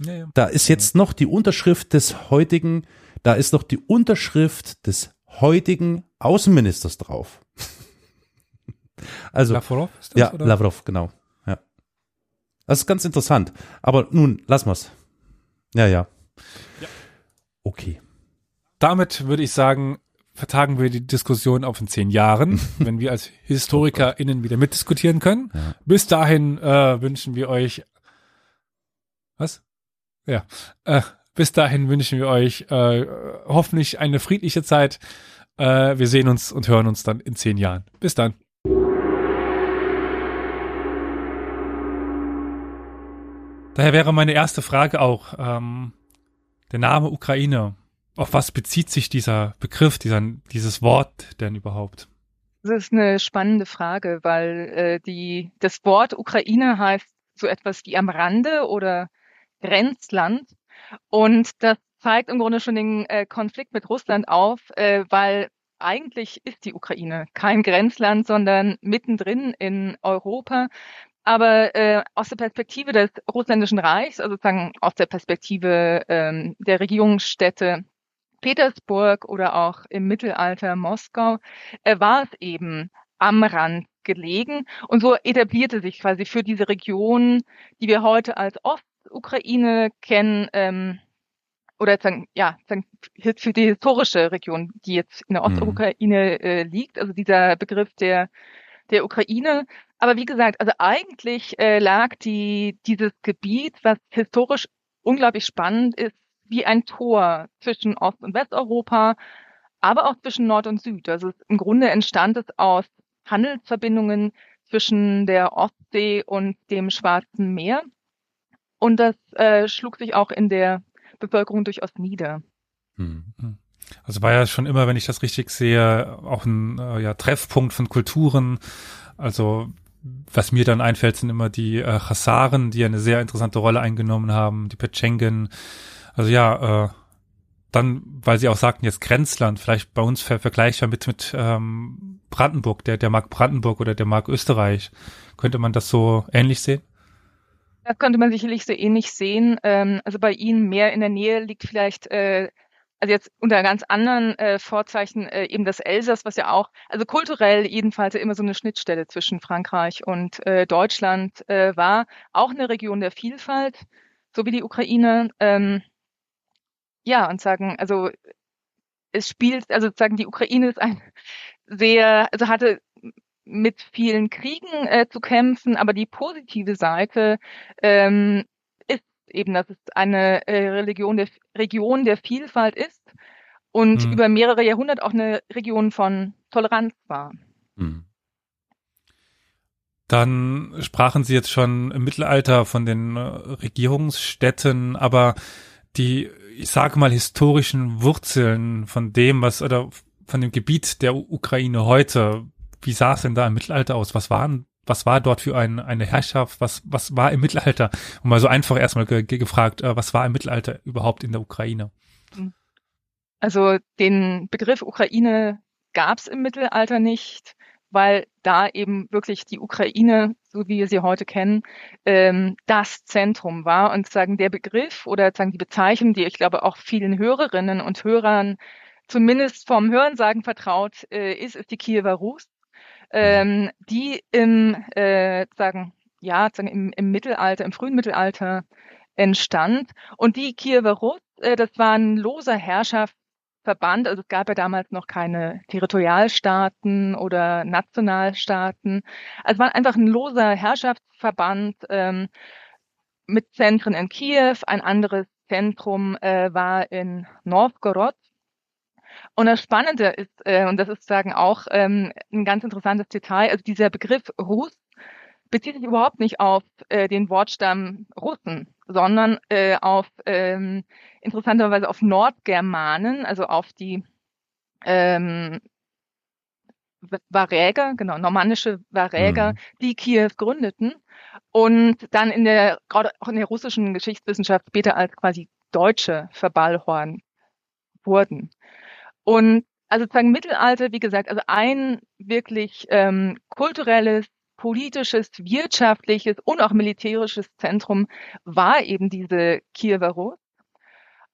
Ja, ja. Da ist jetzt noch die Unterschrift des heutigen, da ist noch die Unterschrift des heutigen Außenministers drauf. Also, Lavrov ist das, ja, oder? Lavrov, genau. Ja. Das ist ganz interessant. Aber nun, lassen wir's. Ja, ja. Okay. Damit würde ich sagen, vertagen wir die Diskussion auf in zehn Jahren, wenn wir als HistorikerInnen wieder mitdiskutieren können. Ja. Bis dahin äh, wünschen wir euch was? Ja. Äh, Bis dahin wünschen wir euch äh, hoffentlich eine friedliche Zeit. Äh, wir sehen uns und hören uns dann in zehn Jahren. Bis dann. Daher wäre meine erste Frage auch, ähm, der Name Ukraine. Auf was bezieht sich dieser Begriff, dieser, dieses Wort denn überhaupt? Das ist eine spannende Frage, weil äh, die, das Wort Ukraine heißt so etwas wie am Rande oder Grenzland. Und das zeigt im Grunde schon den äh, Konflikt mit Russland auf, äh, weil eigentlich ist die Ukraine kein Grenzland, sondern mittendrin in Europa. Aber äh, aus der Perspektive des russländischen Reichs, also sozusagen aus der Perspektive ähm, der Regierungsstädte Petersburg oder auch im Mittelalter Moskau, äh, war es eben am Rand gelegen. Und so etablierte sich quasi für diese Region, die wir heute als Ostukraine kennen, ähm, oder sagen, ja, für die historische Region, die jetzt in der mhm. Ostukraine äh, liegt, also dieser Begriff der, der Ukraine. Aber wie gesagt, also eigentlich äh, lag die, dieses Gebiet, was historisch unglaublich spannend ist, wie ein Tor zwischen Ost- und Westeuropa, aber auch zwischen Nord und Süd. Also im Grunde entstand es aus Handelsverbindungen zwischen der Ostsee und dem Schwarzen Meer. Und das äh, schlug sich auch in der Bevölkerung durchaus nieder. Hm, hm. Also war ja schon immer, wenn ich das richtig sehe, auch ein äh, ja, Treffpunkt von Kulturen. Also was mir dann einfällt, sind immer die äh, Chasaren, die eine sehr interessante Rolle eingenommen haben, die Petschengen. Also ja, äh, dann, weil sie auch sagten, jetzt Grenzland, vielleicht bei uns ver vergleichbar mit, mit ähm, Brandenburg, der, der mag Brandenburg oder der mag Österreich. Könnte man das so ähnlich sehen? Das könnte man sicherlich so ähnlich sehen. Ähm, also bei Ihnen mehr in der Nähe liegt vielleicht, äh, also jetzt unter ganz anderen äh, Vorzeichen äh, eben das Elsass, was ja auch, also kulturell jedenfalls immer so eine Schnittstelle zwischen Frankreich und äh, Deutschland äh, war. Auch eine Region der Vielfalt, so wie die Ukraine. Ähm, ja, und sagen, also es spielt, also sozusagen die Ukraine ist ein sehr, also hatte mit vielen Kriegen äh, zu kämpfen, aber die positive Seite ähm, ist eben, dass es eine äh, Religion der Region der Vielfalt ist und mhm. über mehrere Jahrhunderte auch eine Region von Toleranz war. Mhm. Dann sprachen Sie jetzt schon im Mittelalter von den äh, Regierungsstätten, aber die ich sage mal, historischen Wurzeln von dem, was, oder von dem Gebiet der Ukraine heute, wie sah es denn da im Mittelalter aus? Was waren, was war dort für ein, eine Herrschaft? Was, was war im Mittelalter? Und mal so einfach erstmal ge gefragt, äh, was war im Mittelalter überhaupt in der Ukraine? Also den Begriff Ukraine gab es im Mittelalter nicht weil da eben wirklich die Ukraine, so wie wir sie heute kennen, ähm, das Zentrum war. Und sagen der Begriff oder sagen die Bezeichnung, die ich glaube auch vielen Hörerinnen und Hörern zumindest vom Hörensagen vertraut äh, ist, ist die Kiewer Rus, ähm, die im äh, sagen ja sagen im, im Mittelalter, im frühen Mittelalter entstand. Und die Kiewer Rus, äh, das war ein loser Herrschaft Verband. Also es gab ja damals noch keine Territorialstaaten oder Nationalstaaten. Also es war einfach ein loser Herrschaftsverband ähm, mit Zentren in Kiew. Ein anderes Zentrum äh, war in Novgorod. Und das Spannende ist, äh, und das ist sagen auch ähm, ein ganz interessantes Detail, also dieser Begriff Rus bezieht sich überhaupt nicht auf äh, den Wortstamm Russen, sondern äh, auf ähm, interessanterweise auf Nordgermanen, also auf die ähm, Varäger, genau, normannische Varäger, mhm. die Kiew gründeten und dann in der, gerade auch in der russischen Geschichtswissenschaft später als quasi Deutsche verballhorn wurden. Und also sozusagen Mittelalter, wie gesagt, also ein wirklich ähm, kulturelles, politisches, wirtschaftliches und auch militärisches Zentrum war eben diese Kiewer Rus.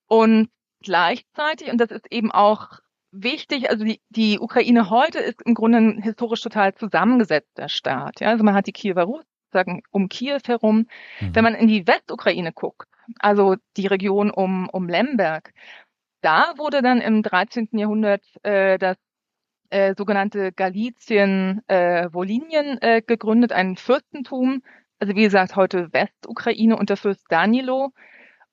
Und gleichzeitig, und das ist eben auch wichtig, also die, die Ukraine heute ist im Grunde ein historisch total zusammengesetzter Staat. Ja? Also man hat die Kiewer Rus, sagen um Kiew herum. Mhm. Wenn man in die Westukraine guckt, also die Region um, um Lemberg, da wurde dann im 13. Jahrhundert äh, das äh, sogenannte Galizien äh, äh, gegründet, ein Fürstentum, also wie gesagt heute Westukraine unter Fürst Danilo.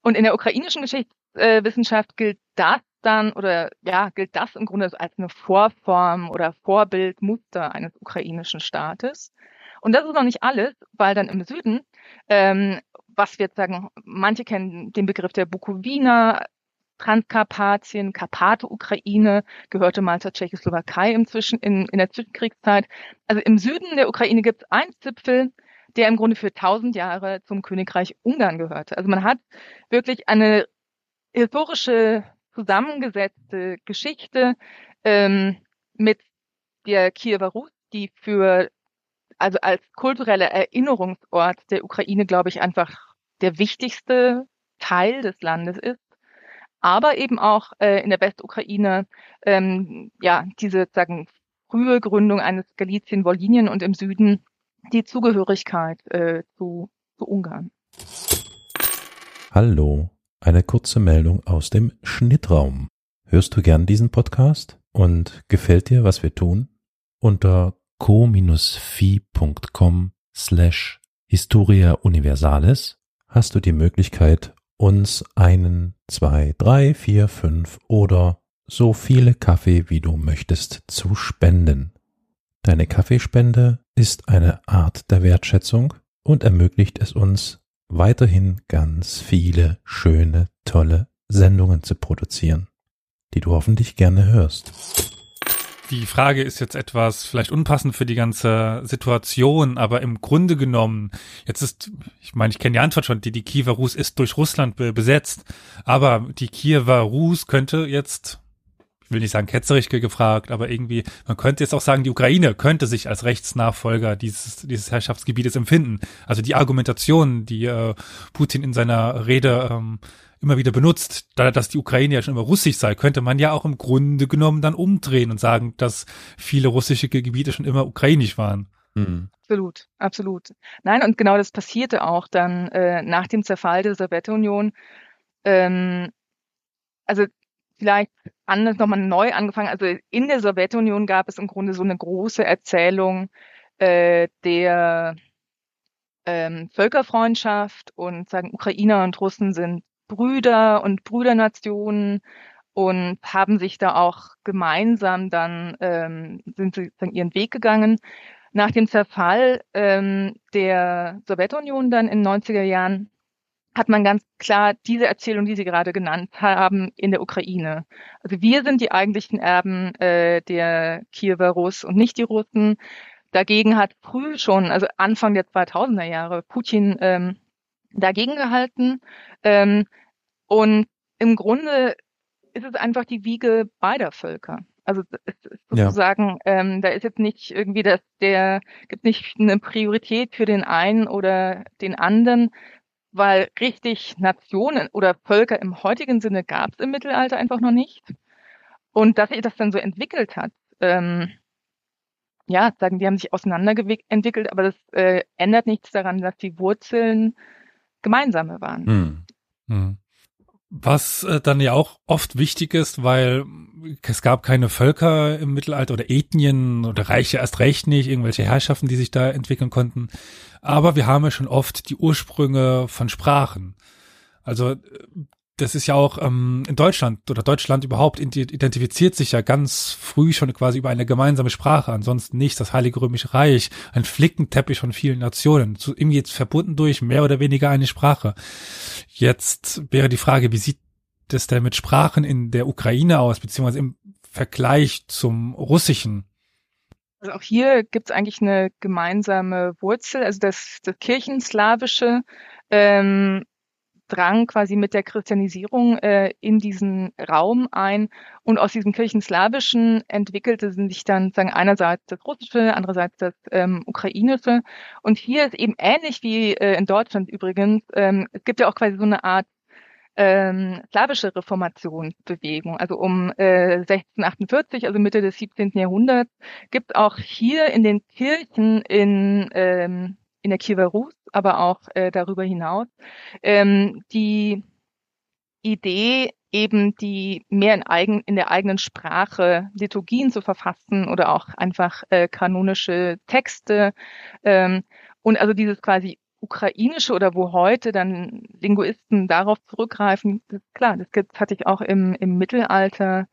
Und in der ukrainischen Geschichtswissenschaft gilt das dann oder ja, gilt das im Grunde als eine Vorform oder Vorbildmuster eines ukrainischen Staates. Und das ist noch nicht alles, weil dann im Süden, ähm, was wir jetzt sagen, manche kennen den Begriff der Bukowina, Transkarpatien, Karpate-Ukraine, gehörte mal zur Tschechoslowakei inzwischen in, in der Zwischenkriegszeit. Also im Süden der Ukraine gibt es einen Zipfel, der im Grunde für tausend Jahre zum Königreich Ungarn gehörte. Also man hat wirklich eine historische zusammengesetzte Geschichte ähm, mit der Kiewer Rus, die für also als kultureller Erinnerungsort der Ukraine, glaube ich, einfach der wichtigste Teil des Landes ist. Aber eben auch äh, in der Westukraine ähm, ja diese sagen frühe Gründung eines Galizien-Wollinien und im Süden die Zugehörigkeit äh, zu, zu Ungarn. Hallo, eine kurze Meldung aus dem Schnittraum. Hörst du gern diesen Podcast und gefällt dir, was wir tun? Unter co-fi.com slash Historia Universalis hast du die Möglichkeit, uns einen, zwei, drei, vier, fünf oder so viele Kaffee, wie du möchtest, zu spenden. Deine Kaffeespende ist eine Art der Wertschätzung und ermöglicht es uns, weiterhin ganz viele schöne, tolle Sendungen zu produzieren, die du hoffentlich gerne hörst. Die Frage ist jetzt etwas vielleicht unpassend für die ganze Situation, aber im Grunde genommen, jetzt ist, ich meine, ich kenne die Antwort schon, die, die Kiewer Rus ist durch Russland be besetzt, aber die Kiewer Rus könnte jetzt, ich will nicht sagen ketzerisch gefragt, aber irgendwie, man könnte jetzt auch sagen, die Ukraine könnte sich als Rechtsnachfolger dieses, dieses Herrschaftsgebietes empfinden. Also die Argumentation, die äh, Putin in seiner Rede ähm, immer wieder benutzt, da dass die Ukraine ja schon immer russisch sei, könnte man ja auch im Grunde genommen dann umdrehen und sagen, dass viele russische Gebiete schon immer ukrainisch waren. Mhm. Absolut, absolut. Nein, und genau das passierte auch dann äh, nach dem Zerfall der Sowjetunion. Ähm, also vielleicht anders nochmal neu angefangen. Also in der Sowjetunion gab es im Grunde so eine große Erzählung äh, der ähm, Völkerfreundschaft und sagen, Ukrainer und Russen sind Brüder und Brüdernationen und haben sich da auch gemeinsam dann ähm, sind sie dann ihren Weg gegangen. Nach dem Zerfall ähm, der Sowjetunion dann in den 90er Jahren hat man ganz klar diese Erzählung, die Sie gerade genannt haben, in der Ukraine. Also wir sind die eigentlichen Erben äh, der Kiewer Russ und nicht die Russen. Dagegen hat früh schon, also Anfang der 2000er Jahre, Putin ähm, dagegen gehalten. Ähm, und im Grunde ist es einfach die Wiege beider Völker. Also sozusagen, ja. ähm, da ist jetzt nicht irgendwie das, der gibt nicht eine Priorität für den einen oder den anderen, weil richtig Nationen oder Völker im heutigen Sinne gab es im Mittelalter einfach noch nicht. Und dass sich das dann so entwickelt hat, ähm, ja, sagen, die haben sich auseinanderentwickelt, aber das äh, ändert nichts daran, dass die Wurzeln gemeinsame waren. Hm. Hm. Was äh, dann ja auch oft wichtig ist, weil es gab keine Völker im Mittelalter oder Ethnien oder Reiche erst recht nicht, irgendwelche Herrschaften, die sich da entwickeln konnten. Aber wir haben ja schon oft die Ursprünge von Sprachen. Also das ist ja auch ähm, in Deutschland oder Deutschland überhaupt identifiziert sich ja ganz früh schon quasi über eine gemeinsame Sprache, ansonsten nicht das Heilige Römische Reich, ein Flickenteppich von vielen Nationen, zu, irgendwie jetzt verbunden durch mehr oder weniger eine Sprache. Jetzt wäre die Frage, wie sieht das denn mit Sprachen in der Ukraine aus, beziehungsweise im Vergleich zum Russischen? Also auch hier gibt es eigentlich eine gemeinsame Wurzel, also das, das Kirchenslawische ähm, drang quasi mit der Christianisierung äh, in diesen Raum ein und aus diesem Kirchenslawischen entwickelte sich dann sagen einerseits das Russische, andererseits das ähm, Ukrainische und hier ist eben ähnlich wie äh, in Deutschland übrigens, ähm, es gibt ja auch quasi so eine Art ähm, slawische Reformationsbewegung. Also um äh, 1648, also Mitte des 17. Jahrhunderts, gibt auch hier in den Kirchen in ähm, in der Kiewer Rus, aber auch äh, darüber hinaus, ähm, die Idee, eben die mehr in, eigen, in der eigenen Sprache Liturgien zu verfassen oder auch einfach äh, kanonische Texte ähm, und also dieses quasi ukrainische oder wo heute dann Linguisten darauf zurückgreifen, das, klar, das gibt, hatte ich auch im, im Mittelalter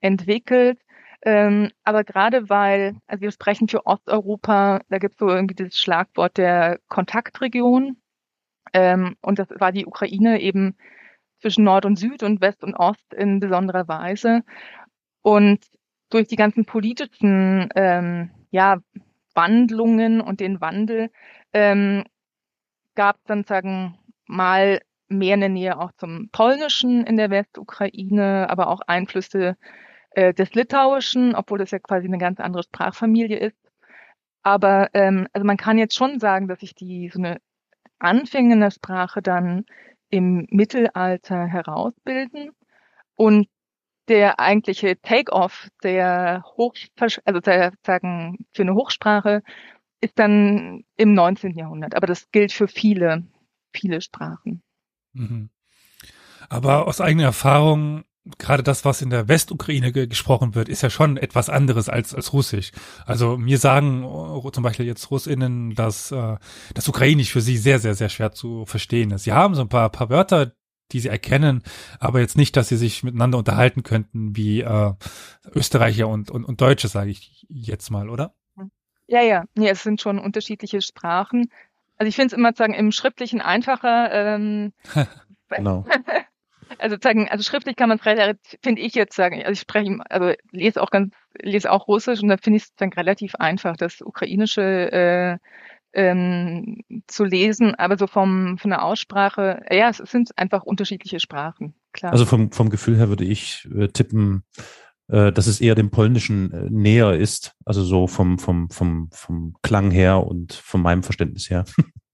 entwickelt. Ähm, aber gerade weil, also wir sprechen für Osteuropa, da gibt es so irgendwie das Schlagwort der Kontaktregion. Ähm, und das war die Ukraine eben zwischen Nord und Süd und West und Ost in besonderer Weise. Und durch die ganzen politischen ähm, ja, Wandlungen und den Wandel ähm, gab es dann sagen mal mehr eine Nähe auch zum Polnischen in der Westukraine, aber auch Einflüsse äh, des Litauischen, obwohl das ja quasi eine ganz andere Sprachfamilie ist. Aber ähm, also man kann jetzt schon sagen, dass sich die so eine Anfänge der Sprache dann im Mittelalter herausbilden und der eigentliche Take-off der Hoch, also der, sagen für eine Hochsprache ist dann im 19. Jahrhundert. Aber das gilt für viele, viele Sprachen. Mhm. Aber aus eigener Erfahrung, gerade das, was in der Westukraine ge gesprochen wird, ist ja schon etwas anderes als, als Russisch. Also mir sagen uh, zum Beispiel jetzt Russinnen, dass äh, das Ukrainisch für sie sehr, sehr, sehr schwer zu verstehen ist. Sie haben so ein paar, paar Wörter, die sie erkennen, aber jetzt nicht, dass sie sich miteinander unterhalten könnten wie äh, Österreicher und, und, und Deutsche, sage ich jetzt mal, oder? Ja, ja, ja, es sind schon unterschiedliche Sprachen. Also ich finde es immer sagen im Schriftlichen einfacher. Ähm, Genau. Also sagen, also schriftlich kann man relativ, finde ich jetzt sagen, also ich spreche, also lese auch ganz, lese auch Russisch und da finde ich es dann relativ einfach, das Ukrainische äh, ähm, zu lesen, aber so vom von der Aussprache, ja, es sind einfach unterschiedliche Sprachen, klar. Also vom, vom Gefühl her würde ich äh, tippen, äh, dass es eher dem Polnischen äh, näher ist, also so vom, vom, vom, vom Klang her und von meinem Verständnis her.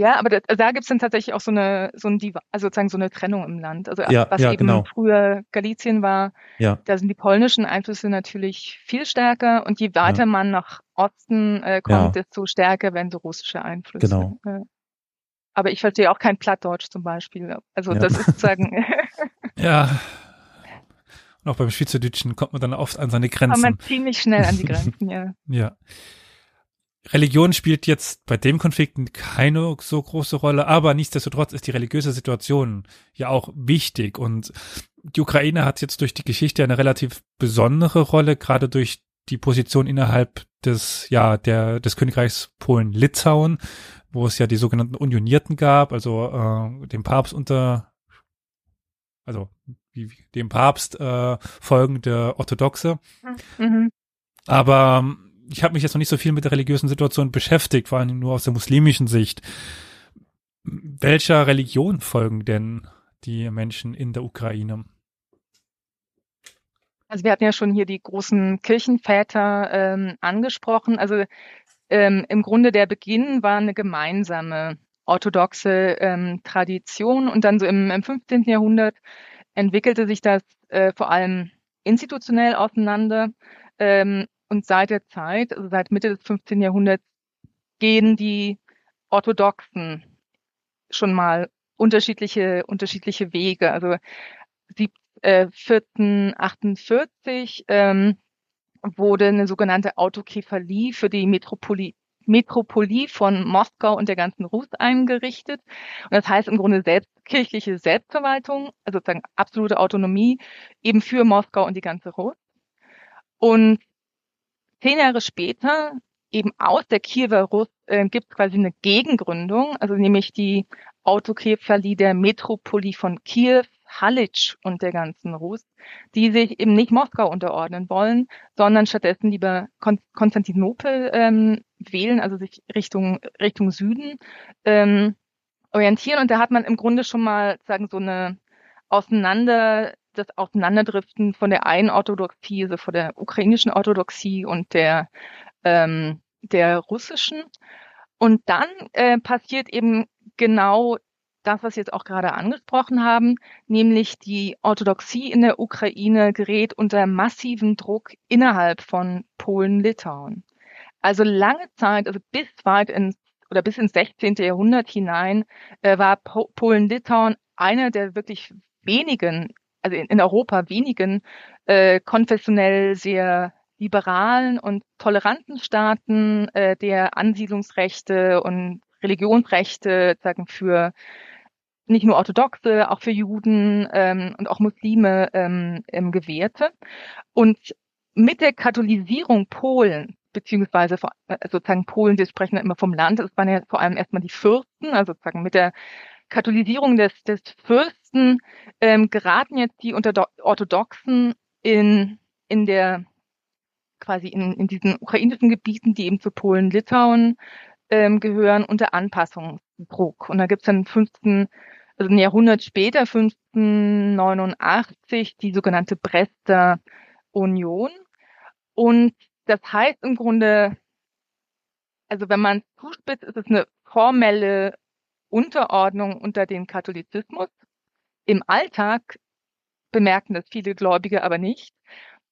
Ja, aber das, da gibt's dann tatsächlich auch so eine, so ein Diva, also sozusagen so eine Trennung im Land. Also Ja, was ja, eben genau. früher Galizien war, Ja, da sind die polnischen Einflüsse natürlich viel stärker und je weiter Ja. man nach Osten äh, kommt, Ja. desto stärker werden so russische Einflüsse. Genau. Ja. Aber ich verstehe auch kein Plattdeutsch zum Beispiel. Also Ja. das ist sozusagen, Ja. Und auch beim Schweizerdeutschen kommt man dann oft an seine kommt Grenzen. man ziemlich schnell an die Grenzen, ja. Ja. Religion spielt jetzt bei dem Konflikt keine so große Rolle, aber nichtsdestotrotz ist die religiöse Situation ja auch wichtig und die Ukraine hat jetzt durch die Geschichte eine relativ besondere Rolle, gerade durch die Position innerhalb des, ja, der, des Königreichs Polen-Litauen, wo es ja die sogenannten Unionierten gab, also äh, dem Papst unter, also wie, wie- dem Papst äh, folgende Orthodoxe. Mhm. Aber ich habe mich jetzt noch nicht so viel mit der religiösen Situation beschäftigt, vor allem nur aus der muslimischen Sicht. Welcher Religion folgen denn die Menschen in der Ukraine? Also wir hatten ja schon hier die großen Kirchenväter ähm, angesprochen. Also ähm, im Grunde der Beginn war eine gemeinsame orthodoxe ähm, Tradition und dann so im, im 15. Jahrhundert entwickelte sich das äh, vor allem institutionell auseinander. Ähm, und seit der Zeit, also seit Mitte des 15. Jahrhunderts, gehen die Orthodoxen schon mal unterschiedliche, unterschiedliche Wege. Also sieb, äh, 1448 ähm, wurde eine sogenannte Autokephalie für die Metropoli Metropolie von Moskau und der ganzen Rus eingerichtet. Und das heißt im Grunde selbst, kirchliche Selbstverwaltung, also sozusagen absolute Autonomie, eben für Moskau und die ganze Rus. Und zehn Jahre später, eben aus der Kiewer Rus, äh, gibt quasi eine Gegengründung, also nämlich die Autokephalie der Metropolie von Kiew, Halitsch und der ganzen Rus, die sich eben nicht Moskau unterordnen wollen, sondern stattdessen lieber Kon Konstantinopel ähm, wählen, also sich Richtung Richtung Süden ähm, orientieren. Und da hat man im Grunde schon mal sagen so eine Auseinander das Auseinanderdriften von der einen Orthodoxie, also von der ukrainischen Orthodoxie und der ähm, der russischen. Und dann äh, passiert eben genau das, was Sie jetzt auch gerade angesprochen haben, nämlich die Orthodoxie in der Ukraine gerät unter massiven Druck innerhalb von Polen-Litauen. Also lange Zeit, also bis weit ins oder bis ins 16. Jahrhundert hinein, äh, war po Polen-Litauen einer der wirklich wenigen, also in, in Europa wenigen äh, konfessionell sehr liberalen und toleranten Staaten, äh, der Ansiedlungsrechte und Religionsrechte sagen für nicht nur Orthodoxe, auch für Juden ähm, und auch Muslime ähm, ähm, gewährte. Und mit der Katholisierung Polen, beziehungsweise äh, sozusagen Polen, wir sprechen ja immer vom Land, es waren ja vor allem erstmal die Fürsten, also sozusagen mit der Katholisierung des, des Fürsten ähm, geraten jetzt die unter Orthodoxen in, in der quasi in, in diesen ukrainischen Gebieten, die eben zu Polen, Litauen ähm, gehören, unter Anpassungsdruck. Und da gibt es dann 15 also ein Jahrhundert später, 1589, die sogenannte Brester Union. Und das heißt im Grunde, also wenn man zuspitzt, ist es eine formelle Unterordnung unter den Katholizismus. Im Alltag bemerken das viele Gläubige aber nicht,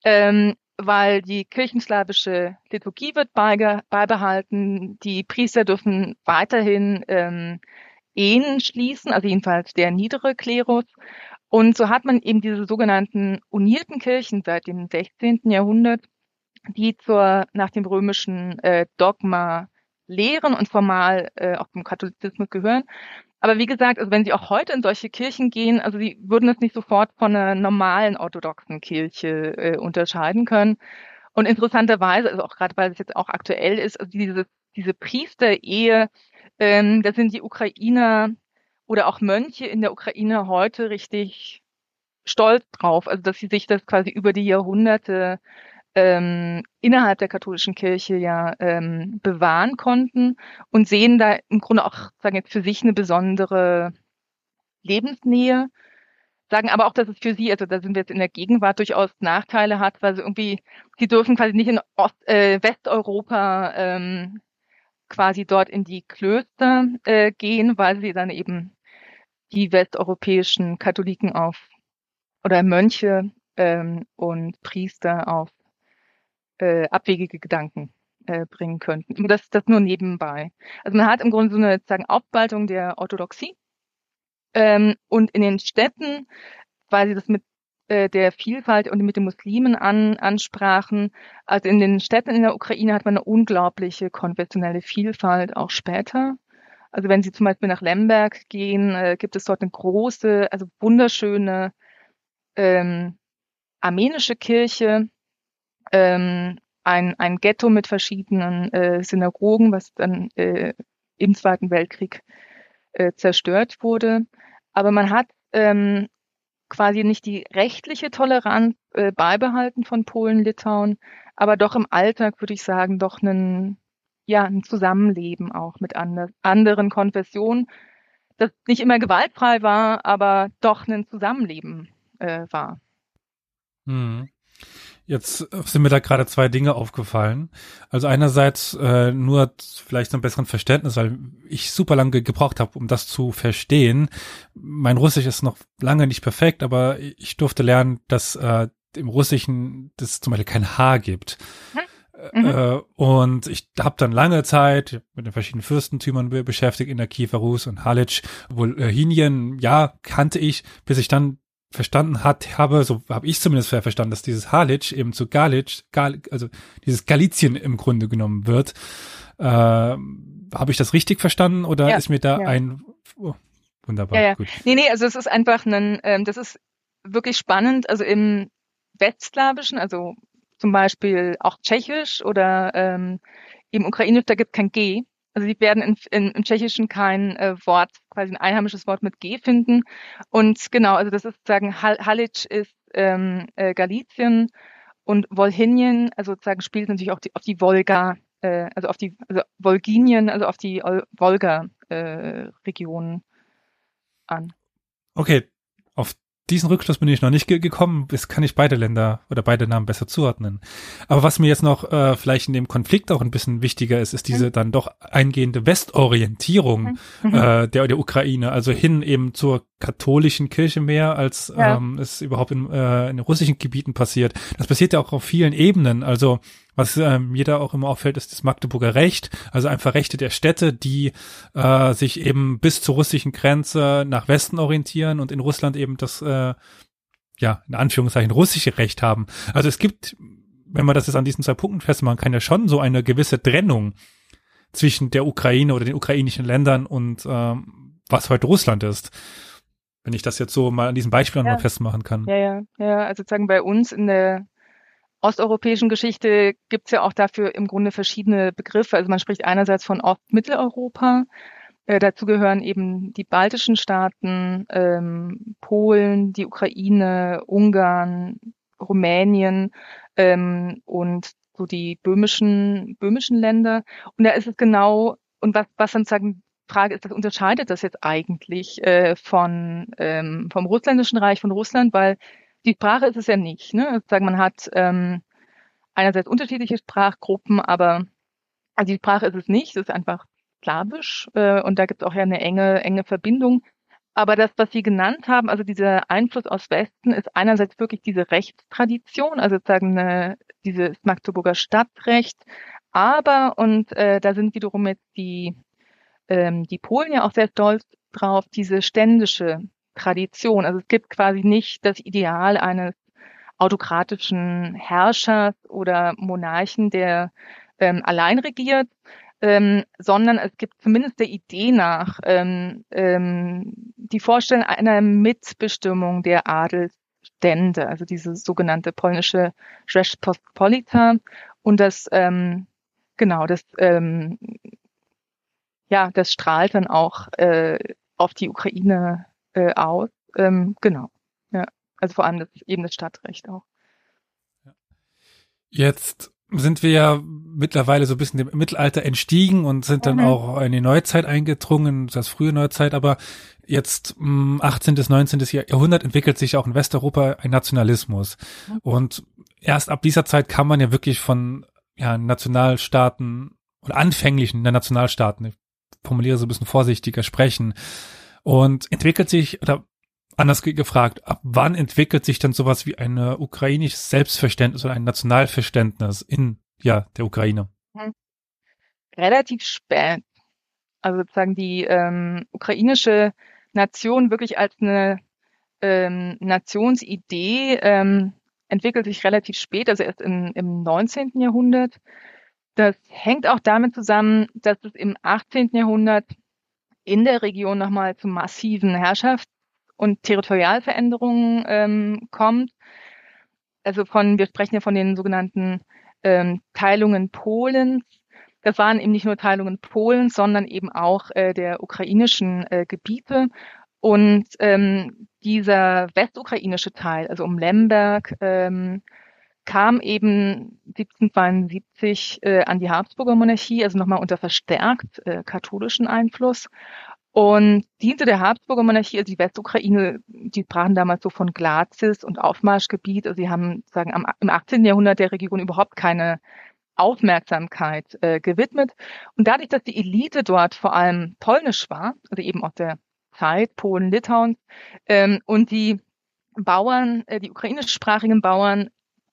ähm, weil die kirchenslawische Liturgie wird beibehalten, die Priester dürfen weiterhin ähm, Ehen schließen, also jedenfalls der niedere Klerus. Und so hat man eben diese sogenannten unierten Kirchen seit dem 16. Jahrhundert, die zur nach dem römischen äh, Dogma lehren und formal äh, auch zum Katholizismus gehören. Aber wie gesagt, also wenn Sie auch heute in solche Kirchen gehen, also Sie würden es nicht sofort von einer normalen orthodoxen Kirche äh, unterscheiden können. Und interessanterweise, also auch gerade weil es jetzt auch aktuell ist, also diese, diese Priesterehe ähm, da sind die Ukrainer oder auch Mönche in der Ukraine heute richtig stolz drauf, also dass sie sich das quasi über die Jahrhunderte ähm, innerhalb der katholischen Kirche ja ähm, bewahren konnten und sehen da im Grunde auch, sagen jetzt für sich eine besondere Lebensnähe, sagen aber auch, dass es für sie, also da sind wir jetzt in der Gegenwart durchaus Nachteile hat, weil sie irgendwie, sie dürfen quasi nicht in Ost, äh, Westeuropa ähm, quasi dort in die Klöster äh, gehen, weil sie dann eben die westeuropäischen Katholiken auf oder Mönche ähm, und Priester auf äh, abwegige Gedanken äh, bringen könnten. Das, das nur nebenbei. Also man hat im Grunde so eine sozusagen Aufspaltung der Orthodoxie. Ähm, und in den Städten, weil sie das mit äh, der Vielfalt und mit den Muslimen an, ansprachen. Also in den Städten in der Ukraine hat man eine unglaubliche konfessionelle Vielfalt auch später. Also wenn Sie zum Beispiel nach Lemberg gehen, äh, gibt es dort eine große, also wunderschöne ähm, armenische Kirche, ähm, ein, ein Ghetto mit verschiedenen äh, Synagogen, was dann äh, im Zweiten Weltkrieg äh, zerstört wurde. Aber man hat ähm, quasi nicht die rechtliche Toleranz äh, beibehalten von Polen, Litauen, aber doch im Alltag würde ich sagen, doch ein, ja, ein Zusammenleben auch mit andre, anderen Konfessionen, das nicht immer gewaltfrei war, aber doch ein Zusammenleben äh, war. Hm. Jetzt sind mir da gerade zwei Dinge aufgefallen. Also einerseits äh, nur vielleicht ein besseren Verständnis, weil ich super lange gebraucht habe, um das zu verstehen. Mein Russisch ist noch lange nicht perfekt, aber ich durfte lernen, dass äh, im Russischen das zum Beispiel kein H gibt. Mhm. Äh, und ich habe dann lange Zeit mit den verschiedenen Fürstentümern beschäftigt in der Kiefer Rus und Halic. Wolhinien, ja, kannte ich, bis ich dann verstanden hat, habe, so habe ich zumindest verstanden, dass dieses Halic eben zu Galic, Gal, also dieses Galizien im Grunde genommen wird. Äh, habe ich das richtig verstanden oder ja, ist mir da ja. ein oh, wunderbar ja, ja. gut. Nee, nee, also es ist einfach ein, ähm, das ist wirklich spannend. Also im Westslawischen, also zum Beispiel auch Tschechisch oder ähm, im Ukrainisch, da gibt kein G. Also sie werden in, in, im Tschechischen kein äh, Wort, quasi ein einheimisches Wort mit G finden. Und genau, also das ist sozusagen Halic ist ähm, äh, Galizien und Wolhinien, also sozusagen spielt natürlich auch die, auf die Wolga, äh, also auf die also Wolginien, also auf die Wolga-Regionen äh, an. Okay, auf diesen Rückschluss bin ich noch nicht ge gekommen. Das kann ich beide Länder oder beide Namen besser zuordnen. Aber was mir jetzt noch äh, vielleicht in dem Konflikt auch ein bisschen wichtiger ist, ist diese mhm. dann doch eingehende Westorientierung mhm. äh, der, der Ukraine, also hin eben zur katholischen Kirche mehr, als ja. ähm, es überhaupt in, äh, in den russischen Gebieten passiert. Das passiert ja auch auf vielen Ebenen. Also was ähm, jeder auch immer auffällt, ist das Magdeburger Recht, also einfach Rechte der Städte, die äh, sich eben bis zur russischen Grenze nach Westen orientieren und in Russland eben das, äh, ja, in Anführungszeichen russische Recht haben. Also es gibt, wenn man das jetzt an diesen zwei Punkten festmachen kann, ja schon so eine gewisse Trennung zwischen der Ukraine oder den ukrainischen Ländern und ähm, was heute Russland ist. Wenn ich das jetzt so mal an diesem Beispiel ja. mal festmachen kann. Ja, ja, ja. Also sozusagen bei uns in der osteuropäischen Geschichte gibt es ja auch dafür im Grunde verschiedene Begriffe. Also man spricht einerseits von Ost-Mitteleuropa. Äh, dazu gehören eben die baltischen Staaten, ähm, Polen, die Ukraine, Ungarn, Rumänien ähm, und so die böhmischen, böhmischen Länder. Und da ist es genau, und was, was dann sagen, Frage ist, was unterscheidet das jetzt eigentlich äh, von ähm, vom russländischen Reich von Russland, weil die Sprache ist es ja nicht. Ne? Sagen man hat ähm, einerseits unterschiedliche Sprachgruppen, aber also die Sprache ist es nicht. Es ist einfach Slawisch äh, und da gibt es auch ja eine enge enge Verbindung. Aber das, was Sie genannt haben, also dieser Einfluss aus Westen, ist einerseits wirklich diese Rechtstradition, also sozusagen eine, dieses Magdeburger Stadtrecht. Aber, und äh, da sind wiederum jetzt die, ähm, die Polen ja auch sehr stolz drauf, diese ständische Tradition. Also es gibt quasi nicht das Ideal eines autokratischen Herrschers oder Monarchen, der ähm, allein regiert, ähm, sondern es gibt zumindest der Idee nach ähm, ähm, die Vorstellung einer Mitbestimmung der Adelsstände, also diese sogenannte polnische Rzeczpospolita und das ähm, genau das ähm, ja das strahlt dann auch äh, auf die Ukraine äh, aus ähm, genau ja also vor allem das eben das Stadtrecht auch jetzt sind wir ja mittlerweile so ein bisschen dem Mittelalter entstiegen und sind dann mhm. auch in die Neuzeit eingedrungen, das frühe Neuzeit, aber jetzt m, 18. bis 19. Jahrhundert entwickelt sich auch in Westeuropa ein Nationalismus. Mhm. Und erst ab dieser Zeit kann man ja wirklich von ja, Nationalstaaten oder anfänglichen der Nationalstaaten, ich formuliere so ein bisschen vorsichtiger, sprechen. Und entwickelt sich, oder Anders gefragt, ab wann entwickelt sich dann sowas wie ein ukrainisches Selbstverständnis oder ein Nationalverständnis in ja der Ukraine? Hm. Relativ spät. Also sozusagen die ähm, ukrainische Nation wirklich als eine ähm, Nationsidee ähm, entwickelt sich relativ spät, also erst im, im 19. Jahrhundert. Das hängt auch damit zusammen, dass es im 18. Jahrhundert in der Region nochmal zu massiven Herrschafts und Territorialveränderungen ähm, kommt. Also von, wir sprechen ja von den sogenannten ähm, Teilungen Polens. Das waren eben nicht nur Teilungen Polens, sondern eben auch äh, der ukrainischen äh, Gebiete. Und ähm, dieser westukrainische Teil, also um Lemberg, ähm, kam eben 1772 äh, an die Habsburger Monarchie, also nochmal unter verstärkt äh, katholischen Einfluss und diente der Habsburger Monarchie, also die Westukraine, die sprachen damals so von Glazis und Aufmarschgebiet. Also sie haben sagen am, im 18. Jahrhundert der Region überhaupt keine Aufmerksamkeit äh, gewidmet. Und dadurch, dass die Elite dort vor allem polnisch war, also eben aus der Zeit Polen, Litauens, ähm, und die Bauern, äh, die ukrainischsprachigen Bauern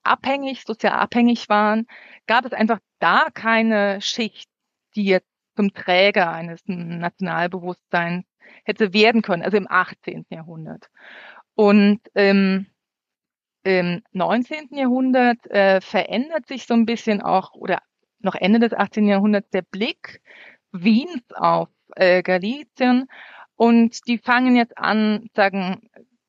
abhängig, sozial abhängig waren, gab es einfach da keine Schicht, die jetzt zum Träger eines Nationalbewusstseins hätte werden können, also im 18. Jahrhundert. Und ähm, im 19. Jahrhundert äh, verändert sich so ein bisschen auch, oder noch Ende des 18. Jahrhunderts, der Blick Wiens auf äh, Galizien. Und die fangen jetzt an, sagen,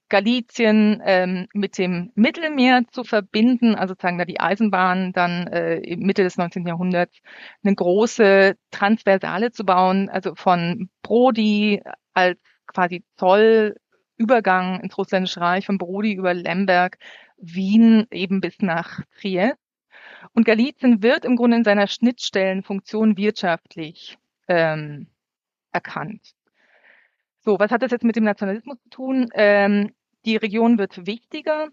Galizien ähm, mit dem Mittelmeer zu verbinden, also sozusagen da die Eisenbahn dann äh, Mitte des 19. Jahrhunderts eine große Transversale zu bauen, also von Brody als quasi Zollübergang ins Russländische Reich, von Brody über Lemberg, Wien eben bis nach Triest. Und Galizien wird im Grunde in seiner Schnittstellenfunktion wirtschaftlich ähm, erkannt. So, was hat das jetzt mit dem Nationalismus zu tun? Ähm, die Region wird wichtiger.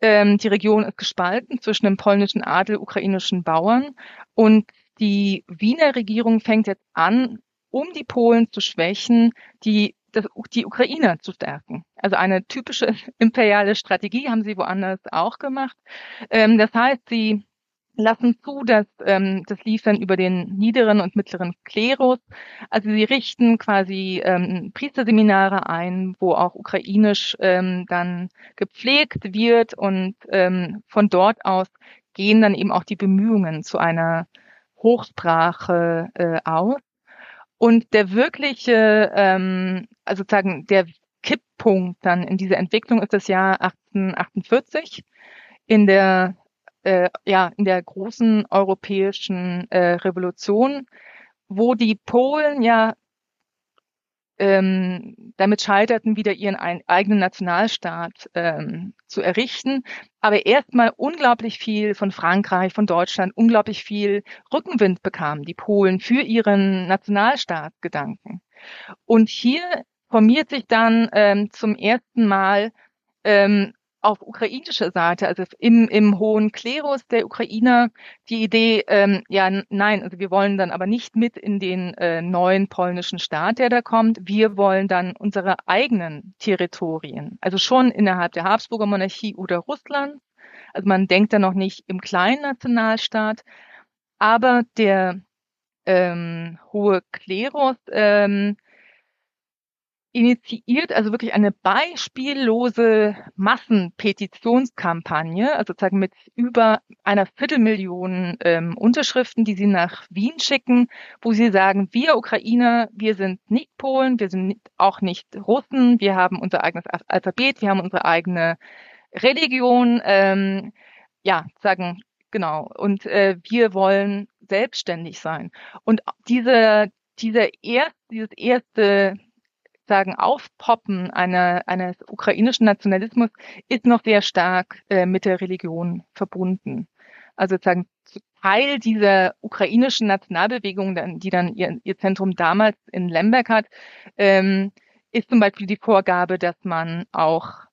Ähm, die Region ist gespalten zwischen dem polnischen Adel, ukrainischen Bauern. Und die Wiener Regierung fängt jetzt an, um die Polen zu schwächen, die, die Ukrainer zu stärken. Also eine typische imperiale Strategie haben sie woanders auch gemacht. Ähm, das heißt, sie lassen zu, dass ähm, das lief dann über den niederen und mittleren Klerus. Also sie richten quasi ähm, Priesterseminare ein, wo auch ukrainisch ähm, dann gepflegt wird und ähm, von dort aus gehen dann eben auch die Bemühungen zu einer Hochsprache äh, aus. Und der wirkliche, ähm, also sozusagen der Kipppunkt dann in dieser Entwicklung ist das Jahr 1848 in der äh, ja in der großen europäischen äh, Revolution, wo die Polen ja ähm, damit scheiterten, wieder ihren ein, eigenen Nationalstaat ähm, zu errichten, aber erstmal unglaublich viel von Frankreich, von Deutschland, unglaublich viel Rückenwind bekamen, die Polen, für ihren Nationalstaatsgedanken. Und hier formiert sich dann ähm, zum ersten Mal ähm, auf ukrainischer Seite, also im, im hohen Klerus der Ukrainer, die Idee, ähm, ja, nein, also wir wollen dann aber nicht mit in den äh, neuen polnischen Staat, der da kommt. Wir wollen dann unsere eigenen Territorien, also schon innerhalb der Habsburger Monarchie oder Russland. Also man denkt da noch nicht im kleinen Nationalstaat, aber der ähm, hohe Klerus ähm, initiiert also wirklich eine beispiellose Massenpetitionskampagne, also sozusagen mit über einer Viertelmillion ähm, Unterschriften, die sie nach Wien schicken, wo sie sagen, wir Ukrainer, wir sind nicht Polen, wir sind auch nicht Russen, wir haben unser eigenes Alphabet, wir haben unsere eigene Religion, ähm, ja, sagen, genau, und äh, wir wollen selbstständig sein. Und diese, dieser erst, dieses erste sagen Aufpoppen einer, eines ukrainischen Nationalismus ist noch sehr stark äh, mit der Religion verbunden. Also sozusagen Teil dieser ukrainischen Nationalbewegung, die dann ihr, ihr Zentrum damals in Lemberg hat, ähm, ist zum Beispiel die Vorgabe, dass man auch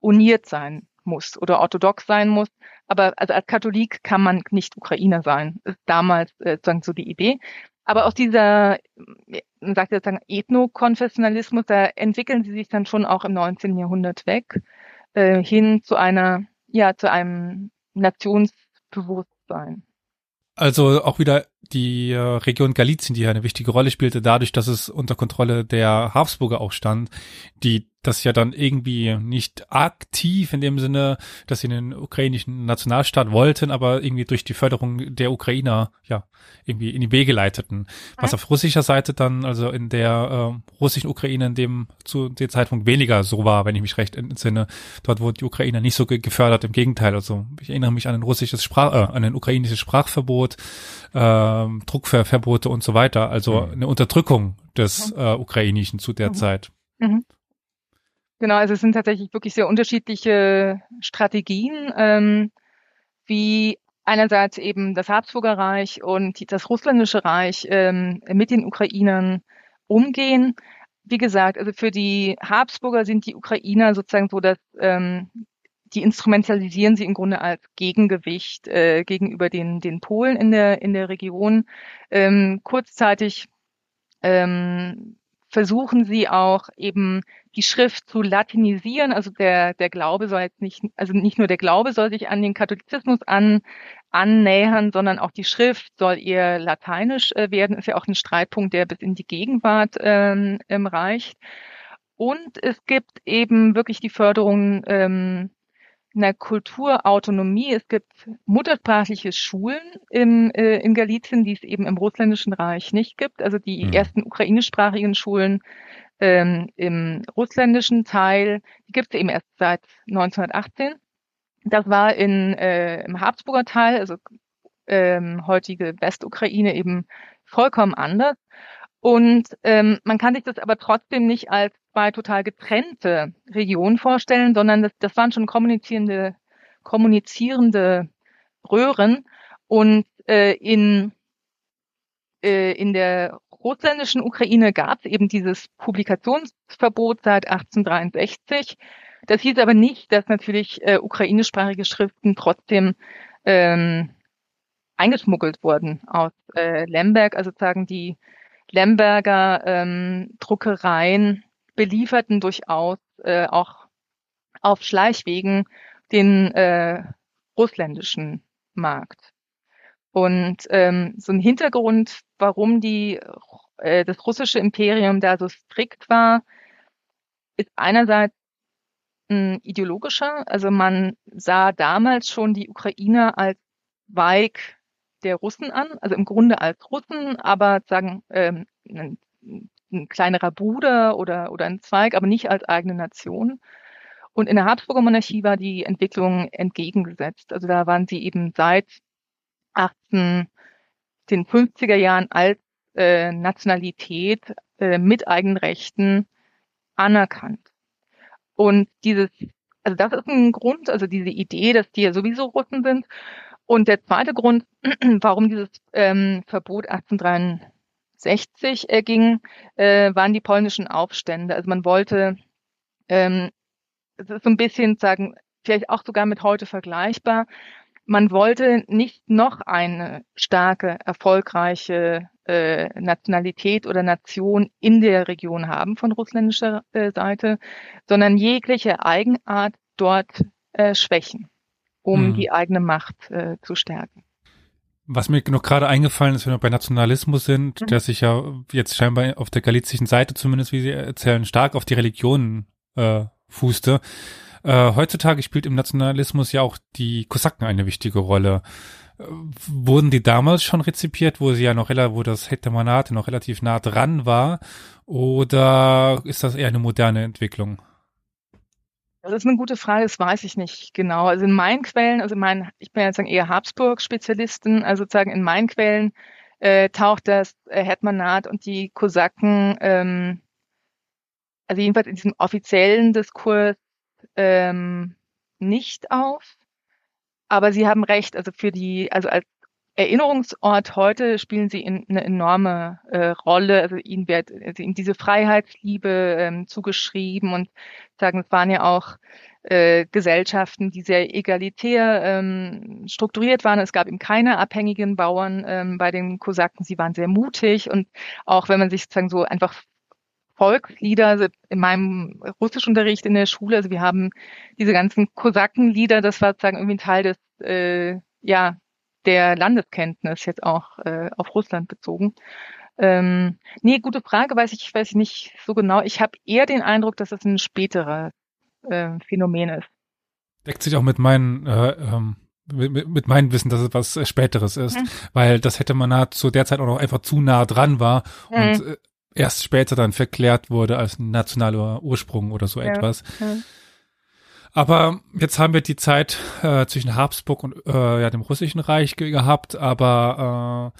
uniert sein muss oder orthodox sein muss. Aber also als Katholik kann man nicht Ukrainer sein. Ist damals äh, sozusagen so die Idee. Aber aus dieser, man sagt jetzt Ethnokonfessionalismus, da entwickeln sie sich dann schon auch im 19. Jahrhundert weg, äh, hin zu einer, ja, zu einem Nationsbewusstsein. Also auch wieder die äh, Region Galizien, die hier eine wichtige Rolle spielte, dadurch, dass es unter Kontrolle der Habsburger auch stand, die das ja dann irgendwie nicht aktiv in dem Sinne, dass sie einen ukrainischen Nationalstaat wollten, aber irgendwie durch die Förderung der Ukrainer ja irgendwie in die Wege leiteten. Was auf russischer Seite dann, also in der äh, russischen Ukraine in dem zu dem Zeitpunkt weniger so war, wenn ich mich recht entsinne. Dort wurden die Ukrainer nicht so ge gefördert, im Gegenteil. Also ich erinnere mich an ein russisches Sprach, äh, an ein ukrainisches Sprachverbot, äh, Druckverbote und so weiter. Also mhm. eine Unterdrückung des äh, Ukrainischen zu der mhm. Zeit. Mhm. Genau, also es sind tatsächlich wirklich sehr unterschiedliche Strategien, ähm, wie einerseits eben das Habsburger Reich und das Russländische Reich ähm, mit den Ukrainern umgehen. Wie gesagt, also für die Habsburger sind die Ukrainer sozusagen so, dass ähm, die instrumentalisieren sie im Grunde als Gegengewicht äh, gegenüber den, den Polen in der, in der Region. Ähm, kurzzeitig ähm, versuchen sie auch eben die Schrift zu latinisieren. Also der, der Glaube soll jetzt nicht, also nicht nur der Glaube soll sich an den Katholizismus an, annähern, sondern auch die Schrift soll eher lateinisch äh, werden. Ist ja auch ein Streitpunkt, der bis in die Gegenwart ähm, ähm, reicht. Und es gibt eben wirklich die Förderung ähm, einer Kulturautonomie. Es gibt muttersprachliche Schulen im, äh, in Galizien, die es eben im Russländischen Reich nicht gibt. Also die mhm. ersten ukrainischsprachigen Schulen ähm, im russländischen Teil, die gibt es eben erst seit 1918. Das war in, äh, im Habsburger Teil, also ähm, heutige Westukraine eben vollkommen anders. Und ähm, man kann sich das aber trotzdem nicht als zwei total getrennte Regionen vorstellen, sondern das, das waren schon kommunizierende, kommunizierende Röhren. Und äh, in, äh, in der russländischen Ukraine gab es eben dieses Publikationsverbot seit 1863. Das hieß aber nicht, dass natürlich äh, ukrainischsprachige Schriften trotzdem ähm, eingeschmuggelt wurden aus äh, Lemberg, also sagen die Lemberger ähm, Druckereien belieferten durchaus äh, auch auf Schleichwegen den äh, russländischen Markt. Und ähm, so ein Hintergrund, warum die, äh, das russische Imperium da so strikt war, ist einerseits ein ideologischer. Also man sah damals schon die Ukrainer als Weig der Russen an, also im Grunde als Russen, aber sagen ähm, ein, ein kleinerer Bruder oder, oder ein Zweig, aber nicht als eigene Nation. Und in der Habsburger Monarchie war die Entwicklung entgegengesetzt. Also da waren sie eben seit 18, den 50er Jahren als äh, Nationalität äh, mit eigenen Rechten anerkannt. Und dieses, also das ist ein Grund, also diese Idee, dass die ja sowieso Russen sind. Und der zweite Grund, warum dieses ähm, Verbot 1863 erging, äh, waren die polnischen Aufstände. Also man wollte, ähm, es ist so ein bisschen sagen, vielleicht auch sogar mit heute vergleichbar, man wollte nicht noch eine starke, erfolgreiche äh, Nationalität oder Nation in der Region haben von russländischer äh, Seite, sondern jegliche Eigenart dort äh, schwächen, um hm. die eigene Macht äh, zu stärken. Was mir noch gerade eingefallen ist, wenn wir bei Nationalismus sind, mhm. der sich ja jetzt scheinbar auf der galizischen Seite zumindest, wie Sie erzählen, stark auf die Religionen äh, fußte. Äh, heutzutage spielt im Nationalismus ja auch die Kosaken eine wichtige Rolle. Äh, wurden die damals schon rezipiert, wo sie ja noch wo das Hetmanat noch relativ nah dran war, oder ist das eher eine moderne Entwicklung? Das ist eine gute Frage, das weiß ich nicht genau. Also in meinen Quellen, also in meinen, ich bin ja sagen eher Habsburg-Spezialisten, also sozusagen in meinen Quellen äh, taucht das äh, Hetmanat und die Kosaken, ähm, also jedenfalls in diesem offiziellen Diskurs ähm, nicht auf. Aber Sie haben recht, also für die, also als Erinnerungsort heute spielen sie in, eine enorme äh, Rolle. Also ihnen wird also ihnen diese Freiheitsliebe ähm, zugeschrieben und sagen, es waren ja auch äh, Gesellschaften, die sehr egalitär ähm, strukturiert waren. Es gab eben keine abhängigen Bauern ähm, bei den Kosaken. Sie waren sehr mutig und auch wenn man sich sozusagen so einfach Volkslieder, also in meinem Russischunterricht in der Schule, also wir haben diese ganzen Kosakenlieder, das war sozusagen irgendwie ein Teil des, äh, ja, der Landeskenntnis jetzt auch äh, auf Russland bezogen. Ähm, nee, gute Frage, weiß ich, weiß ich nicht so genau. Ich habe eher den Eindruck, dass es ein späterer äh, Phänomen ist. Deckt sich auch mit meinen äh, ähm, mit, mit meinem Wissen, dass es was Späteres ist, mhm. weil das hätte man halt zu der Zeit auch noch einfach zu nah dran war mhm. und äh, erst später dann verklärt wurde als nationaler Ursprung oder so ja, etwas. Ja. Aber jetzt haben wir die Zeit äh, zwischen Habsburg und äh, ja, dem Russischen Reich ge gehabt, aber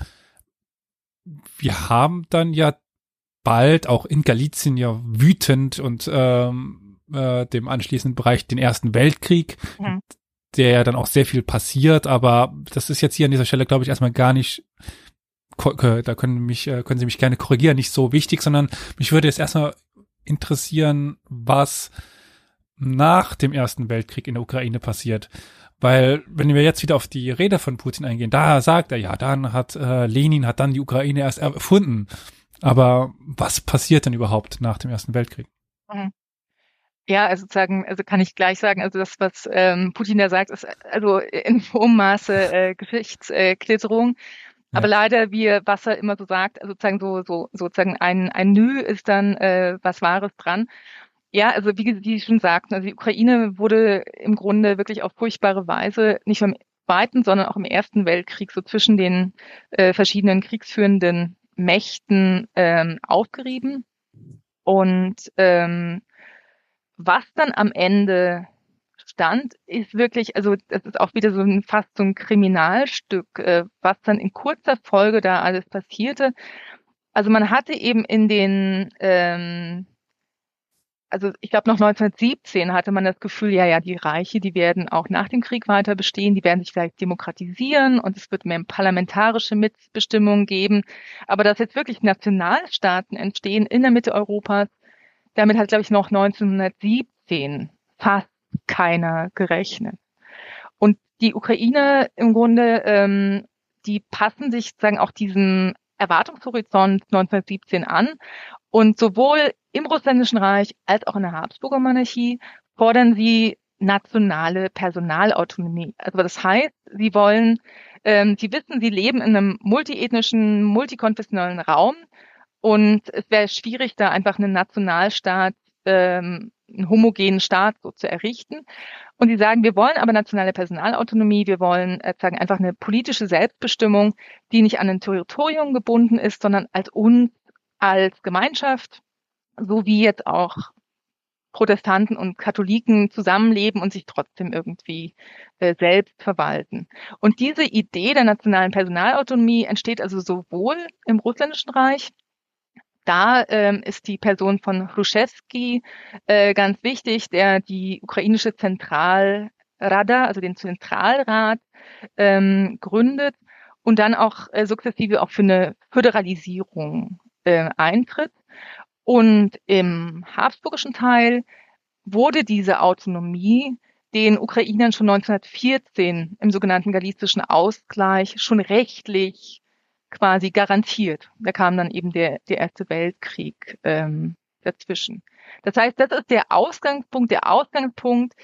äh, wir haben dann ja bald auch in Galizien ja wütend und ähm, äh, dem anschließenden Bereich den Ersten Weltkrieg, mhm. der ja dann auch sehr viel passiert, aber das ist jetzt hier an dieser Stelle, glaube ich, erstmal gar nicht da können mich, äh, können Sie mich gerne korrigieren, nicht so wichtig, sondern mich würde jetzt erstmal interessieren, was nach dem Ersten Weltkrieg in der Ukraine passiert. Weil, wenn wir jetzt wieder auf die Rede von Putin eingehen, da sagt er, ja, dann hat äh, Lenin hat dann die Ukraine erst erfunden. Aber was passiert denn überhaupt nach dem Ersten Weltkrieg? Mhm. Ja, also sagen, also kann ich gleich sagen, also das, was ähm, Putin da sagt, ist also in hohem Maße äh, Geschichtsklitterung. Aber ja. leider, wie Wasser immer so sagt, also sozusagen so, so sozusagen ein, ein Nü ist dann äh, was Wahres dran. Ja, also wie Sie schon sagten, also die Ukraine wurde im Grunde wirklich auf furchtbare Weise nicht im Zweiten, sondern auch im Ersten Weltkrieg so zwischen den äh, verschiedenen kriegsführenden Mächten ähm, aufgerieben. Und ähm, was dann am Ende stand, ist wirklich, also das ist auch wieder so ein fast so ein Kriminalstück, äh, was dann in kurzer Folge da alles passierte. Also man hatte eben in den, ähm, also ich glaube noch 1917 hatte man das Gefühl, ja, ja, die Reiche, die werden auch nach dem Krieg weiter bestehen, die werden sich vielleicht demokratisieren und es wird mehr parlamentarische Mitbestimmung geben. Aber dass jetzt wirklich Nationalstaaten entstehen in der Mitte Europas, damit hat, glaube ich, noch 1917 fast keiner gerechnet. Und die Ukraine im Grunde, ähm, die passen sich sozusagen auch diesem Erwartungshorizont 1917 an. Und sowohl im Russländischen Reich als auch in der Habsburger Monarchie fordern sie nationale Personalautonomie. Also das heißt, sie wollen, ähm, sie wissen, sie leben in einem multiethnischen, multikonfessionellen Raum und es wäre schwierig, da einfach einen Nationalstaat ähm, einen homogenen Staat so zu errichten. Und die sagen, wir wollen aber nationale Personalautonomie, wir wollen äh, sagen einfach eine politische Selbstbestimmung, die nicht an ein Territorium gebunden ist, sondern als uns als Gemeinschaft, so wie jetzt auch Protestanten und Katholiken zusammenleben und sich trotzdem irgendwie äh, selbst verwalten. Und diese Idee der nationalen Personalautonomie entsteht also sowohl im Russländischen Reich, da ähm, ist die Person von Hruschewski äh, ganz wichtig, der die ukrainische Zentralrada, also den Zentralrat, ähm, gründet und dann auch äh, sukzessive auch für eine Föderalisierung äh, eintritt. Und im habsburgischen Teil wurde diese Autonomie den Ukrainern schon 1914 im sogenannten galizischen Ausgleich schon rechtlich quasi garantiert. Da kam dann eben der, der Erste Weltkrieg ähm, dazwischen. Das heißt, das ist der Ausgangspunkt. Der Ausgangspunkt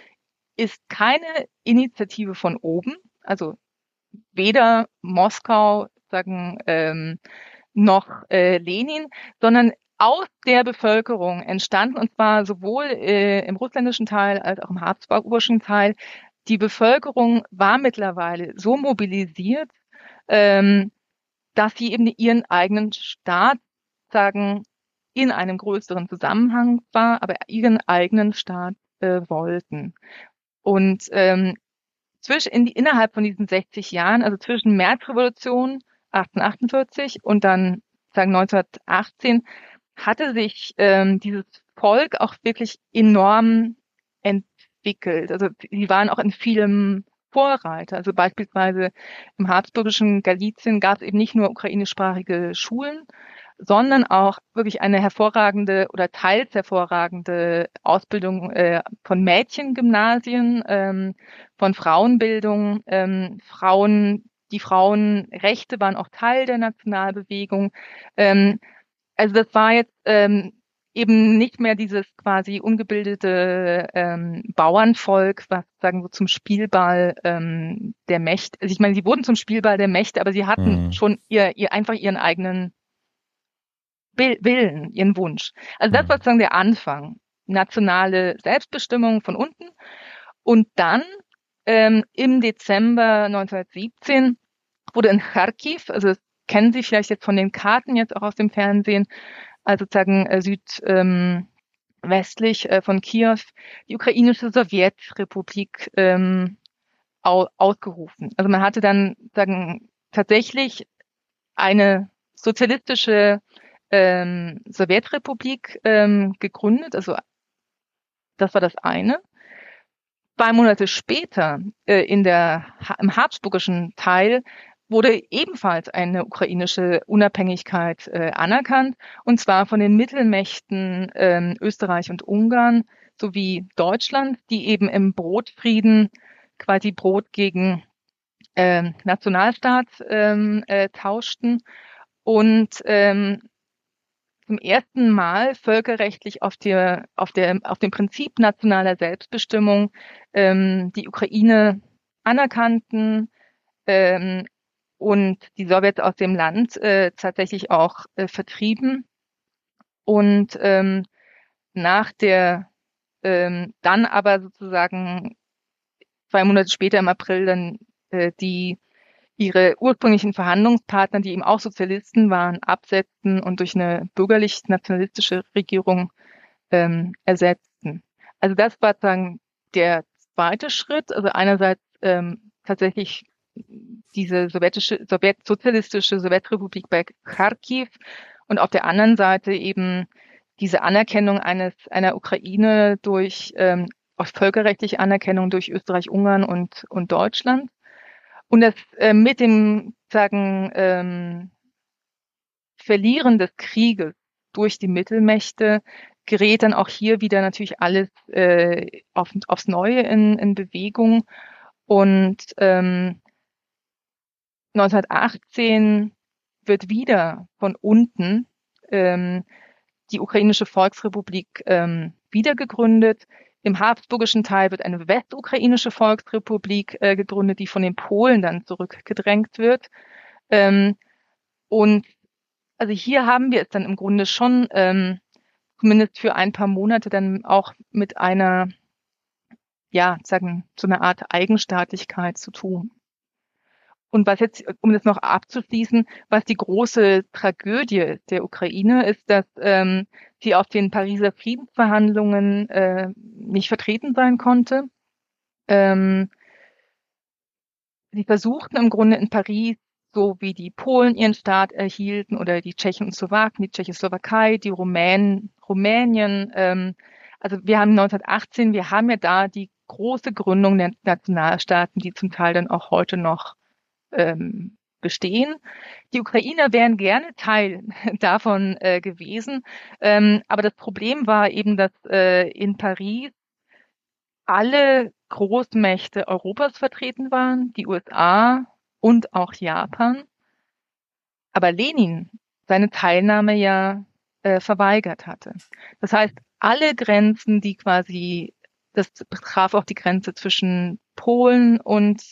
ist keine Initiative von oben, also weder Moskau sagen ähm, noch äh, Lenin, sondern aus der Bevölkerung entstanden, und zwar sowohl äh, im russländischen Teil als auch im habsburgischen Teil. Die Bevölkerung war mittlerweile so mobilisiert, ähm, dass sie eben ihren eigenen Staat sagen, in einem größeren Zusammenhang war, aber ihren eigenen Staat äh, wollten. Und ähm, zwischen, in, innerhalb von diesen 60 Jahren, also zwischen Märzrevolution 1848 und dann sagen 1918, hatte sich ähm, dieses Volk auch wirklich enorm entwickelt. Also sie waren auch in vielem Vorreiter. Also beispielsweise im habsburgischen Galizien gab es eben nicht nur ukrainischsprachige Schulen, sondern auch wirklich eine hervorragende oder teils hervorragende Ausbildung äh, von Mädchengymnasien, ähm, von Frauenbildung, ähm, Frauen, die Frauenrechte waren auch Teil der Nationalbewegung. Ähm, also das war jetzt ähm, eben nicht mehr dieses quasi ungebildete ähm, Bauernvolk, was sagen wir zum Spielball ähm, der Mächte. Also ich meine, sie wurden zum Spielball der Mächte, aber sie hatten mhm. schon ihr, ihr einfach ihren eigenen Willen, ihren Wunsch. Also das mhm. war sozusagen der Anfang. Nationale Selbstbestimmung von unten. Und dann ähm, im Dezember 1917 wurde in Kharkiv, also kennen Sie vielleicht jetzt von den Karten jetzt auch aus dem Fernsehen, also sozusagen äh, südwestlich ähm, äh, von Kiew, die ukrainische Sowjetrepublik ähm, au ausgerufen. Also man hatte dann sagen tatsächlich eine sozialistische ähm, Sowjetrepublik ähm, gegründet. Also das war das eine. Zwei Monate später äh, in der im habsburgischen Teil wurde ebenfalls eine ukrainische Unabhängigkeit äh, anerkannt, und zwar von den Mittelmächten äh, Österreich und Ungarn sowie Deutschland, die eben im Brotfrieden quasi Brot gegen äh, Nationalstaat ähm, äh, tauschten. Und ähm, zum ersten Mal völkerrechtlich auf, der, auf, der, auf dem Prinzip nationaler Selbstbestimmung ähm, die Ukraine anerkannten, ähm, und die Sowjets aus dem Land äh, tatsächlich auch äh, vertrieben. Und ähm, nach der, ähm, dann aber sozusagen zwei Monate später im April dann äh, die ihre ursprünglichen Verhandlungspartner, die eben auch Sozialisten waren, absetzten und durch eine bürgerlich-nationalistische Regierung ähm, ersetzten. Also das war sozusagen der zweite Schritt. Also einerseits ähm, tatsächlich diese sowjetische, Sowjet, sozialistische Sowjetrepublik bei Kharkiv und auf der anderen Seite eben diese Anerkennung eines einer Ukraine durch ähm, aus völkerrechtliche Anerkennung durch Österreich, Ungarn und und Deutschland und das äh, mit dem sagen ähm, Verlieren des Krieges durch die Mittelmächte gerät dann auch hier wieder natürlich alles äh, auf, aufs Neue in, in Bewegung und ähm, 1918 wird wieder von unten ähm, die ukrainische Volksrepublik ähm, wiedergegründet. Im habsburgischen Teil wird eine westukrainische Volksrepublik äh, gegründet, die von den Polen dann zurückgedrängt wird. Ähm, und also hier haben wir es dann im Grunde schon ähm, zumindest für ein paar Monate dann auch mit einer, ja, sagen, so einer Art Eigenstaatlichkeit zu tun. Und was jetzt, um das noch abzuschließen, was die große Tragödie der Ukraine ist, dass ähm, sie auf den Pariser Friedensverhandlungen äh, nicht vertreten sein konnte. Ähm, sie versuchten im Grunde in Paris, so wie die Polen ihren Staat erhielten oder die Tschechen und Slowaken, die Tschechoslowakei, die Rumänen, Rumänien. Ähm, also wir haben 1918, wir haben ja da die große Gründung der Nationalstaaten, die zum Teil dann auch heute noch ähm, bestehen. Die Ukrainer wären gerne Teil davon äh, gewesen, ähm, aber das Problem war eben, dass äh, in Paris alle Großmächte Europas vertreten waren, die USA und auch Japan, aber Lenin seine Teilnahme ja äh, verweigert hatte. Das heißt, alle Grenzen, die quasi, das betraf auch die Grenze zwischen Polen und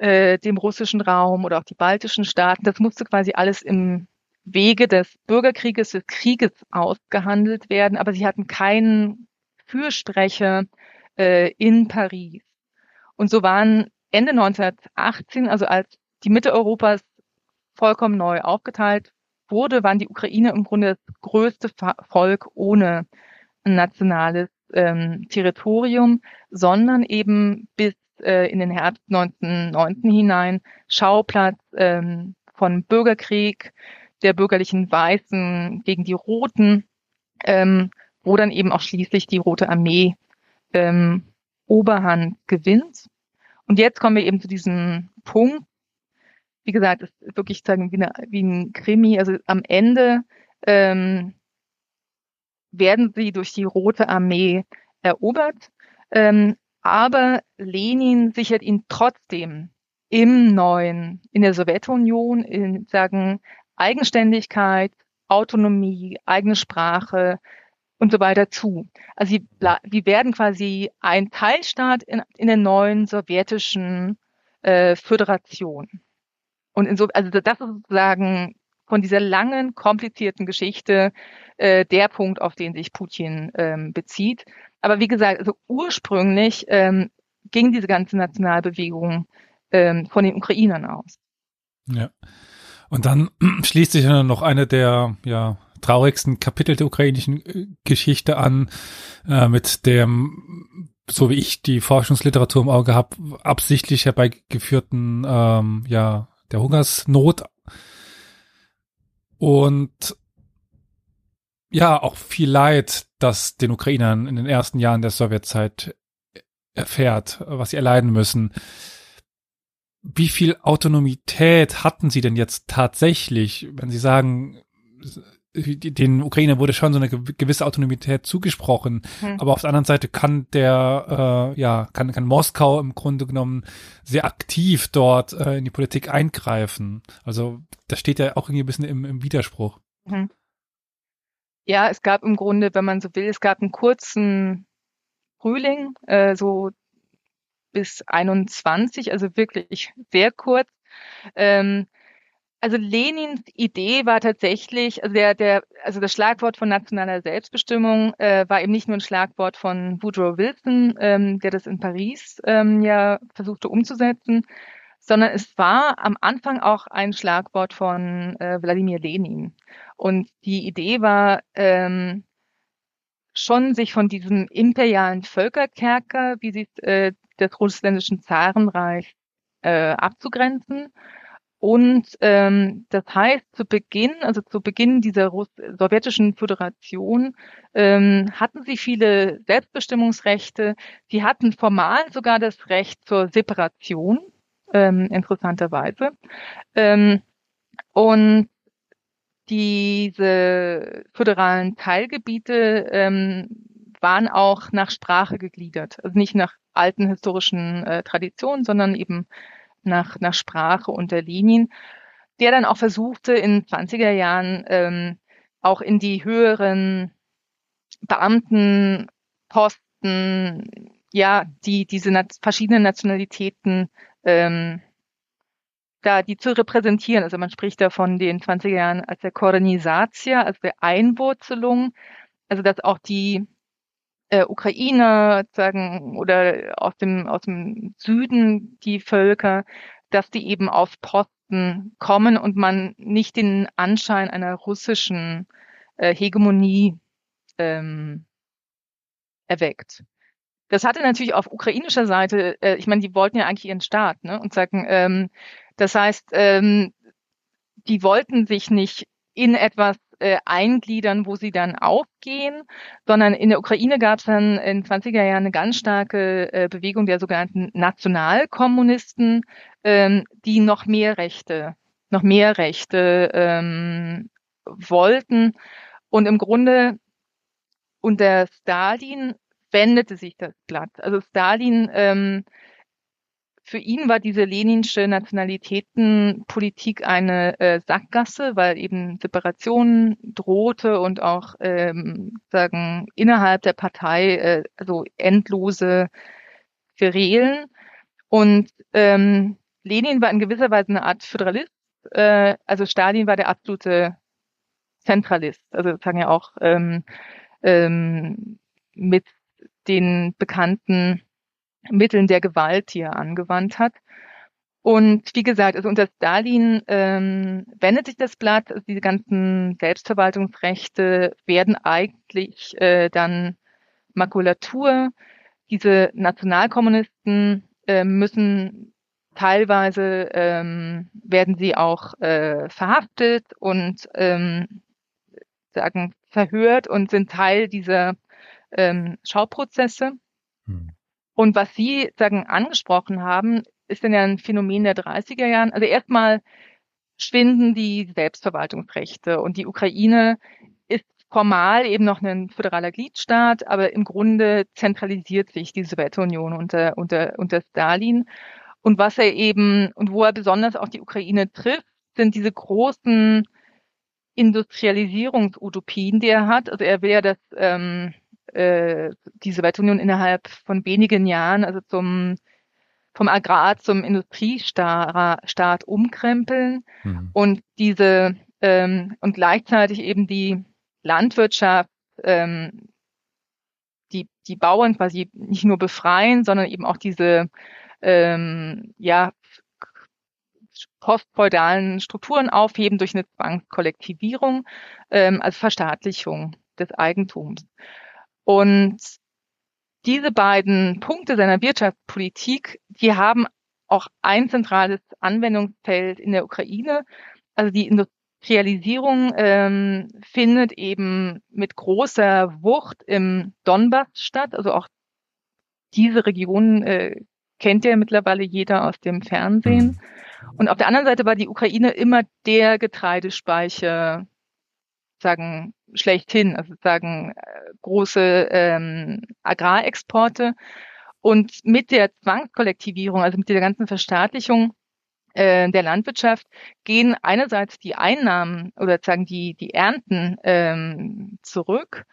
äh, dem russischen Raum oder auch die baltischen Staaten. Das musste quasi alles im Wege des Bürgerkrieges, des Krieges ausgehandelt werden, aber sie hatten keinen Fürsprecher äh, in Paris. Und so waren Ende 1918, also als die Mitte Europas vollkommen neu aufgeteilt wurde, waren die Ukraine im Grunde das größte Volk ohne nationales ähm, Territorium, sondern eben bis äh, in den Herbst 1909 hinein Schauplatz ähm, von Bürgerkrieg der bürgerlichen Weißen gegen die Roten, ähm, wo dann eben auch schließlich die Rote Armee ähm, Oberhand gewinnt. Und jetzt kommen wir eben zu diesem Punkt. Wie gesagt, es ist wirklich sagen, wie, eine, wie ein Krimi. Also am Ende ähm, werden sie durch die Rote Armee erobert. Ähm, aber Lenin sichert ihn trotzdem im neuen, in der Sowjetunion, in sagen Eigenständigkeit, Autonomie, eigene Sprache und so weiter zu. Also sie, sie werden quasi ein Teilstaat in, in der neuen sowjetischen äh, Föderation. Und in so, also das ist sozusagen von dieser langen, komplizierten Geschichte äh, der Punkt, auf den sich Putin ähm, bezieht. Aber wie gesagt, also ursprünglich ähm, ging diese ganze Nationalbewegung ähm, von den Ukrainern aus. Ja. Und dann schließt sich dann noch eine der ja, traurigsten Kapitel der ukrainischen äh, Geschichte an, äh, mit dem, so wie ich die Forschungsliteratur im Auge habe, absichtlich herbeigeführten, ähm, ja, der Hungersnot. Und ja, auch viel Leid, das den Ukrainern in den ersten Jahren der Sowjetzeit erfährt, was sie erleiden müssen. Wie viel Autonomität hatten sie denn jetzt tatsächlich, wenn sie sagen, den Ukrainern wurde schon so eine gewisse Autonomität zugesprochen, hm. aber auf der anderen Seite kann der, äh, ja, kann, kann Moskau im Grunde genommen sehr aktiv dort äh, in die Politik eingreifen. Also das steht ja auch irgendwie ein bisschen im, im Widerspruch. Hm. Ja, es gab im Grunde, wenn man so will, es gab einen kurzen Frühling, äh, so bis 21, also wirklich sehr kurz. Ähm, also Lenins Idee war tatsächlich, also der, der, also das Schlagwort von nationaler Selbstbestimmung äh, war eben nicht nur ein Schlagwort von Woodrow Wilson, ähm, der das in Paris ähm, ja versuchte umzusetzen, sondern es war am Anfang auch ein Schlagwort von äh, Wladimir Lenin. Und die Idee war ähm, schon, sich von diesem imperialen Völkerkerker, wie sie äh, des russländischen Zarenreichs äh, abzugrenzen. Und ähm, das heißt, zu Beginn, also zu Beginn dieser Russ sowjetischen Föderation, ähm, hatten sie viele Selbstbestimmungsrechte. Sie hatten formal sogar das Recht zur Separation ähm, interessanterweise. Ähm, und diese föderalen Teilgebiete ähm, waren auch nach Sprache gegliedert. Also nicht nach alten historischen äh, Traditionen, sondern eben nach, nach Sprache unter Linien, der dann auch versuchte, in 20er Jahren ähm, auch in die höheren Beamtenposten, ja, die diese na verschiedenen Nationalitäten ähm, da die zu repräsentieren. Also man spricht da von den 20er Jahren als der Korenisatia, also der Einwurzelung, also dass auch die äh, Ukrainer sagen oder aus dem aus dem Süden die Völker, dass die eben auf Posten kommen und man nicht den Anschein einer russischen äh, Hegemonie ähm, erweckt. Das hatte natürlich auf ukrainischer Seite, äh, ich meine, die wollten ja eigentlich ihren Staat, ne? Und sagen, ähm, das heißt, ähm, die wollten sich nicht in etwas äh, eingliedern, wo sie dann aufgehen, sondern in der Ukraine gab es dann in 20er Jahren eine ganz starke äh, Bewegung der sogenannten Nationalkommunisten, ähm, die noch mehr Rechte, noch mehr Rechte ähm, wollten. Und im Grunde unter Stalin wendete sich das Blatt. Also Stalin, ähm, für ihn war diese leninsche Nationalitätenpolitik eine äh, Sackgasse, weil eben Separation drohte und auch ähm, sagen innerhalb der Partei äh, also endlose Querelen. Und ähm, Lenin war in gewisser Weise eine Art Föderalist. Äh, also Stalin war der absolute Zentralist. Also sagen ja auch ähm, ähm, mit den bekannten Mitteln der Gewalt, die er angewandt hat. Und wie gesagt, also unter Stalin ähm, wendet sich das Blatt, also diese ganzen Selbstverwaltungsrechte werden eigentlich äh, dann Makulatur. Diese Nationalkommunisten äh, müssen teilweise ähm, werden sie auch äh, verhaftet und ähm, sagen verhört und sind Teil dieser ähm, Schauprozesse. Hm. Und was Sie sagen angesprochen haben, ist dann ja ein Phänomen der 30er Jahren. Also erstmal schwinden die Selbstverwaltungsrechte und die Ukraine ist formal eben noch ein föderaler Gliedstaat, aber im Grunde zentralisiert sich die Sowjetunion unter, unter, unter Stalin. Und was er eben, und wo er besonders auch die Ukraine trifft, sind diese großen Industrialisierungsutopien, die er hat. Also er will ja das ähm, äh, die Sowjetunion innerhalb von wenigen Jahren, also zum vom Agrar zum Industriestaat umkrempeln mhm. und diese ähm, und gleichzeitig eben die Landwirtschaft, ähm, die die Bauern quasi nicht nur befreien, sondern eben auch diese ähm, ja postfeudalen Strukturen aufheben durch eine Zwangskollektivierung, ähm, also Verstaatlichung des Eigentums. Und diese beiden Punkte seiner Wirtschaftspolitik, die haben auch ein zentrales Anwendungsfeld in der Ukraine. Also die Industrialisierung ähm, findet eben mit großer Wucht im Donbass statt. Also auch diese Region äh, kennt ja mittlerweile jeder aus dem Fernsehen. Mhm. Und auf der anderen Seite war die Ukraine immer der Getreidespeicher, sagen schlechthin, also sagen äh, große ähm, Agrarexporte. Und mit der Zwangskollektivierung, also mit der ganzen Verstaatlichung äh, der Landwirtschaft, gehen einerseits die Einnahmen oder sagen die, die Ernten ähm, zurück.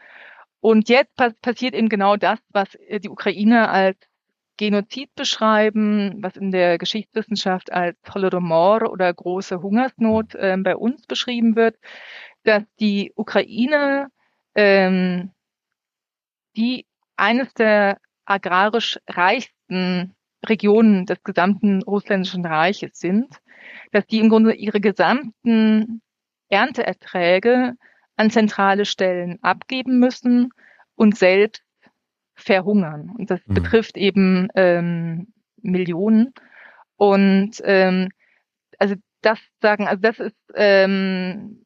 Und jetzt pass passiert eben genau das, was äh, die Ukraine als Genozid beschreiben, was in der Geschichtswissenschaft als Holodomor oder große Hungersnot äh, bei uns beschrieben wird dass die Ukraine ähm, die eines der agrarisch reichsten Regionen des gesamten russländischen Reiches sind, dass die im Grunde ihre gesamten Ernteerträge an zentrale Stellen abgeben müssen und selbst verhungern. Und das mhm. betrifft eben ähm, Millionen. Und ähm, also das sagen, also das ist ähm,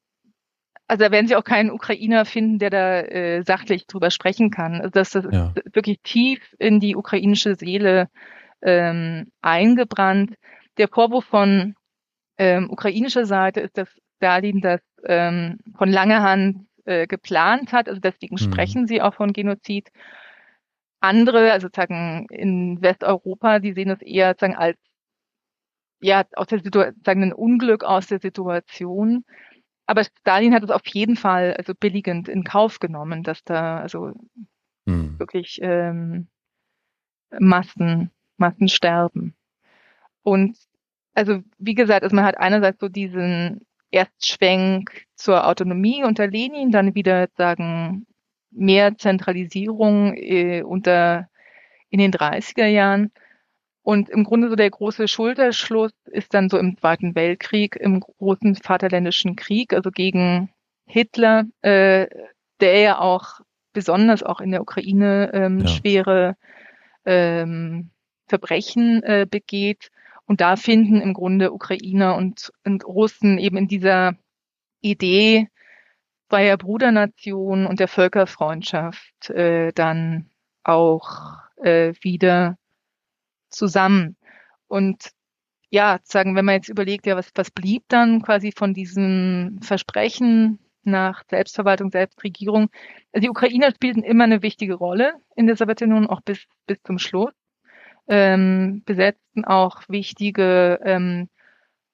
also da werden Sie auch keinen Ukrainer finden, der da äh, sachlich drüber sprechen kann. Also das, das ja. ist wirklich tief in die ukrainische Seele ähm, eingebrannt. Der Vorwurf von ähm, ukrainischer Seite ist, dass Stalin das ähm, von langer Hand äh, geplant hat. Also deswegen mhm. sprechen sie auch von Genozid. Andere, also sagen in Westeuropa, die sehen es eher sagen als ja aus der Situation, sagen ein Unglück aus der Situation. Aber Stalin hat es auf jeden Fall also billigend in Kauf genommen, dass da also hm. wirklich ähm, Massen, Massen sterben. Und also wie gesagt, also man hat einerseits so diesen Erstschwenk zur Autonomie unter Lenin, dann wieder sagen mehr Zentralisierung äh, unter in den 30er Jahren. Und im Grunde so der große Schulterschluss ist dann so im Zweiten Weltkrieg, im großen Vaterländischen Krieg, also gegen Hitler, äh, der ja auch besonders auch in der Ukraine ähm, ja. schwere ähm, Verbrechen äh, begeht. Und da finden im Grunde Ukrainer und, und Russen eben in dieser Idee zweier Brudernation und der Völkerfreundschaft äh, dann auch äh, wieder zusammen. Und ja, sagen, wenn man jetzt überlegt, ja, was, was blieb dann quasi von diesem Versprechen nach Selbstverwaltung, Selbstregierung. Also die Ukrainer spielten immer eine wichtige Rolle in der Sowjetunion, auch bis, bis zum Schluss, ähm, besetzten auch wichtige ähm,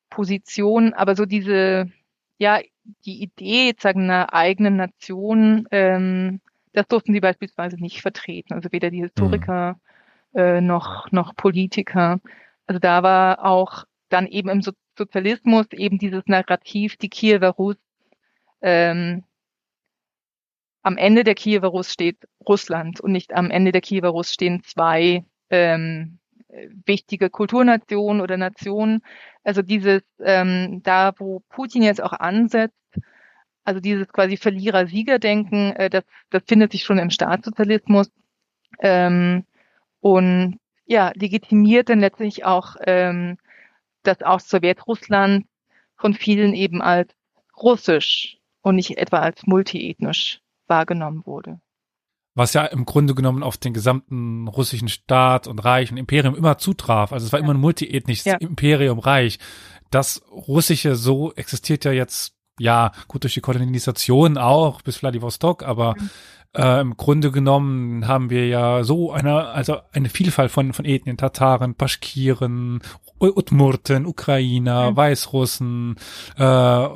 Positionen, aber so diese, ja, die Idee, sagen, einer eigenen Nation, ähm, das durften sie beispielsweise nicht vertreten. Also weder die Historiker mhm. Äh, noch, noch Politiker. Also da war auch dann eben im so Sozialismus eben dieses Narrativ, die Kiewer Rus ähm, am Ende der Kiewer Rus steht Russland und nicht am Ende der Kiewer Rus stehen zwei ähm, wichtige Kulturnationen oder Nationen. Also dieses, ähm, da wo Putin jetzt auch ansetzt, also dieses quasi Verlierer-Sieger-Denken, äh, das, das findet sich schon im Staatssozialismus ähm, und ja, legitimiert dann letztlich auch, ähm, dass auch Sowjetrussland von vielen eben als russisch und nicht etwa als multiethnisch wahrgenommen wurde. Was ja im Grunde genommen auf den gesamten russischen Staat und Reich und Imperium immer zutraf. Also es war ja. immer ein multiethnisches ja. Imperium, Reich. Das Russische so existiert ja jetzt, ja, gut durch die Kolonisation auch bis Vladivostok, aber mhm. äh, im Grunde genommen haben wir ja so eine, also eine Vielfalt von, von Ethnien, Tataren, Paschkiren, Udmurten, Ukrainer, mhm. Weißrussen, äh,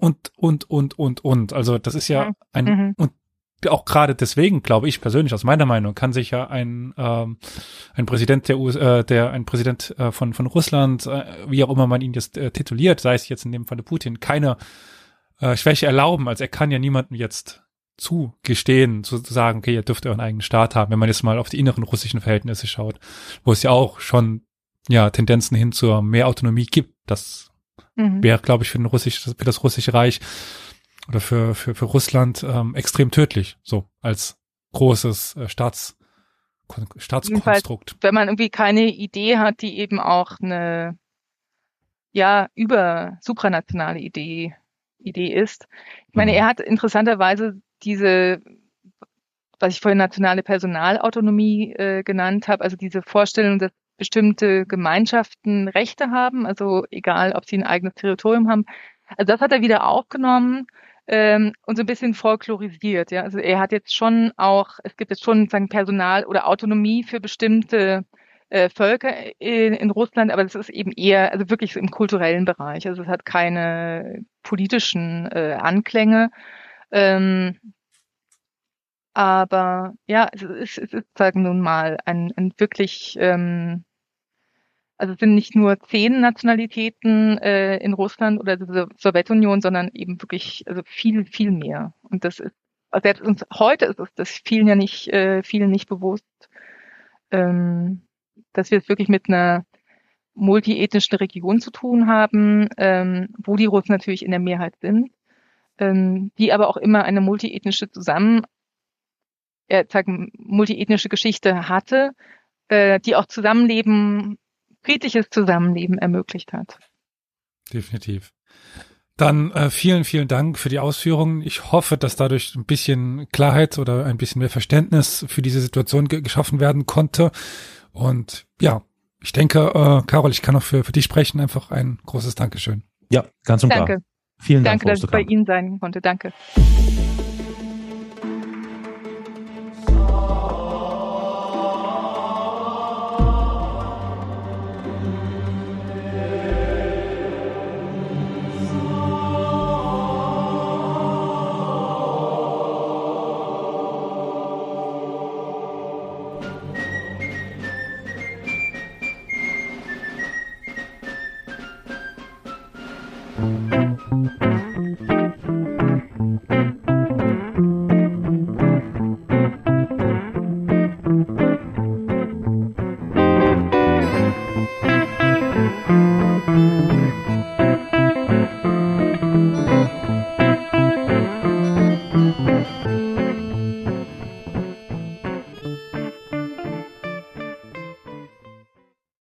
und, und, und, und, und. Also das ist ja ein, mhm. und auch gerade deswegen, glaube ich persönlich, aus meiner Meinung, kann sich ja ein, ähm, ein Präsident der, US, äh, der ein Präsident äh, von, von Russland, äh, wie auch immer man ihn jetzt äh, tituliert, sei es jetzt in dem Falle Putin, keine äh, Schwäche erlauben. Also er kann ja niemandem jetzt zugestehen, zu sagen, okay, ihr dürft euren eigenen Staat haben, wenn man jetzt mal auf die inneren russischen Verhältnisse schaut, wo es ja auch schon ja Tendenzen hin zur mehr Autonomie gibt. Das Mhm. Wäre, glaube ich, für, den Russisch, für das russische Reich oder für, für, für Russland ähm, extrem tödlich, so als großes äh, Staats, Staatskonstrukt. Wenn man irgendwie keine Idee hat, die eben auch eine ja über supranationale Idee Idee ist. Ich meine, mhm. er hat interessanterweise diese, was ich vorhin nationale Personalautonomie äh, genannt habe, also diese Vorstellung, dass bestimmte Gemeinschaften Rechte haben, also egal, ob sie ein eigenes Territorium haben. Also das hat er wieder aufgenommen ähm, und so ein bisschen folklorisiert. Ja, also er hat jetzt schon auch, es gibt jetzt schon sagen Personal oder Autonomie für bestimmte äh, Völker in, in Russland, aber das ist eben eher, also wirklich im kulturellen Bereich. Also es hat keine politischen äh, Anklänge. Ähm, aber ja, es ist, es ist sagen nun mal ein, ein wirklich ähm, also es sind nicht nur zehn Nationalitäten äh, in Russland oder der Sowjetunion, sondern eben wirklich also viel, viel mehr. Und das ist, also selbst uns heute ist es das vielen ja nicht, äh, vielen nicht bewusst, ähm, dass wir es wirklich mit einer multiethnischen Region zu tun haben, ähm, wo die Russen natürlich in der Mehrheit sind, ähm, die aber auch immer eine multiethnische Zusammen, äh, sagen, multiethnische Geschichte hatte, äh, die auch Zusammenleben friedliches Zusammenleben ermöglicht hat. Definitiv. Dann äh, vielen, vielen Dank für die Ausführungen. Ich hoffe, dass dadurch ein bisschen Klarheit oder ein bisschen mehr Verständnis für diese Situation ge geschaffen werden konnte. Und ja, ich denke, äh, Carol, ich kann auch für, für dich sprechen. Einfach ein großes Dankeschön. Ja, ganz und Danke. klar. Vielen Dank. Danke, dass ich bei Ihnen sein konnte. Danke.